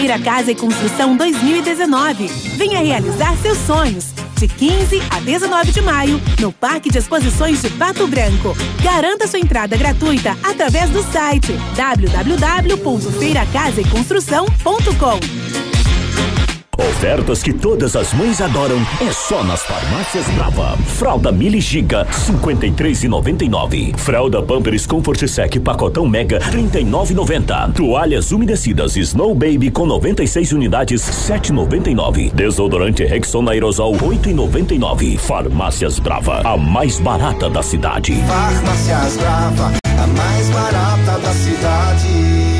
Feira Casa e Construção 2019. Venha realizar seus sonhos. De 15 a 19 de maio, no Parque de Exposições de Pato Branco. Garanta sua entrada gratuita através do site www.feiracasaeconstrução.com. Ofertas que todas as mães adoram é só nas farmácias Brava. Fralda Mili Giga 53,99. Fralda Pampers Comfort Sec pacotão Mega 39,90. Toalhas umedecidas Snow Baby com 96 unidades 7,99. Desodorante Rexona Aerosol 8,99. Farmácias Brava, a mais barata da cidade. Farmácias Brava, a mais barata da cidade.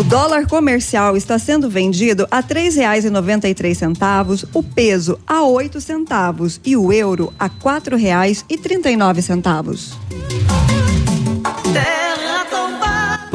O dólar comercial está sendo vendido a R$ 3,93, o peso a oito centavos e o euro a R$ 4,39.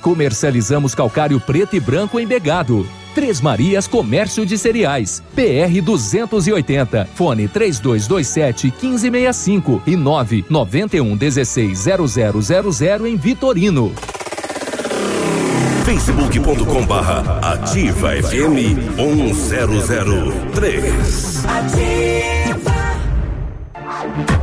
Comercializamos calcário preto e branco embegado. Três Marias Comércio de Cereais. PR 280. Fone 3227 1565 e 991 16 0000 em Vitorino. facebook.com barra ativa FM 1003. Ativa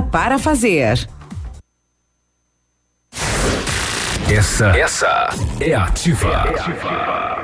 para fazer. Essa, essa é ativa. Ativa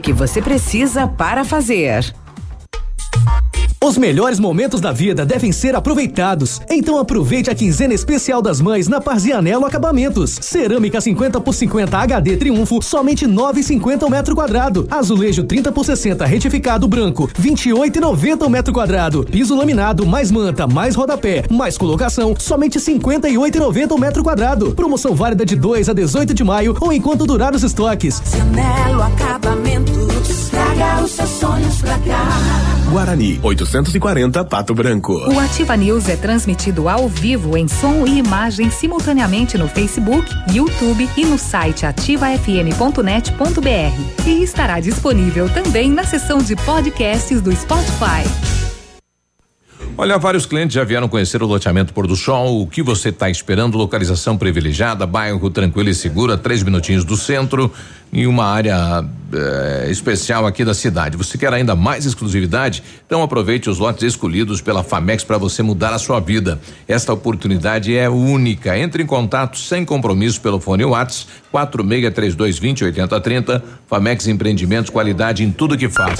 que você precisa para fazer. Os melhores momentos da vida devem ser aproveitados. Então aproveite a quinzena especial das mães na Parzianello Acabamentos. Cerâmica 50 por 50 HD Triunfo, somente 9,50 o metro quadrado. Azulejo 30 por 60 retificado branco, 28,90 o metro quadrado. Piso laminado mais manta, mais rodapé, mais colocação, somente 58,90 o metro quadrado. Promoção válida de 2 a 18 de maio ou enquanto durar os estoques. Cianelo Acabamentos, traga os seus sonhos pra cá. Guarani, 840 Pato Branco. O Ativa News é transmitido ao vivo em som e imagem simultaneamente no Facebook, YouTube e no site ativafm.net.br. E estará disponível também na seção de podcasts do Spotify. Olha, vários clientes já vieram conhecer o loteamento Pôr do Sol. O que você está esperando? Localização privilegiada, bairro tranquilo e seguro, a três minutinhos do centro em uma área eh, especial aqui da cidade. Você quer ainda mais exclusividade? Então aproveite os lotes escolhidos pela Famex para você mudar a sua vida. Esta oportunidade é única. Entre em contato sem compromisso pelo fone Whats 463220 8030. Famex Empreendimentos, qualidade em tudo que faz.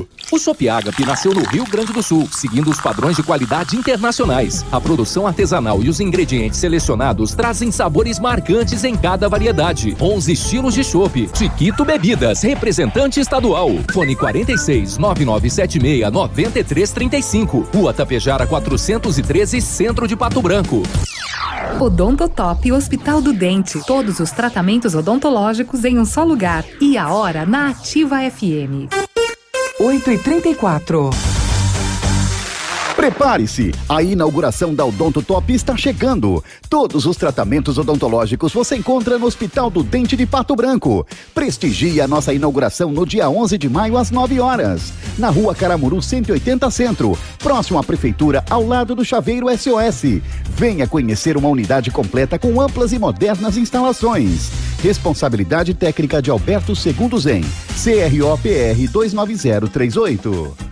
O Chopp nasceu no Rio Grande do Sul, seguindo os padrões de qualidade internacionais. A produção artesanal e os ingredientes selecionados trazem sabores marcantes em cada variedade. 11 estilos de chopp. Chiquito Bebidas, representante estadual. Fone 46 9976 9335. Rua Tapejara 413, Centro de Pato Branco. Odontotop Hospital do Dente. Todos os tratamentos odontológicos em um só lugar. E a hora na Ativa FM. 8 e 34 Prepare-se! A inauguração da Odonto Top está chegando. Todos os tratamentos odontológicos você encontra no Hospital do Dente de Pato Branco. Prestigie a nossa inauguração no dia 11 de maio às 9 horas. Na rua Caramuru 180 Centro, próximo à Prefeitura, ao lado do Chaveiro SOS. Venha conhecer uma unidade completa com amplas e modernas instalações. Responsabilidade técnica de Alberto Segundo Zen. CROPR 29038.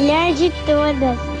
melhor de todas.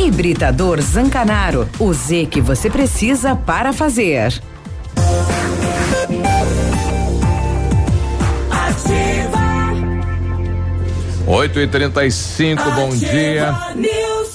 Hibridador Zancanaro. O Z que você precisa para fazer. Oito e trinta e cinco, bom dia.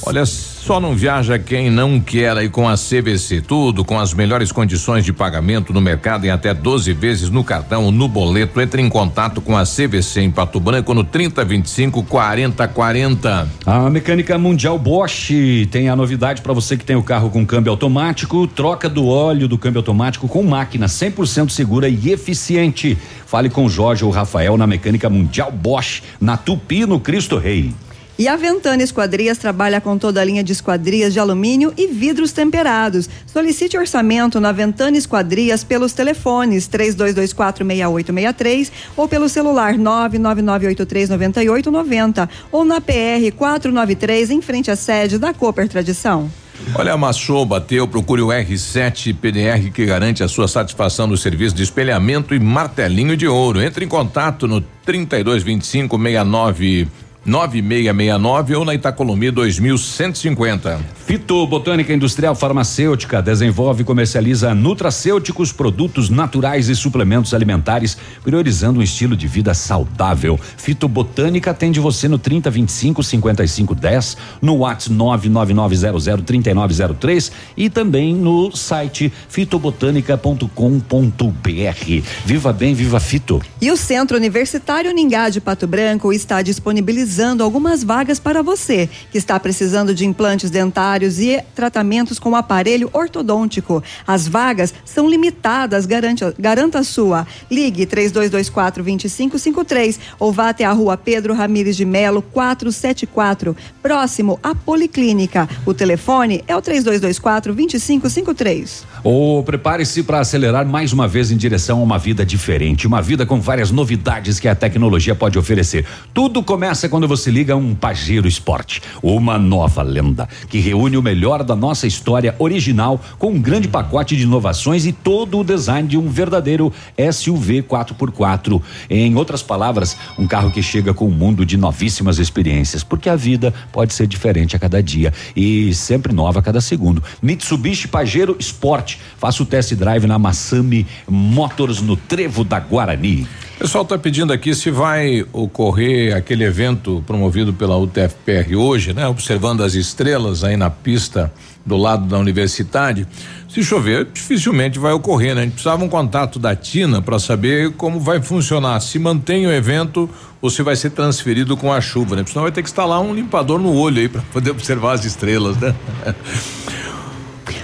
Olha, só não viaja quem não quer aí com a CVC. Tudo com as melhores condições de pagamento no mercado em até 12 vezes no cartão ou no boleto. Entre em contato com a CVC em Pato Branco no 3025 4040. A Mecânica Mundial Bosch tem a novidade para você que tem o carro com câmbio automático, troca do óleo do câmbio automático com máquina 100% segura e eficiente. Fale com Jorge ou Rafael na Mecânica Mundial Bosch, na Tupi, no Cristo Rei. E a Ventana Esquadrias trabalha com toda a linha de esquadrias de alumínio e vidros temperados. Solicite orçamento na Ventana Esquadrias pelos telefones 32246863 ou pelo celular 999839890 ou na PR 493 em frente à sede da Cooper Tradição. Olha, amassou, bateu, procure o R7 PDR que garante a sua satisfação no serviço de espelhamento e martelinho de ouro. Entre em contato no 3225 69 9669 ou na Itacolomi 2150. Fitobotânica Industrial Farmacêutica desenvolve e comercializa nutracêuticos, produtos naturais e suplementos alimentares, priorizando um estilo de vida saudável. Fitobotânica atende você no 3025 5510, no WhatsApp 99900 3903 e também no site fitobotânica.com.br. Viva bem, viva Fito. E o Centro Universitário Ningá de Pato Branco está disponibilizando algumas vagas para você que está precisando de implantes dentários e tratamentos com aparelho ortodôntico. As vagas são limitadas, garante, garanta a sua. Ligue 3224 2553 ou vá até a rua Pedro Ramires de Melo 474, próximo à Policlínica. O telefone é o 3224 2553. Ou prepare-se para acelerar mais uma vez em direção a uma vida diferente, uma vida com várias novidades que a tecnologia pode oferecer. Tudo começa quando você liga um Pajero Sport, uma nova lenda que reúne o melhor da nossa história original com um grande pacote de inovações e todo o design de um verdadeiro SUV 4x4. Em outras palavras, um carro que chega com um mundo de novíssimas experiências, porque a vida pode ser diferente a cada dia e sempre nova a cada segundo. Mitsubishi Pajero Sport. Faça o test drive na Massami Motors no Trevo da Guarani. O pessoal está pedindo aqui se vai ocorrer aquele evento promovido pela UTFPR hoje, né? Observando as estrelas aí na pista do lado da universidade. Se chover, dificilmente vai ocorrer, né? A gente precisava um contato da Tina para saber como vai funcionar, se mantém o evento ou se vai ser transferido com a chuva, né? Senão vai ter que instalar um limpador no olho aí para poder observar as estrelas, né?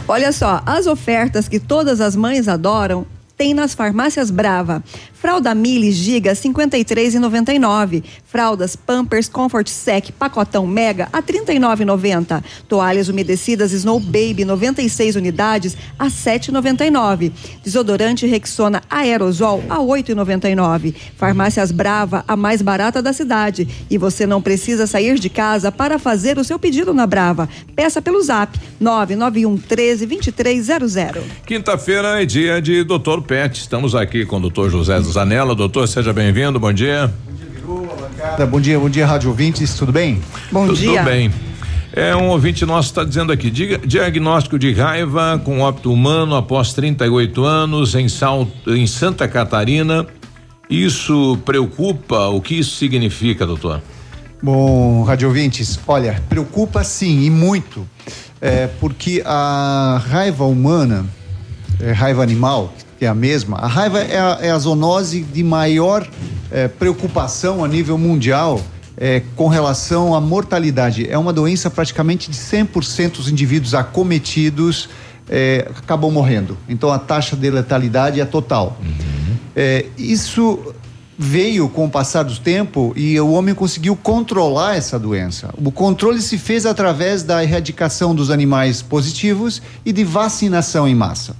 Olha só, as ofertas que todas as mães adoram tem nas farmácias Brava. Fralda Mili Giga 53,99. Fraldas Pampers Comfort Sec pacotão Mega a 39,90. Toalhas umedecidas Snow Baby 96 unidades a 7,99. Desodorante Rexona Aerosol a 8,99. Farmácias Brava, a mais barata da cidade. E você não precisa sair de casa para fazer o seu pedido na Brava. Peça pelo Zap 991 13 2300. Quinta-feira é dia de Dr. Pet. Estamos aqui com o Dr. José Zanella. Doutor, seja bem-vindo. Bom dia. Bom dia, bom dia, rádio ouvintes, tudo bem? Bom Tudo dia. bem. É um ouvinte nosso está dizendo aqui, diga- diagnóstico de raiva com óbito humano após 38 anos em, Sal, em Santa Catarina. Isso preocupa? O que isso significa, doutor? Bom, rádio ouvintes, olha, preocupa sim e muito, é, porque a raiva humana, é, raiva animal, que é a mesma, a raiva é a, é a zoonose de maior é, preocupação a nível mundial é, com relação à mortalidade. É uma doença praticamente de 100% dos indivíduos acometidos é, acabam morrendo. Então a taxa de letalidade é total. É, isso veio com o passar do tempo e o homem conseguiu controlar essa doença. O controle se fez através da erradicação dos animais positivos e de vacinação em massa.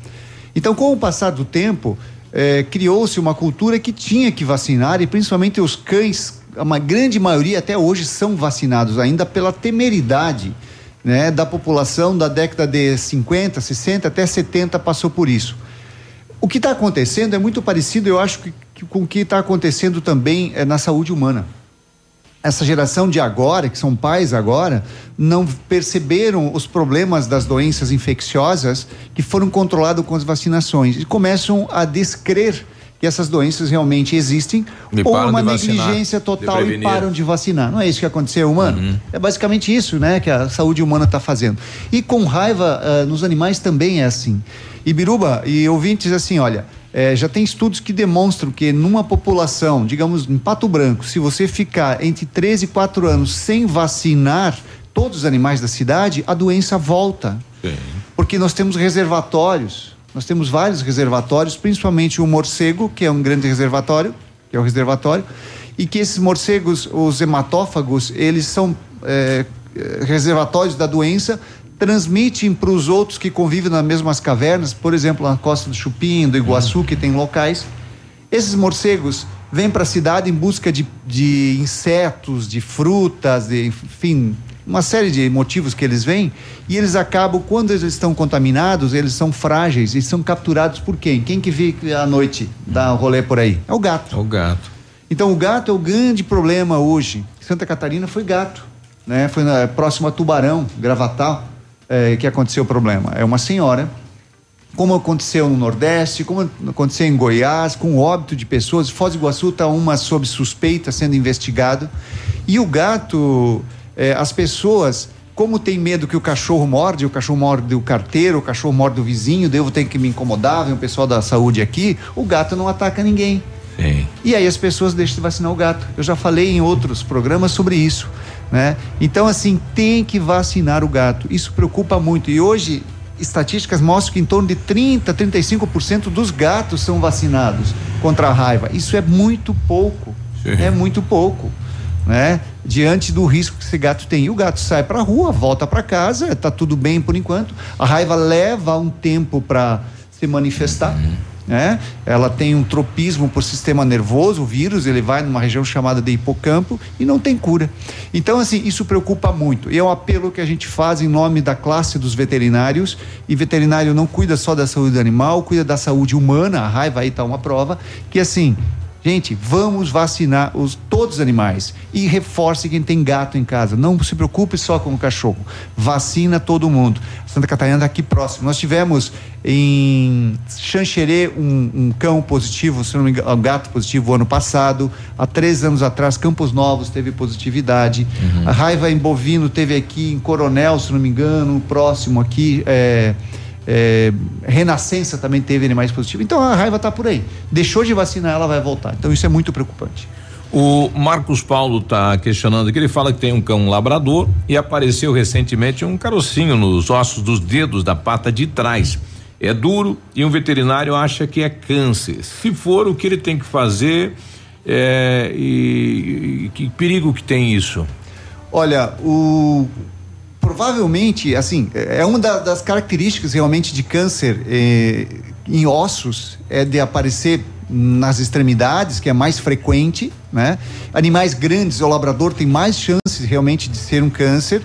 Então, com o passar do tempo, eh, criou-se uma cultura que tinha que vacinar e principalmente os cães, uma grande maioria até hoje são vacinados ainda pela temeridade né, da população da década de 50, 60 até 70 passou por isso. O que está acontecendo é muito parecido, eu acho, que, que com o que está acontecendo também é, na saúde humana. Essa geração de agora, que são pais agora, não perceberam os problemas das doenças infecciosas que foram controlados com as vacinações e começam a descrer que essas doenças realmente existem E ou uma vacinar, negligência total e param de vacinar. Não é isso que aconteceu, humano? Uhum. É basicamente isso, né, que a saúde humana está fazendo. E com raiva ah, nos animais também é assim. E Biruba e ouvintes assim, olha, eh, já tem estudos que demonstram que numa população, digamos em Pato Branco, se você ficar entre 13 e 4 anos sem vacinar todos os animais da cidade, a doença volta. Porque nós temos reservatórios, nós temos vários reservatórios, principalmente o morcego, que é um grande reservatório, que é o reservatório, e que esses morcegos, os hematófagos, eles são eh, eh, reservatórios da doença, transmitem para os outros que convivem nas mesmas cavernas, por exemplo, na Costa do Chupim, do Iguaçu, que tem locais. Esses morcegos vêm para a cidade em busca de, de insetos, de frutas, de, enfim, uma série de motivos que eles vêm e eles acabam, quando eles estão contaminados, eles são frágeis e são capturados por quem? Quem que fica à noite dá um rolê por aí? É o gato. É o gato. Então o gato é o grande problema hoje. Santa Catarina foi gato, né? Foi na, próximo a Tubarão, Gravatal, eh, que aconteceu o problema. É uma senhora, como aconteceu no Nordeste, como aconteceu em Goiás, com óbito de pessoas. Foz do Iguaçu está uma sob suspeita sendo investigado. E o gato, eh, as pessoas, como tem medo que o cachorro morde, o cachorro morde o carteiro, o cachorro morde o vizinho, devo ter que me incomodar, vem o pessoal da saúde aqui, o gato não ataca ninguém. Sim. E aí as pessoas deixam de vacinar o gato. Eu já falei em outros programas sobre isso, né? Então assim, tem que vacinar o gato. Isso preocupa muito. E hoje estatísticas mostram que em torno de 30, 35% dos gatos são vacinados contra a raiva. Isso é muito pouco. É muito pouco, né? Diante do risco que esse gato tem. E o gato sai para a rua, volta para casa, tá tudo bem por enquanto. A raiva leva um tempo para se manifestar né? Ela tem um tropismo por sistema nervoso, o vírus, ele vai numa região chamada de hipocampo e não tem cura. Então, assim, isso preocupa muito. E é um apelo que a gente faz em nome da classe dos veterinários. E veterinário não cuida só da saúde animal, cuida da saúde humana. A raiva aí tá uma prova que assim. Gente, vamos vacinar os, todos os animais e reforce quem tem gato em casa. Não se preocupe só com o cachorro. Vacina todo mundo. Santa Catarina está aqui próximo. Nós tivemos em Xanxerê um, um cão positivo, se não me engano, um gato positivo ano passado. Há três anos atrás, Campos Novos teve positividade. A raiva em bovino teve aqui em Coronel, se não me engano, próximo aqui. É, é, Renascença também teve animais positivos. Então a raiva está por aí. Deixou de vacinar, ela vai voltar. Então isso é muito preocupante. O Marcos Paulo está questionando que ele fala que tem um cão labrador e apareceu recentemente um carocinho nos ossos dos dedos da pata de trás. É duro e um veterinário acha que é câncer. Se for, o que ele tem que fazer é, e, e que perigo que tem isso? Olha, o provavelmente, assim, é uma da- das características realmente de câncer eh, em ossos é de aparecer nas extremidades, que é mais frequente, né? Animais grandes, o labrador tem mais chances realmente de ser um câncer.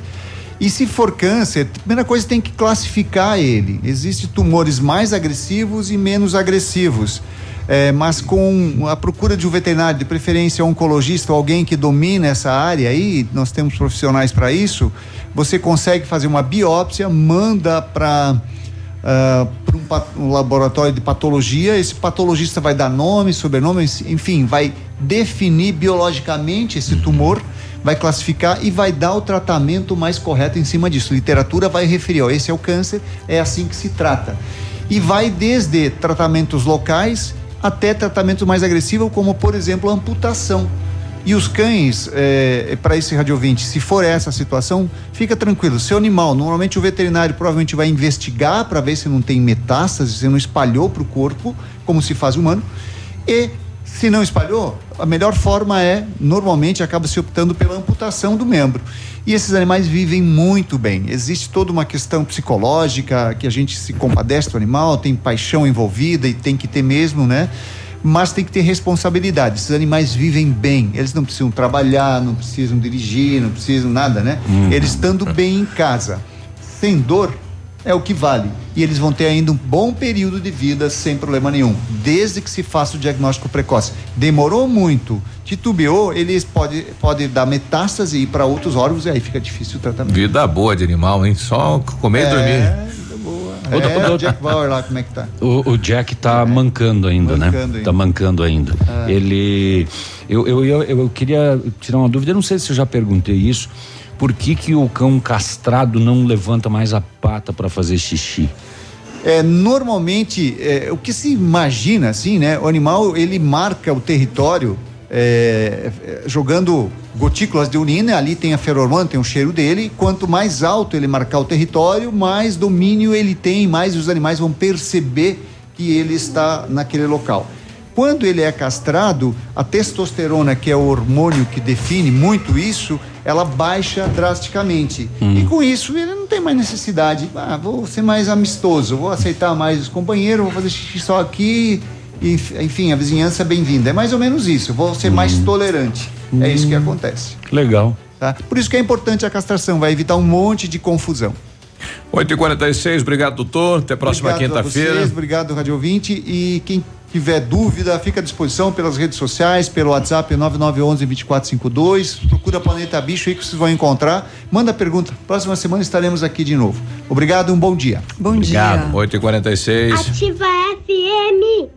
E se for câncer, a primeira coisa tem que classificar ele. Existem tumores mais agressivos e menos agressivos. É, mas com a procura de um veterinário, de preferência um oncologista ou alguém que domina essa área aí, nós temos profissionais para isso, você consegue fazer uma biópsia, manda para um, pa- um laboratório de patologia, esse patologista vai dar nome, sobrenome, enfim, vai definir biologicamente esse tumor, vai classificar e vai dar o tratamento mais correto em cima disso. Literatura vai referir, ó, esse é o câncer, é assim que se trata. E vai desde tratamentos locais até tratamento mais agressivo, como por exemplo a amputação. E os cães, é, para esse radiovinte, se for essa situação, fica tranquilo. Seu animal, normalmente o veterinário provavelmente vai investigar para ver se não tem metástase, se não espalhou para o corpo, como se faz humano. E Se não espalhou, a melhor forma é, normalmente, acaba se optando pela amputação do membro. E esses animais vivem muito bem. Existe toda uma questão psicológica que a gente se compadece do animal, tem paixão envolvida e tem que ter mesmo, né? Mas tem que ter responsabilidade. Esses animais vivem bem. Eles não precisam trabalhar, não precisam dirigir, não precisam nada, né? Uhum. Eles estando bem em casa, sem dor, é o que vale. E eles vão ter ainda um bom período de vida sem problema nenhum, desde que se faça o diagnóstico precoce. Demorou muito, titubeou, eles pode, pode dar metástase e ir para outros órgãos e aí fica difícil o tratamento. Vida boa de animal, hein? Só comer e É, dormir. É, o Jack Bauer lá, como é que tá? O, o Jack tá mancando ainda, né? Mancando ainda. Tá mancando ainda. É. Ele. Eu, eu, eu, eu queria tirar uma dúvida, eu não sei se eu já perguntei isso. Por que, que o cão castrado não levanta mais a pata para fazer xixi? É, normalmente, é, o que se imagina, assim, né? O animal, ele marca o território é, é, jogando gotículas de urina, ali tem a feromona, tem o cheiro dele. Quanto mais alto ele marcar o território, mais domínio ele tem, mais os animais vão perceber que ele está naquele local. Quando ele é castrado, a testosterona, que é o hormônio que define muito isso, ela baixa drasticamente. E com isso ele não tem mais necessidade. Ah, vou ser mais amistoso, vou aceitar mais os companheiros, vou fazer xixi só aqui. E, enfim, a vizinhança é bem-vinda. É mais ou menos isso. Vou ser mais tolerante. É isso que acontece. Legal. Tá? Por isso que é importante a castração, vai evitar um monte de confusão. 8h46, obrigado, doutor. Até a próxima Obrigado quinta-feira. obrigado, Rádio Ouvinte. E quem tiver dúvida, fica à disposição pelas redes sociais, pelo WhatsApp 9911-2452. Procura Planeta Bicho aí que vocês vão encontrar. Manda pergunta. Próxima semana estaremos aqui de novo. Obrigado, um bom dia. Bom Obrigado. 8h46. Ativa FM.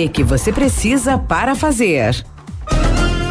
que você precisa para fazer.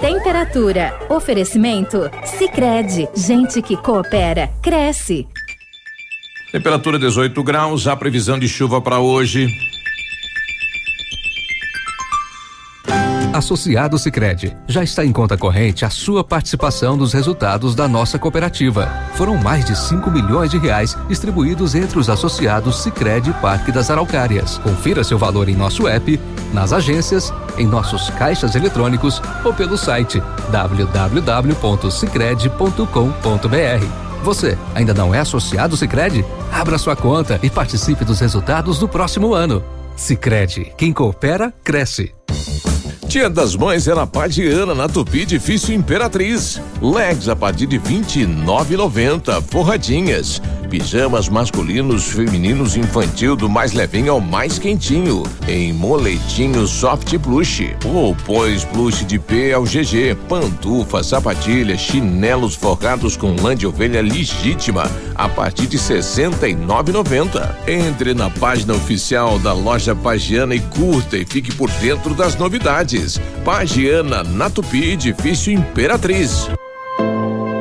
temperatura. Oferecimento? Sicredi Gente que coopera, cresce. Temperatura 18 graus, a previsão de chuva para hoje. Associado Sicredi já está em conta corrente a sua participação nos resultados da nossa cooperativa. Foram mais de 5 milhões de reais distribuídos entre os associados Sicredi Parque das Araucárias. Confira seu valor em nosso app, nas agências, em nossos caixas eletrônicos ou pelo site www.sicredi.com.br. Você ainda não é associado Sicredi? Abra sua conta e participe dos resultados do próximo ano. Sicredi, quem coopera cresce. Dia das Mães é na Pagiana, na Tupi Difícil Imperatriz. Legs a partir de 29,90. Forradinhas. Pijamas masculinos, femininos infantil do mais levinho ao mais quentinho. Em moletinho soft plush. Roupões plush de P ao GG. Pantufa, sapatilha, chinelos forrados com lã de ovelha legítima. A partir de 69,90. Entre na página oficial da loja Pagiana e curta e fique por dentro das novidades. Pagiana, na Tupi, edifício Imperatriz.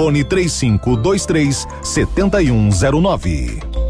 Fone 3523 7109.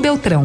Beltrão.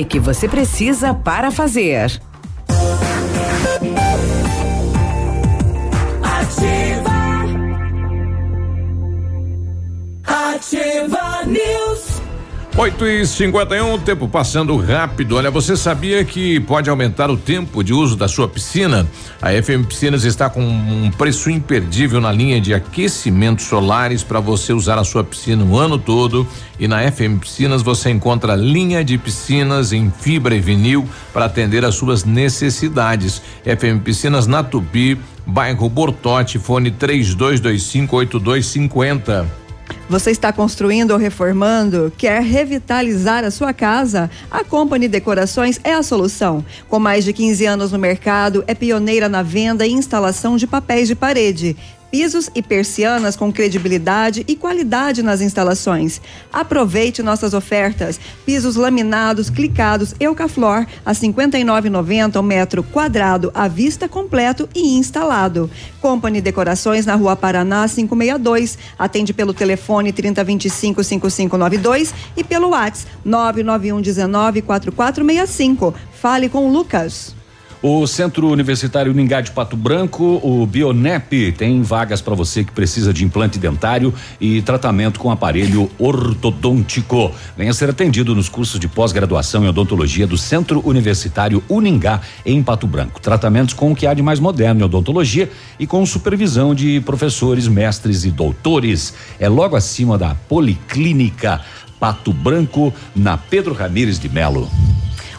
que você precisa para fazer. Ativa. Ativa News. 8 e 51 tempo passando rápido. Olha, você sabia que pode aumentar o tempo de uso da sua piscina? A FM Piscinas está com um preço imperdível na linha de aquecimentos solares para você usar a sua piscina o ano todo. E na FM Piscinas você encontra linha de piscinas em fibra e vinil para atender às suas necessidades. FM Piscinas na Tupi, bairro Bortote, fone 3225 8250. Você está construindo ou reformando? Quer revitalizar a sua casa? A Company Decorações é a solução. Com mais de 15 anos no mercado, é pioneira na venda e instalação de papéis de parede. Pisos e persianas com credibilidade e qualidade nas instalações. Aproveite nossas ofertas. Pisos laminados, clicados, Eucaflor a 59,90 o metro quadrado à vista completo e instalado. Company Decorações na Rua Paraná 562. Atende pelo telefone 3025 5592 e pelo WhatsApp 991 19 4465. Fale com o Lucas. O Centro Universitário Uningá de Pato Branco, o Bionep, tem vagas para você que precisa de implante dentário e tratamento com aparelho ortodôntico. Venha ser atendido nos cursos de pós-graduação em odontologia do Centro Universitário Uningá, em Pato Branco. Tratamentos com o que há de mais moderno em odontologia e com supervisão de professores, mestres e doutores. É logo acima da Policlínica Pato Branco, na Pedro Ramires de Melo.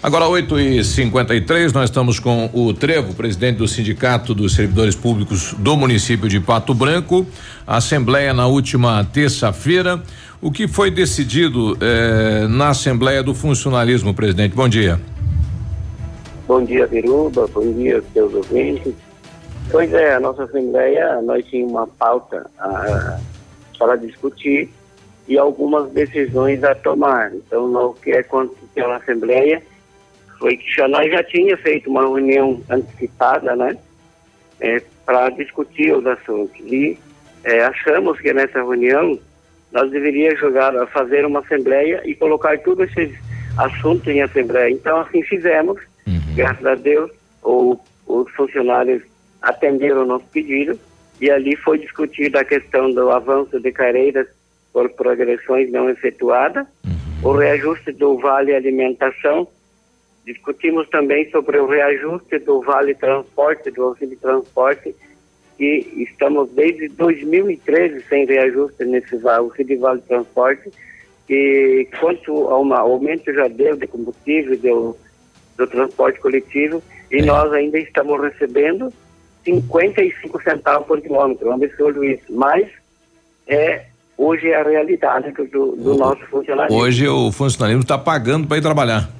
Agora 8 e 53 nós estamos com o Trevo, presidente do Sindicato dos Servidores Públicos do município de Pato Branco. A Assembleia na última terça-feira. O que foi decidido eh, na Assembleia do Funcionalismo, presidente? Bom dia. Bom dia, Viruba. Bom dia, seus ouvintes. Pois é, a nossa Assembleia, nós tínhamos uma pauta para discutir e algumas decisões a tomar. Então, o que aconteceu na Assembleia foi que já, nós já tinha feito uma reunião antecipada, né, é, para discutir os assuntos. E é, achamos que nessa reunião nós deveríamos jogar, fazer uma assembleia e colocar todos esses assuntos em assembleia. Então, assim fizemos, graças a Deus, o, os funcionários atenderam o nosso pedido e ali foi discutida a questão do avanço de carreiras por progressões não efetuadas, o reajuste do vale alimentação Discutimos também sobre o reajuste do Vale Transporte, do auxílio transporte, que estamos desde 2013 sem reajuste nesse auxílio Vale Transporte, e quanto ao aumento já deu de combustível, do, do transporte coletivo, E nós ainda estamos recebendo 55 centavos por quilômetro, é um absurdo isso. Mas é, hoje é a realidade do, do nosso funcionalismo. Hoje o funcionalismo está pagando para ir trabalhar.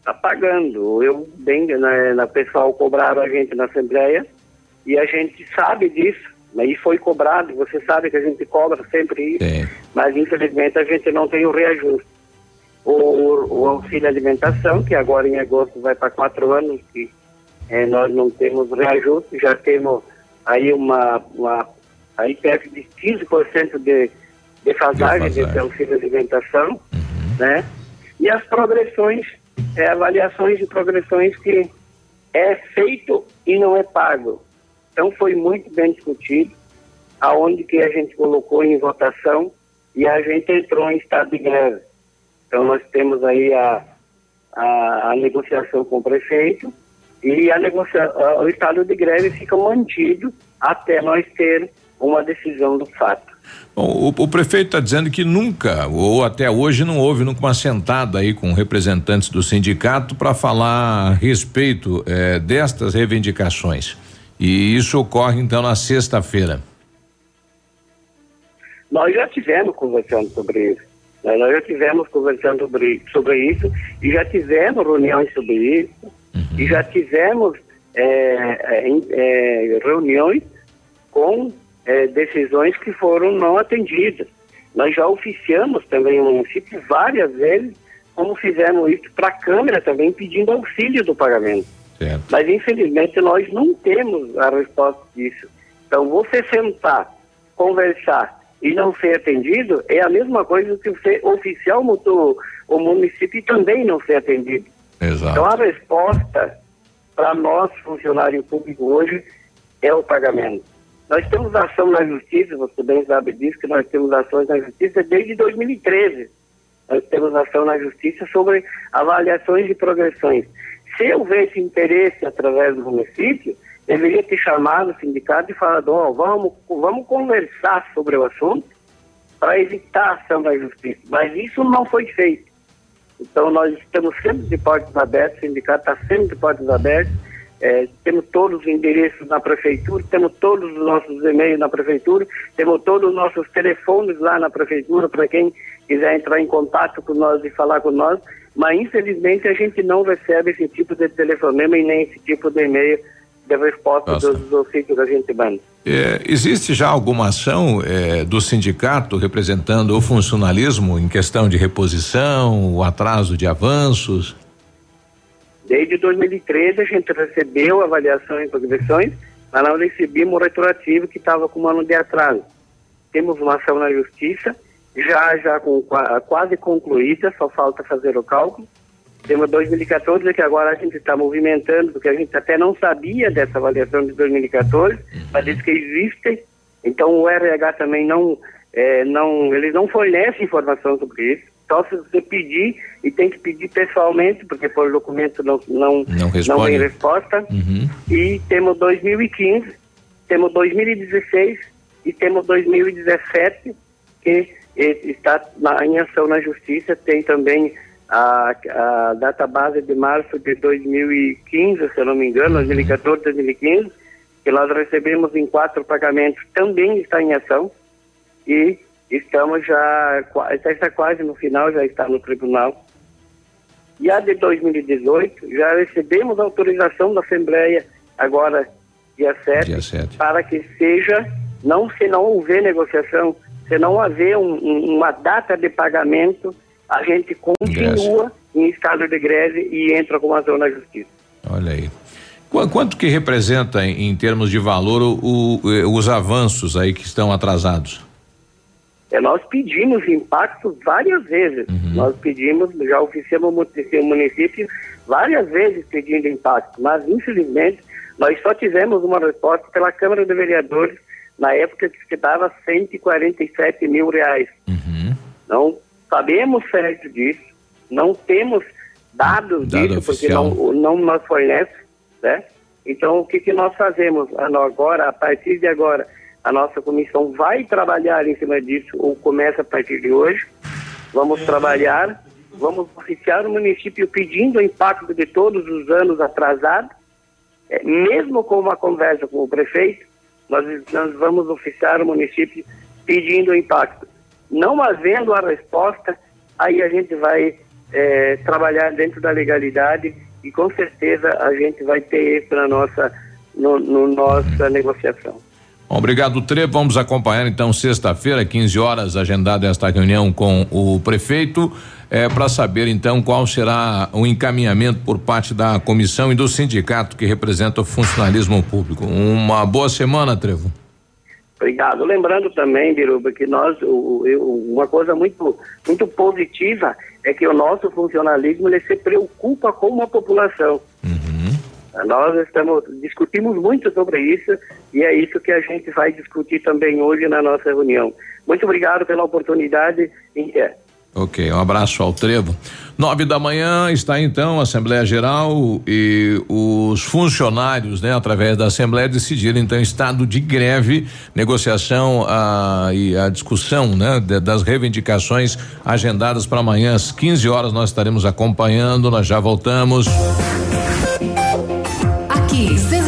Está pagando. Eu, bem, na, na pessoal cobraram a gente na Assembleia e a gente sabe disso. Aí foi cobrado, você sabe que a gente cobra sempre isso, mas infelizmente a gente não tem o reajuste. O, o, o auxílio alimentação, que agora em agosto vai para quatro anos, que eh, nós não temos reajuste, já temos aí uma, uma aí perto de 15% de defasagem desse auxílio alimentação, né? E as progressões, é, avaliações de progressões que é feito e não é pago. Então foi muito bem discutido, aonde que a gente colocou em votação e a gente entrou em estado de greve. Então nós temos aí a, a, a negociação com o prefeito e a negocia, o estado de greve fica mantido até nós ter uma decisão do fato. Bom, o, o prefeito está dizendo que nunca, ou até hoje, não houve nunca uma sentada aí com representantes do sindicato para falar a respeito eh, destas reivindicações. E isso ocorre então na sexta-feira. Nós já tivemos conversando sobre isso. né? Nós já tivemos conversando sobre, sobre isso e já tivemos reuniões sobre isso e já tivemos é, é, é, reuniões com é, decisões que foram não atendidas. Nós já oficiamos também o município várias vezes, como fizemos isso para a Câmara também, pedindo auxílio do pagamento. Mas infelizmente nós não temos a resposta disso. Então você sentar, conversar e não ser atendido é a mesma coisa que você oficial o, o município e também não ser atendido. Exato. Então a resposta para nós, funcionário público hoje, é o pagamento. Nós temos ação na justiça, você bem sabe disso, que nós temos ações na justiça desde 2013. Nós temos ação na justiça sobre avaliações de progressões. Se houvesse interesse através do município, deveria ter chamado o sindicato e falado, ó, vamos, vamos conversar sobre o assunto para evitar a ação da justiça. Mas isso não foi feito. Então nós estamos sempre de portas abertas, o sindicato está sempre de portas abertas, eh, temos todos os endereços na prefeitura, temos todos os nossos e-mails na prefeitura, temos todos os nossos telefones lá na prefeitura para quem quiser entrar em contato com nós e falar com nós, mas infelizmente a gente não recebe esse tipo de telefonema e nem esse tipo de e-mail de resposta Nossa. dos, sítios que a gente manda. É, existe já alguma ação é, do sindicato representando o funcionalismo em questão de reposição, o atraso de avanços? Desde 2013 a gente recebeu avaliações e progressões, mas não recebemos o retroativo que estava com um ano de atraso. Temos uma ação na justiça, já já com, qua- quase concluída, só falta fazer o cálculo. Temos 2014 que agora a gente está movimentando, porque a gente até não sabia dessa avaliação de 2014, mas diz que existe. Então o RH também não, eh, não, eles não fornecem informação sobre isso. Só se você pedir, e tem que pedir pessoalmente, porque por documento não, não, Não responde. vem resposta. E temos 2015, temos 2016 e temos 2017, que eh, está na, em ação na justiça. Tem também a, a database de março de 2015, se eu não me engano, 2014, 2015, que nós recebemos em quatro pagamentos, também está em ação. E estamos já, está quase no final, já está no tribunal. E a de 2018, já recebemos autorização da Assembleia, agora, dia 7, Dia 7. para que seja, não se não houver negociação, se não haver um- um- uma data de pagamento, a gente continua em estado de greve e entra com ação na justiça. Olha aí. Qu- Quanto que representa em, em termos de valor o- o- eh, os avanços aí que estão atrasados? É, nós pedimos impacto várias vezes. Nós pedimos, já oficiamos o município- várias vezes pedindo impacto, mas infelizmente nós só tivemos uma resposta pela Câmara de Vereadores na época que dava 147 mil reais. Não sabemos certo disso, não temos dados Dado disso, porque oficial. não, não nos fornece, né? Então, o que, que nós fazemos Ah, agora, a partir de agora, a nossa comissão vai trabalhar em cima disso, ou começa a partir de hoje, vamos trabalhar, vamos oficiar o município pedindo o impacto de todos os anos atrasados, é, mesmo com uma conversa com o prefeito, nós, nós vamos oficiar o município pedindo o impacto. Não havendo a resposta, aí a gente vai é, trabalhar dentro da legalidade e com certeza a gente vai ter isso na nossa, no, no nossa negociação. Obrigado, Trevo. Vamos acompanhar então sexta-feira, 15 horas, agendada esta reunião com o prefeito, é, para saber então qual será o encaminhamento por parte da comissão e do sindicato que representa o funcionalismo público. Uma boa semana, Trevo. Obrigado. Lembrando também, Biruba, que nós, o, o, uma coisa muito, muito positiva é que o nosso funcionalismo ele se preocupa com a população. Nós estamos discutimos muito sobre isso e é isso que a gente vai discutir também hoje na nossa reunião. Muito obrigado pela oportunidade. Ok, um abraço ao Trevo. Nove da manhã está então a Assembleia Geral e os funcionários, né, através da Assembleia, decidiram então estado de greve, negociação a, e a discussão, né, de, das reivindicações agendadas para amanhã às 15 horas. Nós estaremos acompanhando, nós já voltamos.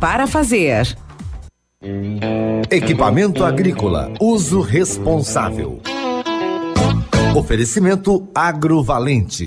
para fazer. Equipamento agrícola, uso responsável. Oferecimento agrovalente.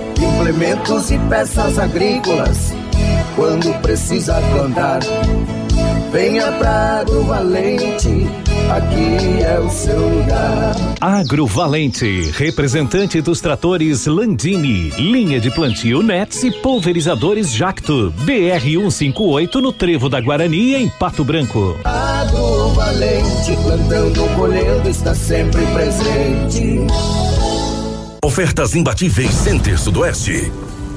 Implementos e peças agrícolas, quando precisa plantar. Venha pra Agro Valente, aqui é o seu lugar. Agrovalente, representante dos tratores Landini, linha de plantio Nets e pulverizadores Jacto, BR 158 no Trevo da Guarani, em Pato Branco. Agro Valente, plantando, colhendo, está sempre presente. Ofertas imbatíveis Center Sudoeste.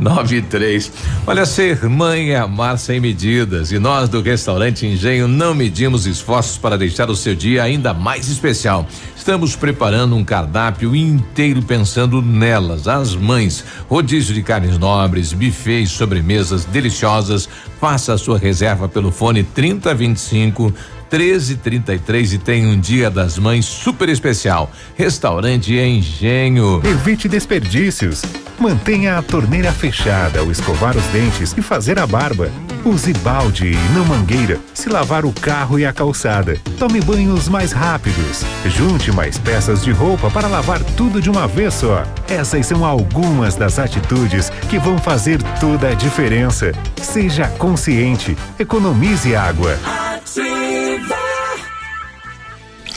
9 e 3. Olha, ser mãe é amar sem medidas. E nós do restaurante Engenho não medimos esforços para deixar o seu dia ainda mais especial. Estamos preparando um cardápio inteiro pensando nelas, as mães. Rodízio de carnes nobres, buffets, sobremesas deliciosas. Faça a sua reserva pelo fone 3025 1333 e tem um Dia das Mães super especial. Restaurante Engenho. Evite desperdícios. Mantenha a torneira fechada ao escovar os dentes e fazer a barba. Use balde e não mangueira se lavar o carro e a calçada. Tome banhos mais rápidos. Junte mais peças de roupa para lavar tudo de uma vez só. Essas são algumas das atitudes que vão fazer toda a diferença. Seja consciente. Economize água.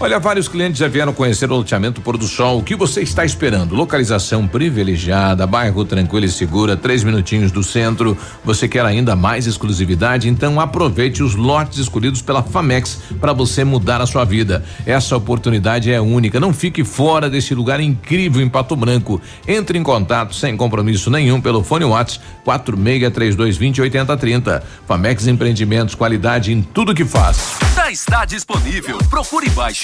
Olha, vários clientes já vieram conhecer o loteamento Pôr do Sol. O que você está esperando? Localização privilegiada, bairro tranquilo e segura, três minutinhos do centro. Você quer ainda mais exclusividade? Então aproveite os lotes escolhidos pela Famex para você mudar a sua vida. Essa oportunidade é única. Não fique fora desse lugar incrível em Pato Branco. Entre em contato sem compromisso nenhum pelo fone Whats 463220 8030. Famex Empreendimentos, qualidade em tudo que faz. Já está disponível. Procure baixe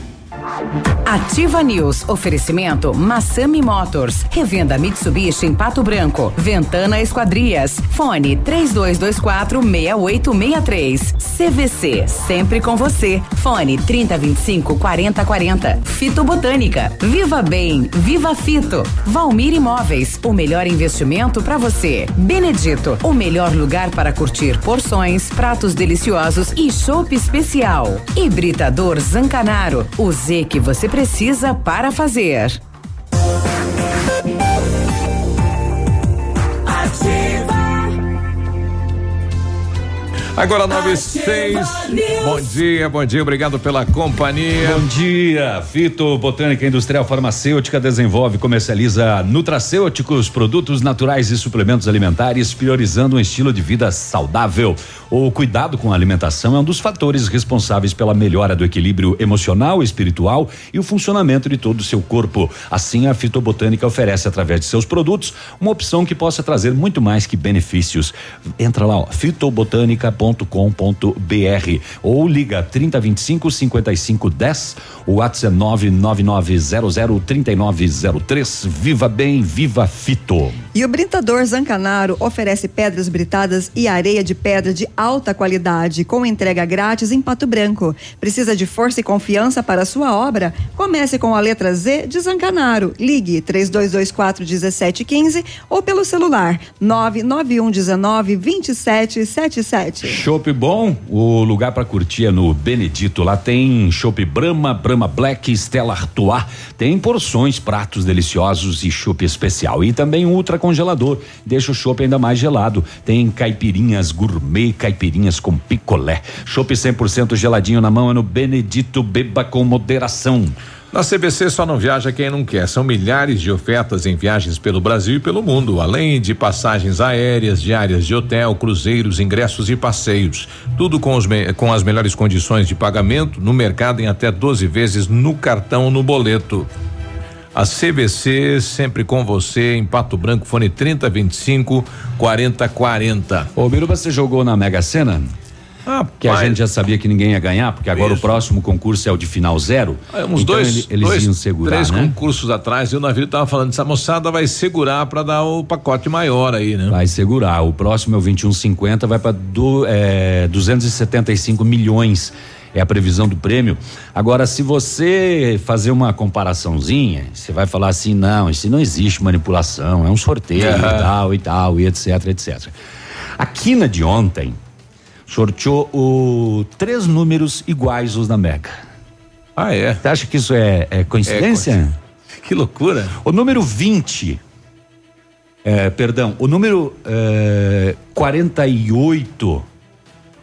Ativa News. Oferecimento Massami Motors. Revenda Mitsubishi em Pato Branco. Ventana Esquadrias. Fone 3224 6863. CVC. Sempre com você. Fone 3025 4040. Fito Botânica. Viva Bem. Viva Fito. Valmir Imóveis. O melhor investimento para você. Benedito. O melhor lugar para curtir porções, pratos deliciosos e chopp especial. Hibridador Zancanaro. O Que você precisa para fazer. Agora nove e seis. Bom dia, bom dia, obrigado pela companhia. Bom dia, Fito Botânica Industrial Farmacêutica desenvolve e comercializa nutracêuticos, produtos naturais e suplementos alimentares, priorizando um estilo de vida saudável. O cuidado com a alimentação é um dos fatores responsáveis pela melhora do equilíbrio emocional, espiritual e o funcionamento de todo o seu corpo. Assim, a Fitobotânica oferece através de seus produtos uma opção que possa trazer muito mais que benefícios. Entra lá, ó, fitobotânica.com.br ou liga 3025 5510, o WhatsApp é 99900 3903. Viva bem, viva Fito. E o Britador Zancanaro oferece pedras britadas e areia de pedra de alta qualidade, com entrega grátis em Pato Branco. Precisa de força e confiança para sua obra? Comece com a letra Z de Zancanaro. Ligue 3224 1715 ou pelo celular 991 19 2777. Chopp bom, o lugar para curtir é no Benedito. Lá tem chopp Brahma, Brahma Black, Stella Artois. Tem porções, pratos deliciosos e chopp especial. E também ultra congelador, deixa o chopp ainda mais gelado. Tem caipirinhas gourmet, caipirinhas com picolé. Chopp 100% geladinho na mão é no Benedito. Beba com moderação. Na CBC só não viaja quem não quer. São milhares de ofertas em viagens pelo Brasil e pelo mundo, além de passagens aéreas, diárias de hotel, cruzeiros, ingressos e passeios. Tudo com, os com as melhores condições de pagamento no mercado em até 12 vezes no cartão ou no boleto. A CBC sempre com você em Pato Branco, fone 3025 4040. Ô, Biruba, você jogou na Mega Sena? Ah, que a gente já sabia que ninguém ia ganhar, porque agora Isso. o próximo concurso é o de final zero. É, uns então dois, ele- eles dois iam segurar, três né? concursos atrás, e o navio tava falando, essa moçada vai segurar para dar o pacote maior aí, né? Vai segurar. O próximo é o 2150, vai para é, 275 milhões. É a previsão do prêmio. Agora, se você fazer uma comparaçãozinha, você vai falar assim: não, isso não existe manipulação, é um sorteio É. *laughs* e tal e tal, e etc, etc. A quina de ontem sorteou o, três números iguais os da Mega. Ah, é? Você acha que isso é, é coincidência? *laughs* que loucura. O número 20, é, perdão, o número é, 48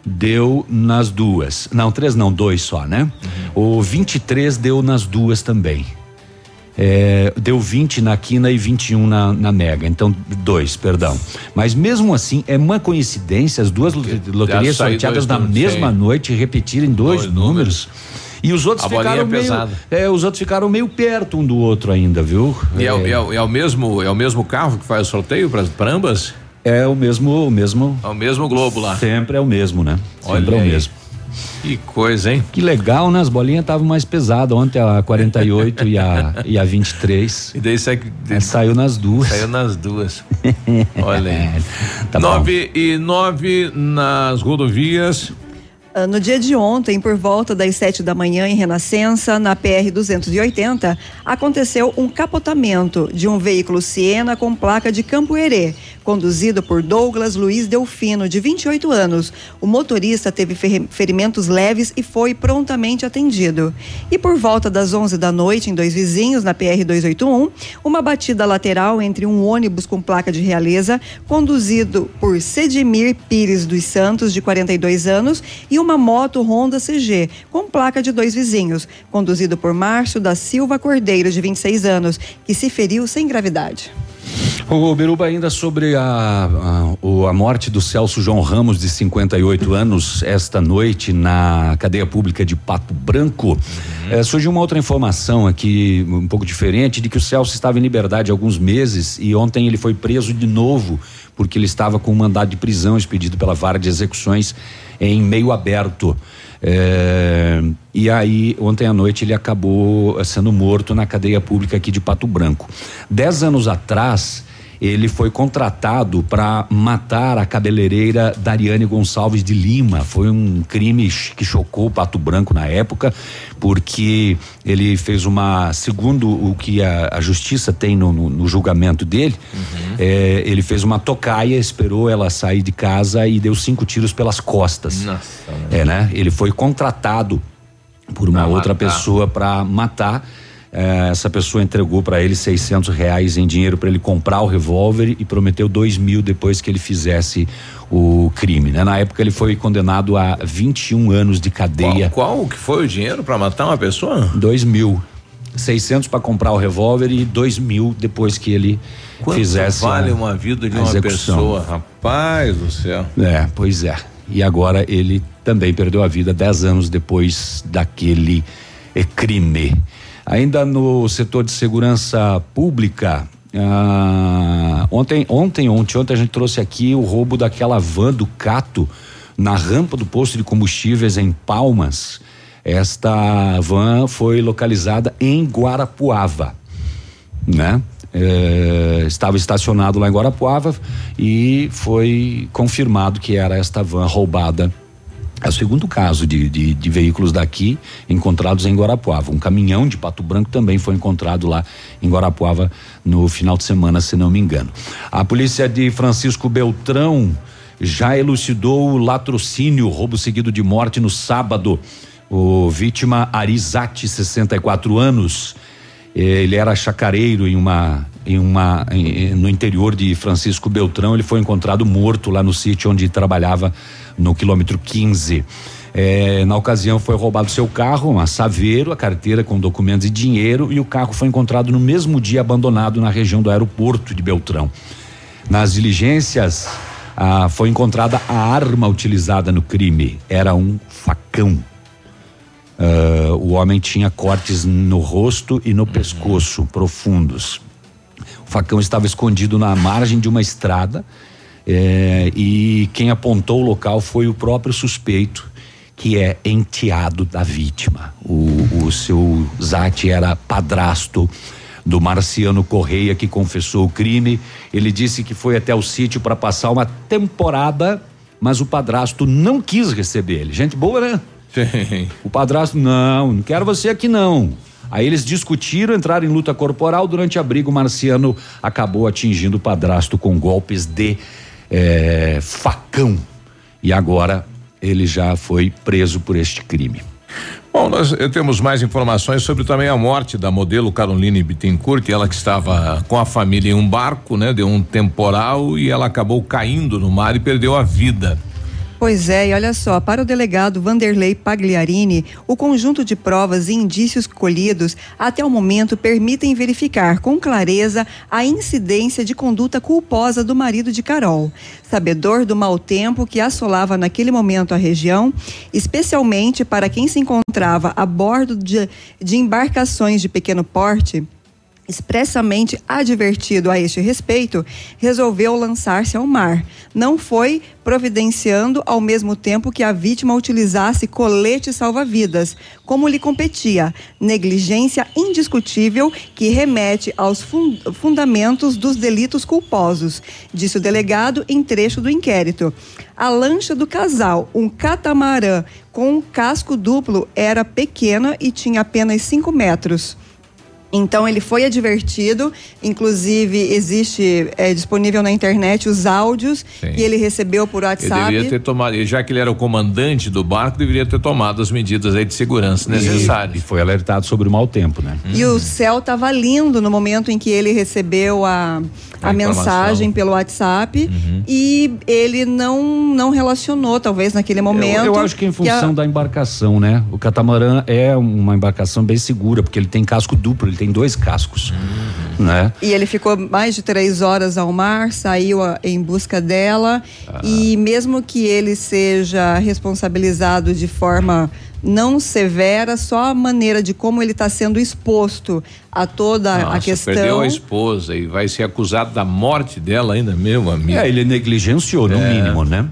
deu nas duas. Não, três não, dois só, né? O 23 deu nas duas também. É, deu 20 na quina e 21 na, na mega, então dois, perdão. Mas mesmo assim, é uma coincidência as duas lot- loterias sorteadas dois na números, mesma sim. noite repetirem dois, números. E os outros ficaram é meio, é, os outros ficaram meio perto um do outro ainda, viu? E é, o- é o- é o mesmo é o mesmo carro que faz o sorteio para ambas? É o mesmo, o mesmo. É o mesmo globo lá. Sempre é o mesmo, né? Olha Sempre é o mesmo. Que coisa, hein? Que legal, né? As bolinhas estavam mais pesadas. Ontem a 48 e a, e a 23. *laughs* E daí sai, É, saiu nas duas. saiu nas duas. *laughs* Olha aí. Tá bom. nove e nove nas rodovias. Ah, No dia de ontem, por volta das 7 da manhã, em Renascença, na PR 280, aconteceu um capotamento de um veículo Siena com placa de Campo Herê, conduzido por Douglas Luiz Delfino, de 28 anos. O motorista teve fer- ferimentos leves e foi prontamente atendido. E por volta das 11 da noite, em dois vizinhos, na PR 281, uma batida lateral entre um ônibus com placa de realeza, conduzido por Sedimir Pires dos Santos, de 42 anos, e uma moto Honda CG, com placa de dois vizinhos, conduzido por Márcio da Silva Cordeiro, de 26 anos, que se feriu sem gravidade. O Beruba, ainda sobre a, a, o- a morte do Celso João Ramos, de 58 anos, esta noite na cadeia pública de Pato Branco, eh, surgiu uma outra informação aqui, um pouco diferente, de que o Celso estava em liberdade há alguns meses e ontem ele foi preso de novo, porque ele estava com um mandado de prisão expedido pela vara de execuções em meio aberto. É, e aí, ontem à noite, ele acabou sendo morto na cadeia pública aqui de Pato Branco. Dez anos atrás, ele foi contratado para matar a cabeleireira Dariane Gonçalves de Lima. Foi um crime que chocou o Pato Branco na época, porque ele fez uma. Segundo o que a, a justiça tem no, no- no julgamento dele, eh, ele fez uma tocaia, esperou ela sair de casa e deu cinco tiros pelas costas. Nossa, É, né? Ele foi contratado por uma outra pessoa para matar. Eh, essa pessoa entregou para ele 600 reais em dinheiro para ele comprar o revólver e prometeu dois mil depois que ele fizesse o crime. Né? Na época ele foi condenado a 21 anos de cadeia. Qual, qual que foi o dinheiro para matar uma pessoa? Dois mil. 600 para comprar o revólver e dois mil depois que ele Quanto fizesse vale a- uma vida de uma execução. pessoa? Rapaz do céu. É, pois é. E agora ele também perdeu a vida dez anos depois daquele crime. Ainda no setor de segurança pública, ah, ontem, ontem, ontem, ontem a gente trouxe aqui o roubo daquela van do Cato na rampa do posto de combustíveis em Palmas. Esta van foi localizada em Guarapuava né? É, estava estacionado lá em Guarapuava e foi confirmado que era esta van roubada. É o segundo caso de, de, de veículos daqui encontrados em Guarapuava. Um caminhão de Pato Branco também foi encontrado lá em Guarapuava no final de semana, se não me engano. A polícia de Francisco Beltrão já elucidou o latrocínio, roubo seguido de morte no sábado. O vítima Arizati, 64 anos. Ele era chacareiro em uma, em uma, em- no interior de Francisco Beltrão. Ele foi encontrado morto lá no sítio onde trabalhava no quilômetro 15. Eh, na ocasião foi roubado seu carro, uma Saveiro, a carteira com documentos e dinheiro, e o carro foi encontrado no mesmo dia abandonado na região do aeroporto de Beltrão. Nas diligências, ah, foi encontrada a arma utilizada no crime. Era um facão. Ah, o homem tinha cortes no rosto e no pescoço profundos. O facão estava escondido na margem de uma estrada eh, e quem apontou o local foi o próprio suspeito, que é enteado da vítima. O, o seu Zati era padrasto do Marciano Correia, que confessou o crime. Ele disse que foi até o sítio para passar uma temporada, mas o padrasto não quis receber ele. Gente boa, né? Sim. O padrasto, não, não quero você aqui não. Aí eles discutiram, entraram em luta corporal. Durante a briga, o Marciano acabou atingindo o padrasto com golpes de eh, facão. E agora ele já foi preso por este crime. Bom, nós eh, temos mais informações sobre também a morte da modelo Caroline Bittencourt, ela que estava com a família em um barco, né? Deu um temporal e ela acabou caindo no mar e perdeu a vida. Pois é, e olha só, para o delegado Vanderlei Pagliarini, o conjunto de provas e indícios colhidos até o momento permitem verificar com clareza a incidência de conduta culposa do marido de Carol, sabedor do mau tempo que assolava naquele momento a região, especialmente para quem se encontrava a bordo de, de embarcações de pequeno porte. Expressamente advertido a este respeito, resolveu lançar-se ao mar. Não foi providenciando ao mesmo tempo que a vítima utilizasse colete salva-vidas, como lhe competia, negligência indiscutível que remete aos fun fundamentos dos delitos culposos, disse o delegado em trecho do inquérito. A lancha do casal, um catamarã com um casco duplo, era pequena e tinha apenas 5 metros. Então ele foi advertido, inclusive existe é, disponível na internet os áudios Sim. que ele recebeu por Ele WhatsApp. deveria ter tomado, já que ele era o comandante do barco, deveria ter tomado as medidas aí de segurança necessárias. E foi alertado sobre o mau tempo, né? E o céu estava lindo no momento em que ele recebeu a, a, A mensagem pelo WhatsApp Uhum. e ele não não relacionou, talvez naquele momento. Eu, eu acho que em a- função da embarcação, né? O catamarã é uma embarcação bem segura, porque ele tem casco duplo, ele tem dois cascos, né? E ele ficou mais de três horas ao mar, saiu a- em busca dela. Ah. E mesmo que ele seja responsabilizado de forma não severa, só a maneira de como ele está sendo exposto a toda a Nossa, questão. perdeu a esposa e vai ser acusado da morte dela ainda, meu amigo. É, ele negligenciou, no É. mínimo, né?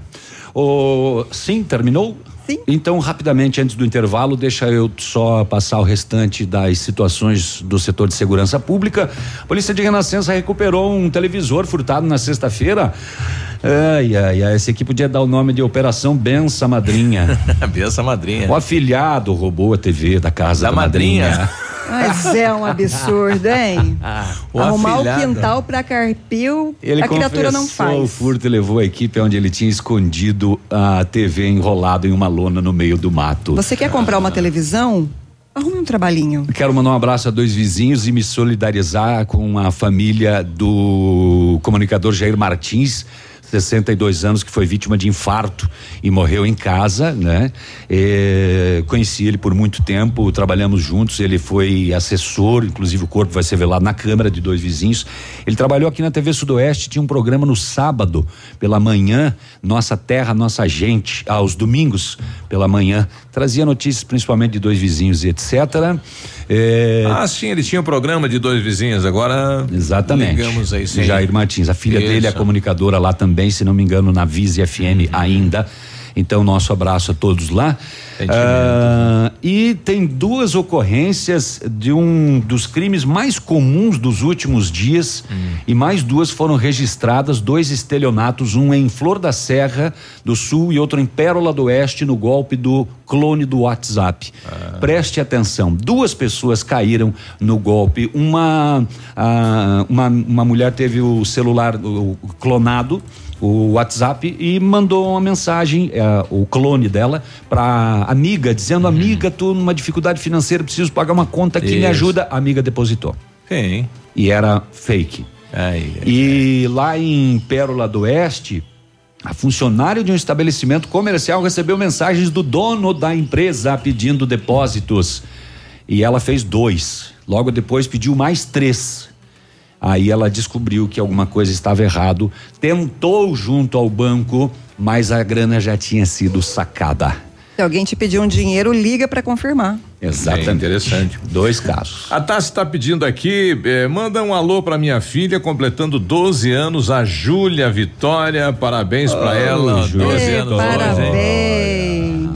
O, sim, terminou? Sim. Então, rapidamente, antes do intervalo, deixa eu só passar o restante das situações do setor de segurança pública. A Polícia de Renascença recuperou um televisor furtado na sexta-feira. Ai, ai, ai, esse aqui podia dar o nome de Operação Bença Madrinha. *laughs* Bença Madrinha. O afilhado roubou a TV da casa da, Da madrinha. *laughs* Mas é um absurdo, hein? *laughs* O Arrumar afilhado. o quintal para carpio, Ele a criatura não faz. o furto e levou a equipe onde ele tinha escondido a TV enrolado em uma lona no meio do mato. Você quer comprar uma televisão? Arrume um trabalhinho. Quero mandar um abraço a dois vizinhos e me solidarizar com a família do comunicador Jair Martins. 62 anos que foi vítima de infarto e morreu em casa, né? Eh, conheci ele por muito tempo, trabalhamos juntos, ele foi assessor, inclusive o corpo vai ser velado na Câmara de dois vizinhos. Ele trabalhou aqui na TV Sudoeste, tinha um programa no sábado pela manhã, Nossa Terra, Nossa Gente, aos domingos pela manhã, trazia notícias principalmente de dois vizinhos e etc. Eh, Ah, sim, ele tinha um programa de dois vizinhos, agora Exatamente. ligamos aí sim. Jair Martins. A filha Isso. dele é comunicadora lá também, se não me engano, na Vise FM ainda. Então, nosso abraço a todos lá. Ah, e tem duas ocorrências de um dos crimes mais comuns dos últimos dias e mais duas foram registradas, dois estelionatos, um em Flor da Serra do Sul e outro em Pérola do Oeste no golpe do clone do WhatsApp. Preste atenção, duas pessoas caíram no golpe. Uma ah, uma, uma mulher teve o celular o clonado o WhatsApp e mandou uma mensagem, eh, o clone dela, pra amiga, dizendo: Amiga, tô numa dificuldade financeira, preciso pagar uma conta que me Isso. ajuda. A amiga depositou. Sim. E era fake. e lá em Pérola do Oeste, a funcionária de um estabelecimento comercial recebeu mensagens do dono da empresa pedindo depósitos. E ela fez dois. Logo depois pediu mais três. Aí ela descobriu que alguma coisa estava errado, tentou junto ao banco, mas a grana já tinha sido sacada. Se alguém te pedir um dinheiro, liga para confirmar. Exatamente. É interessante. Dois casos. A Tassi está pedindo aqui, eh, manda um alô para minha filha, completando 12 anos, a Júlia Vitória. Parabéns para ela. 12 Ei, anos. parabéns.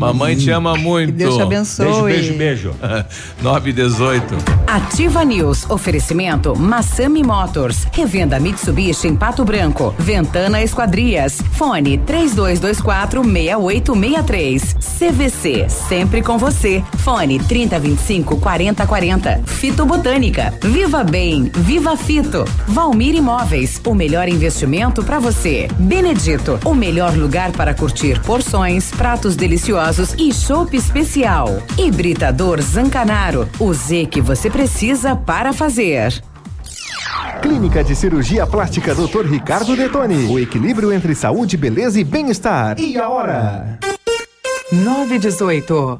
Mamãe te ama muito. Deus te abençoe. Beijo, beijo, beijo. *laughs* 9 e 18. Ativa News. Oferecimento Massami Motors. Revenda Mitsubishi em Pato Branco. Ventana Esquadrias. Fone 3224 6863. CVC. Sempre com você. Fone 3025 4040. Fito Botânica. Viva Bem. Viva Fito. Valmir Imóveis. O melhor investimento para você. Benedito. O melhor lugar para curtir porções, pratos deliciosos e chopp especial. Hibridador Zancanaro. O Z que você precisa para fazer. Clínica de Cirurgia Plástica Dr. Ricardo Detoni. O equilíbrio entre saúde, beleza e bem-estar. E a hora? 918.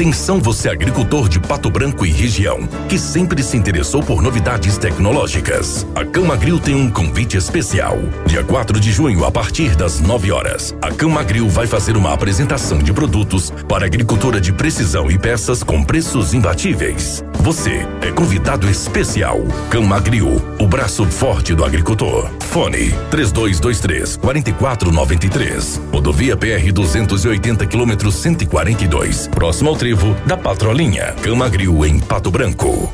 Atenção você agricultor de Pato Branco e região, que sempre se interessou por novidades tecnológicas. A Camagril tem um convite especial. Dia 4 de junho, a partir das 9 horas, a Camagril vai fazer uma apresentação de produtos para agricultura de precisão e peças com preços imbatíveis. Você é convidado especial. Camagril, o braço forte do agricultor. Fone 3223 4493. Rodovia PR 280 km 142. Próximo ao trevo da Patrolinha. Camagril em Pato Branco.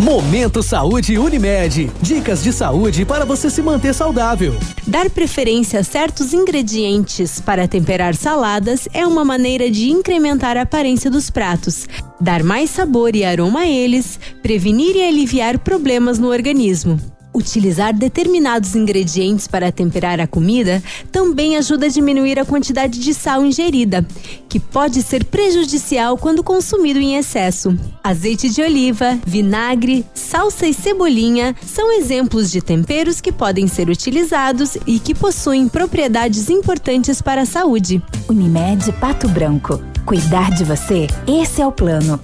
Momento Saúde Unimed. Dicas de saúde para você se manter saudável. Dar preferência a certos ingredientes para temperar saladas é uma maneira de incrementar a aparência dos pratos, dar mais sabor e aroma a eles, prevenir e aliviar problemas no organismo. Utilizar determinados ingredientes para temperar a comida também ajuda a diminuir a quantidade de sal ingerida, que pode ser prejudicial quando consumido em excesso. Azeite de oliva, vinagre, salsa e cebolinha são exemplos de temperos que podem ser utilizados e que possuem propriedades importantes para a saúde. Unimed Pato Branco. Cuidar de você, esse é o plano.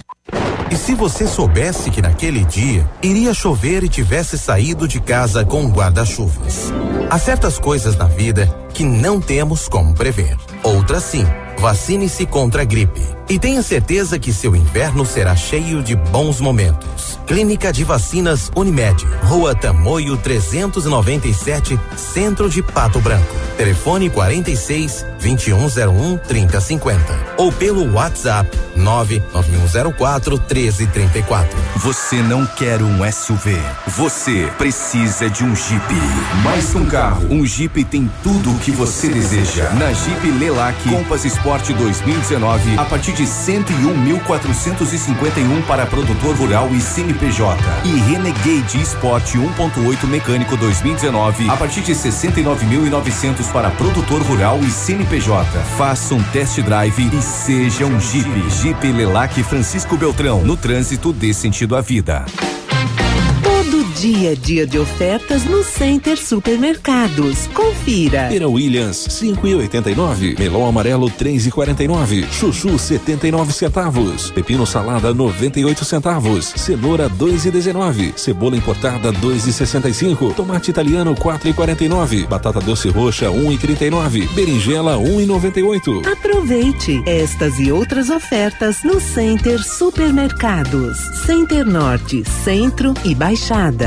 E se você soubesse que naquele dia iria chover e tivesse saído de casa com guarda-chuvas? Há certas coisas na vida que não temos como prever. Outras sim. Vacine-se contra a gripe. E tenha certeza que seu inverno será cheio de bons momentos. Clínica de Vacinas Unimed. Rua Tamoio 397, Centro de Pato Branco. Telefone 46 2101 3050. Ou pelo WhatsApp 99104 1334. Você não quer um SUV. Você precisa de um Jeep. Mais que um carro, um Jeep tem tudo o que você deseja. Na Jeep Lelac Compass Sport 2019, a partir de 101.451 para produtor rural e CNPJ. E Renegade Sport 1.8 mecânico 2019, a partir de 69.900 para produtor rural e CNPJ. Faça um test drive e seja um Jeep. Jeep Lelac Francisco Beltrão, no trânsito dê sentido à vida. Dia a dia de ofertas no Center Supermercados. Confira. Pera Williams, 5 e 89. Melão amarelo, 3 e 49. Chuchu, 79 centavos. Pepino salada, 98 centavos. Cenoura, 2 e 19. Cebola importada, 2 e 65. Tomate italiano, 4 e 49. Batata doce roxa, 1 e 39. Berinjela, 1 e 98. Aproveite estas e outras ofertas no Center Supermercados. Center Norte, Centro e Baixada.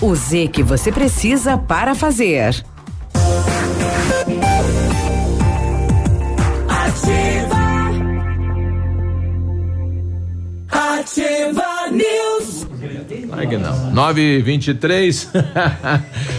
O Z que você precisa para fazer. Ativa. Ativa News. Claro que não. 9 e 23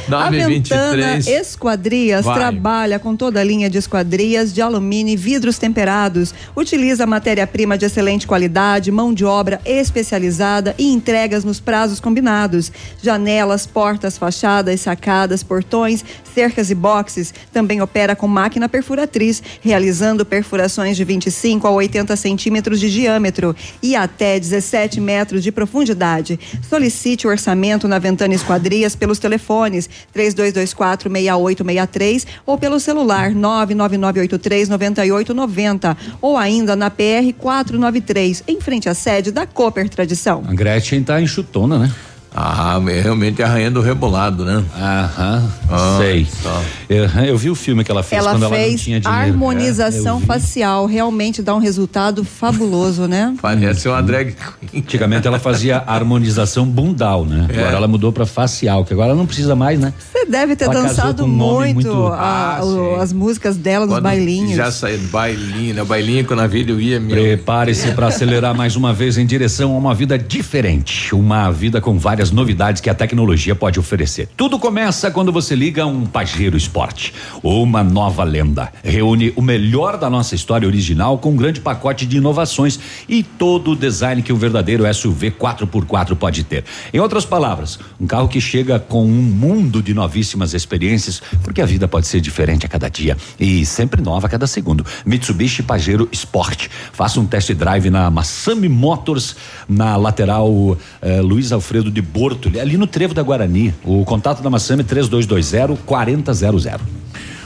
9 *laughs* e A 23 Ventana Esquadrias Vai. trabalha com toda a linha de esquadrias de alumínio e vidros temperados. Utiliza matéria-prima de excelente qualidade, mão de obra especializada e entregas nos prazos combinados. Janelas, portas, fachadas, sacadas, portões, cercas e boxes. Também opera com máquina perfuratriz, realizando perfurações de 25 a 80 centímetros de diâmetro e até 17 metros de profundidade. Solicite o orçamento na Ventana Esquadrias pelos telefones 3224-6863 ou pelo celular 99983-9890 ou ainda na PR 493, em frente à sede da Cooper Tradição. A Gretchen tá enxutona, né? Ah, é realmente arranhando o rebolado, né? Aham, Ah, sei. tá. Eu, eu vi o filme que ela fez Ela quando ela não fez tinha dinheiro. harmonização É, facial, realmente dá um resultado fabuloso, né? *laughs* Parece uma drag Antigamente ela fazia harmonização bundal, né? É. Agora ela mudou pra facial, que agora não precisa mais, né? Você deve ter Ela dançado um muito, muito- a- Ah, o- as músicas dela nos Quando bailinhos. Já saiu bailinho, né? Bailinho que o navio ia meu. Prepare-se para acelerar mais uma vez em direção a uma vida diferente, uma vida com várias novidades que a tecnologia pode oferecer. Tudo começa quando você liga um Pajero Sport, uma nova lenda. Reúne o melhor da nossa história original com um grande pacote de inovações e todo o design que um verdadeiro SUV 4x4 pode ter. Em outras palavras, um carro que chega com um mundo de novíssimas experiências, porque a vida pode ser diferente a cada dia e sempre nova a cada segundo. Mitsubishi Pajero Sport. Faça um test drive na Massami Motors, na lateral eh, Luiz Alfredo de Borto, ali no Trevo da Guarani. O contato da Massami 3220 4000.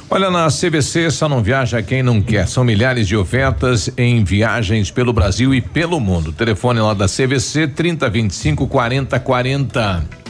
Olha, na CVC só não viaja quem não quer. São milhares de ofertas em viagens pelo Brasil e pelo mundo. Telefone lá da CVC 3025 4040.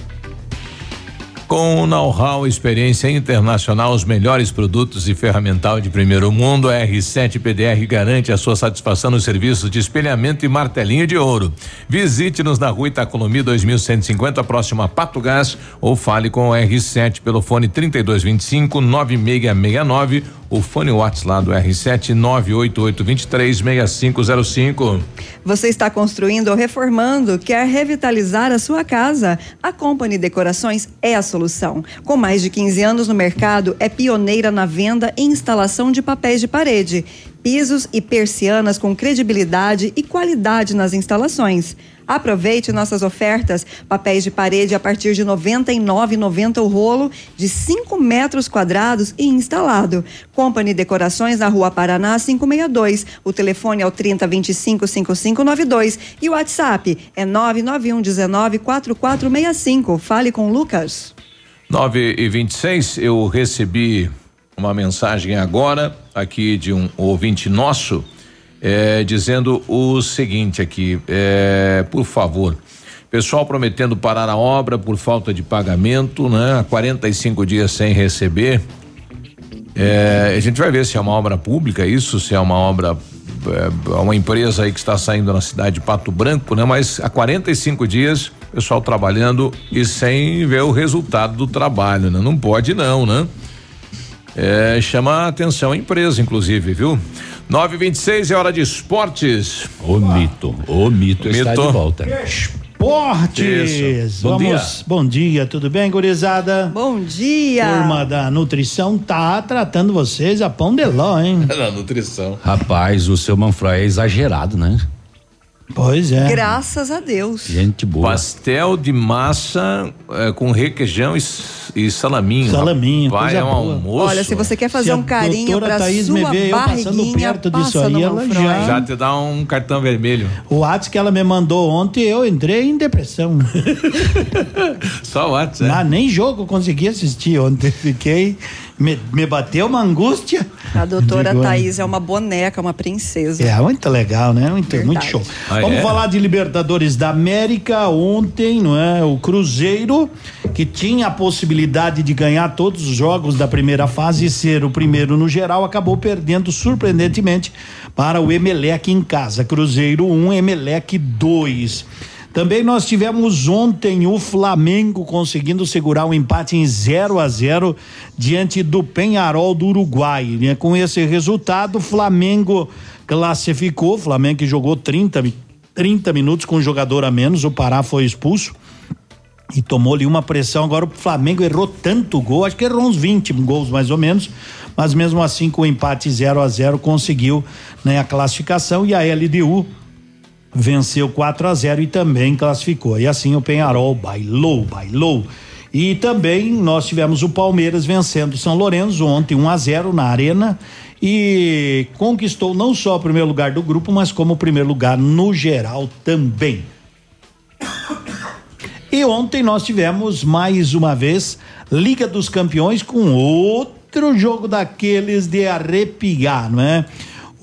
Com know-how, experiência internacional, os melhores produtos e ferramental de primeiro mundo, a R7 PDR garante a sua satisfação nos serviços de espelhamento e martelinho de ouro. Visite-nos na rua Itacolomi 2150, próximo a Pato Gás, ou fale com o R7 pelo fone 3225 9669, o fone WhatsApp lá do R7 98823 6505. Você está construindo ou reformando, quer revitalizar a sua casa? A Company Decorações é a solução. Com mais de 15 anos no mercado, é pioneira na venda e instalação de papéis de parede, pisos e persianas com credibilidade e qualidade nas instalações. Aproveite nossas ofertas. Papéis de parede a partir de R$ 99,90 o rolo, de 5 metros quadrados e instalado. Company Decorações na Rua Paraná 562. O telefone é o 3025 5592 e o WhatsApp é 991 19 4465. Fale com o Lucas. 9 e 26 eu recebi uma mensagem agora aqui de um ouvinte nosso eh, dizendo o seguinte aqui, eh, por favor, pessoal prometendo parar a obra por falta de pagamento, né? Há 45 dias sem receber. Eh, a gente vai ver se é uma obra pública isso, se é uma obra é uma empresa aí que está saindo na cidade de Pato Branco, né? Mas há 45 dias, pessoal trabalhando e sem ver o resultado do trabalho, né? Não pode não, né? É, chama a atenção a empresa, inclusive, viu? 926 é hora de esportes. O mito, o mito, está de volta. Esportes. Isso. Bom Vamos, bom dia, tudo bem, gurizada? Bom dia. Turma da nutrição tá tratando vocês a pão de ló, hein? *laughs* Na nutrição. Rapaz, o seu Manfroy é exagerado, né? Pois é. Graças a Deus. Gente boa. Pastel de massa eh, com requeijão e, e salaminho. Salaminho, Vai, é um boa. almoço. Olha, se você quer fazer Se um carinho pra Thaís me sua vê eu passando barriguinha, perto disso aí, no ela já- Já te dá um cartão vermelho. O WhatsApp que ela me mandou ontem, eu entrei em depressão. *laughs* Só o WhatsApp. Ah, nem jogo eu consegui assistir ontem. Fiquei. Me, me bateu uma angústia. A doutora Digo, Thaís é uma boneca, uma princesa. É, muito legal, né? Muito, muito show. Ah, Vamos é? falar de Libertadores da América. Ontem, não é? O Cruzeiro, que tinha a possibilidade de ganhar todos os jogos da primeira fase e ser o primeiro no geral, acabou perdendo surpreendentemente para o Emelec em casa. Cruzeiro 1, um, Emelec 2. Também nós tivemos ontem o Flamengo conseguindo segurar um empate em 0 a 0 diante do Penharol do Uruguai. Com esse resultado, o Flamengo classificou. O Flamengo que jogou 30, mi- 30 minutos com um jogador a menos. O Pará foi expulso e tomou ali uma pressão. Agora o Flamengo errou tanto gol, acho que errou uns 20 gols mais ou menos, mas mesmo assim com o empate 0 a 0 conseguiu né, a classificação e a LDU venceu 4 a 0 e também classificou. E assim o Penharol bailou, bailou. E também nós tivemos o Palmeiras vencendo o São Lourenço ontem 1 a 0 na Arena e conquistou não só o primeiro lugar do grupo, mas como o primeiro lugar no geral também. E ontem nós tivemos mais uma vez Liga dos Campeões com outro jogo daqueles de arrepiar, não é?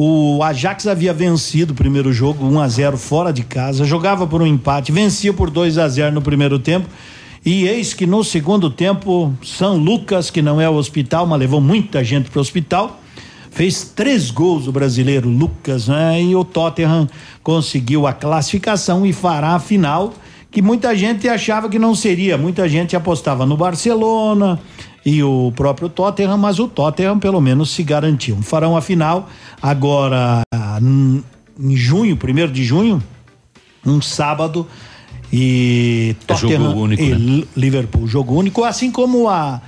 O Ajax havia vencido o primeiro jogo 1 a 0 fora de casa, jogava por um empate, vencia por 2 a 0 no primeiro tempo. E eis que no segundo tempo, São Lucas, que não é o hospital, mas levou muita gente para o hospital, fez três gols o brasileiro Lucas, né? E o Tottenham conseguiu a classificação e fará a final, que muita gente achava que não seria. Muita gente apostava no Barcelona e o próprio Tottenham, mas o Tottenham pelo menos se garantiu. Farão a final agora n- em junho, primeiro de junho, um sábado. E É jogo Tottenham único, e né? Liverpool, jogo único, assim como a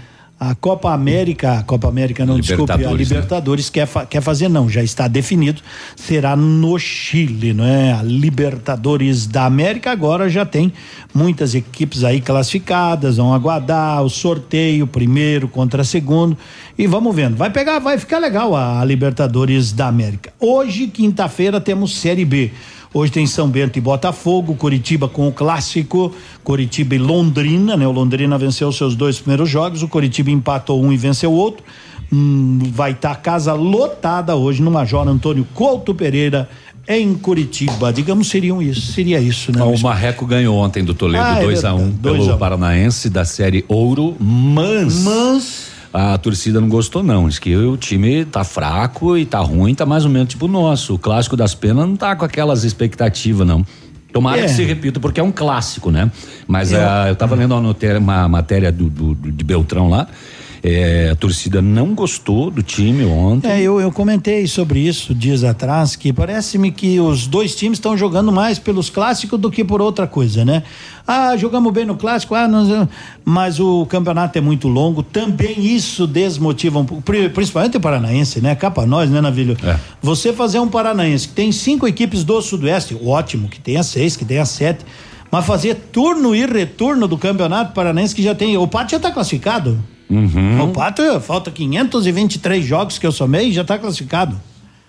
a Copa América, a Copa América não, desculpe, a Libertadores, né? Quer, fa- quer fazer não, já está definido, será no Chile, não é? A Libertadores da América agora já tem muitas equipes aí classificadas, vão aguardar o sorteio, primeiro contra segundo, e vamos vendo. Vai pegar, vai ficar legal a, a Libertadores da América. Hoje, quinta-feira, temos Série B. Hoje tem São Bento e Botafogo, Curitiba com o clássico, Curitiba e Londrina, né? O Londrina venceu os seus dois primeiros jogos, o Curitiba empatou um e venceu o outro. Hum, vai estar casa lotada hoje no Major Antônio Couto Pereira em Curitiba. Digamos seriam isso, seria isso, né? O Marreco ganhou ontem do Toledo Ah, é 2 a 1 verdade, dois pelo um. Paranaense da série Ouro, mas, Mas a torcida não gostou não, diz que o time tá fraco e tá ruim, tá mais ou menos tipo o nosso. O clássico das penas não tá com aquelas expectativas não. Tomara É. que se repita, porque é um clássico, né? Mas Eu- ah, eu tava lendo uma, notéria- uma matéria do- do- de Beltrão lá. É, a torcida não gostou do time ontem. É, eu, eu comentei sobre isso dias atrás, que parece-me que os dois times estão jogando mais pelos clássicos do que por outra coisa, né? Ah, jogamos bem no clássico, ah, nós- mas o campeonato é muito longo, também isso desmotiva um pouco, pri- principalmente o paranaense, né? Cá pra nós, né, Navilho? Você fazer um paranaense que tem cinco equipes do Sudoeste, ótimo, que tenha seis, que tenha sete, mas fazer turno e retorno do campeonato paranaense que já tem, o Pato já tá classificado. Uhum. O Pato, falta 523 jogos que eu somei e já está classificado.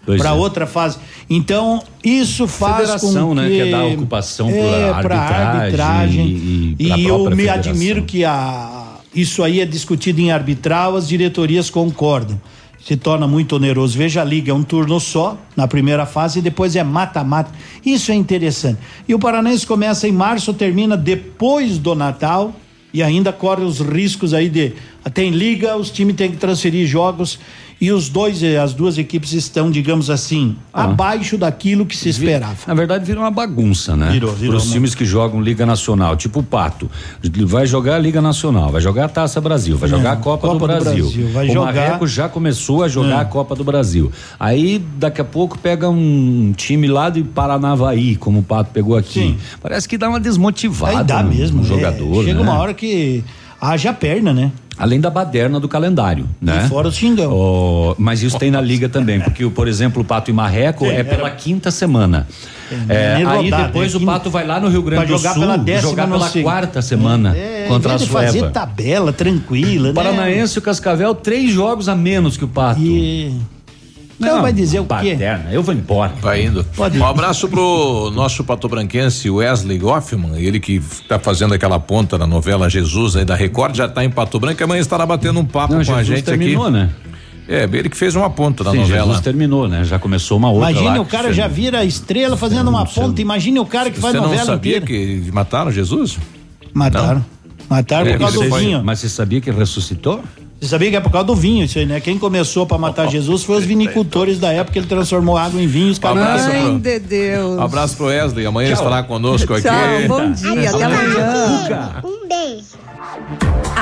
Para é. outra fase. Então, isso faz Federação, com né, que... quer dar ocupação é, pra arbitragem arbitragem. e- e E, eu me federação. admiro que a, isso aí é discutido em arbitral, as diretorias concordam. Se torna muito oneroso. Veja a liga, é um turno só na primeira fase e depois é mata-mata. Isso é interessante. E o Paranense começa em março, termina depois do Natal e ainda corre os riscos aí de tem liga, os times têm que transferir jogos e os dois, eh, as duas equipes estão, digamos assim, Ah. abaixo daquilo que se esperava. Na verdade, virou uma bagunça, né? Virou, virou, Para os times que jogam Liga Nacional, tipo o Pato. Vai jogar a Liga Nacional, vai jogar a Taça Brasil, vai É, jogar a Copa, Copa do, do Brasil. O jogar- Marreco já começou a jogar É. a Copa do Brasil. Aí, daqui a pouco, pega um time lá de Paranavaí, como o Pato pegou aqui. Sim. Parece que dá uma desmotivada Aí dá mesmo. no é. jogador. Chega né? uma hora que haja perna, né? Além da baderna do calendário, né? E fora o xingão. Oh, mas isso tem na liga também, *laughs* porque, por exemplo, o Pato e Marreco é pela quinta semana. É, aí rodada, depois é o Pato vai lá no Rio Grande do jogar Sul pela décima jogar pela quarta semana É, contra a de fazer tabela tranquila, né? Paranaense e o Cascavel, três jogos a menos que o Pato. E... Então vai dizer o quê? Baderna, eu vou embora. Vai indo. Pode ir. Um abraço pro nosso patobranquense Wesley Goffman, ele que tá fazendo aquela ponta na novela Jesus aí da Record, já tá em Pato Branco, e amanhã estará batendo um papo Não, com a Jesus gente terminou, aqui. né? É, ele que fez uma ponta na Sim, novela. Jesus terminou, né? Já começou uma outra Imagine lá o cara já vira estrela fazendo uma ponta. Imagine o cara que faz Você não novela sabia inteira. que mataram Jesus? Mataram. Mataram É, por causa do vinho. Mas você sabia que ressuscitou? Você sabia que é por causa do vinho isso aí, né? Quem começou pra matar Jesus foi os vinicultores da época, ele transformou água em vinho. Os caras Abraço, Ai, pro- de Deus. Abraço pro Wesley, amanhã Tchau. estará conosco aqui. Tchau, bom *laughs* dia, até amanhã. Um beijo.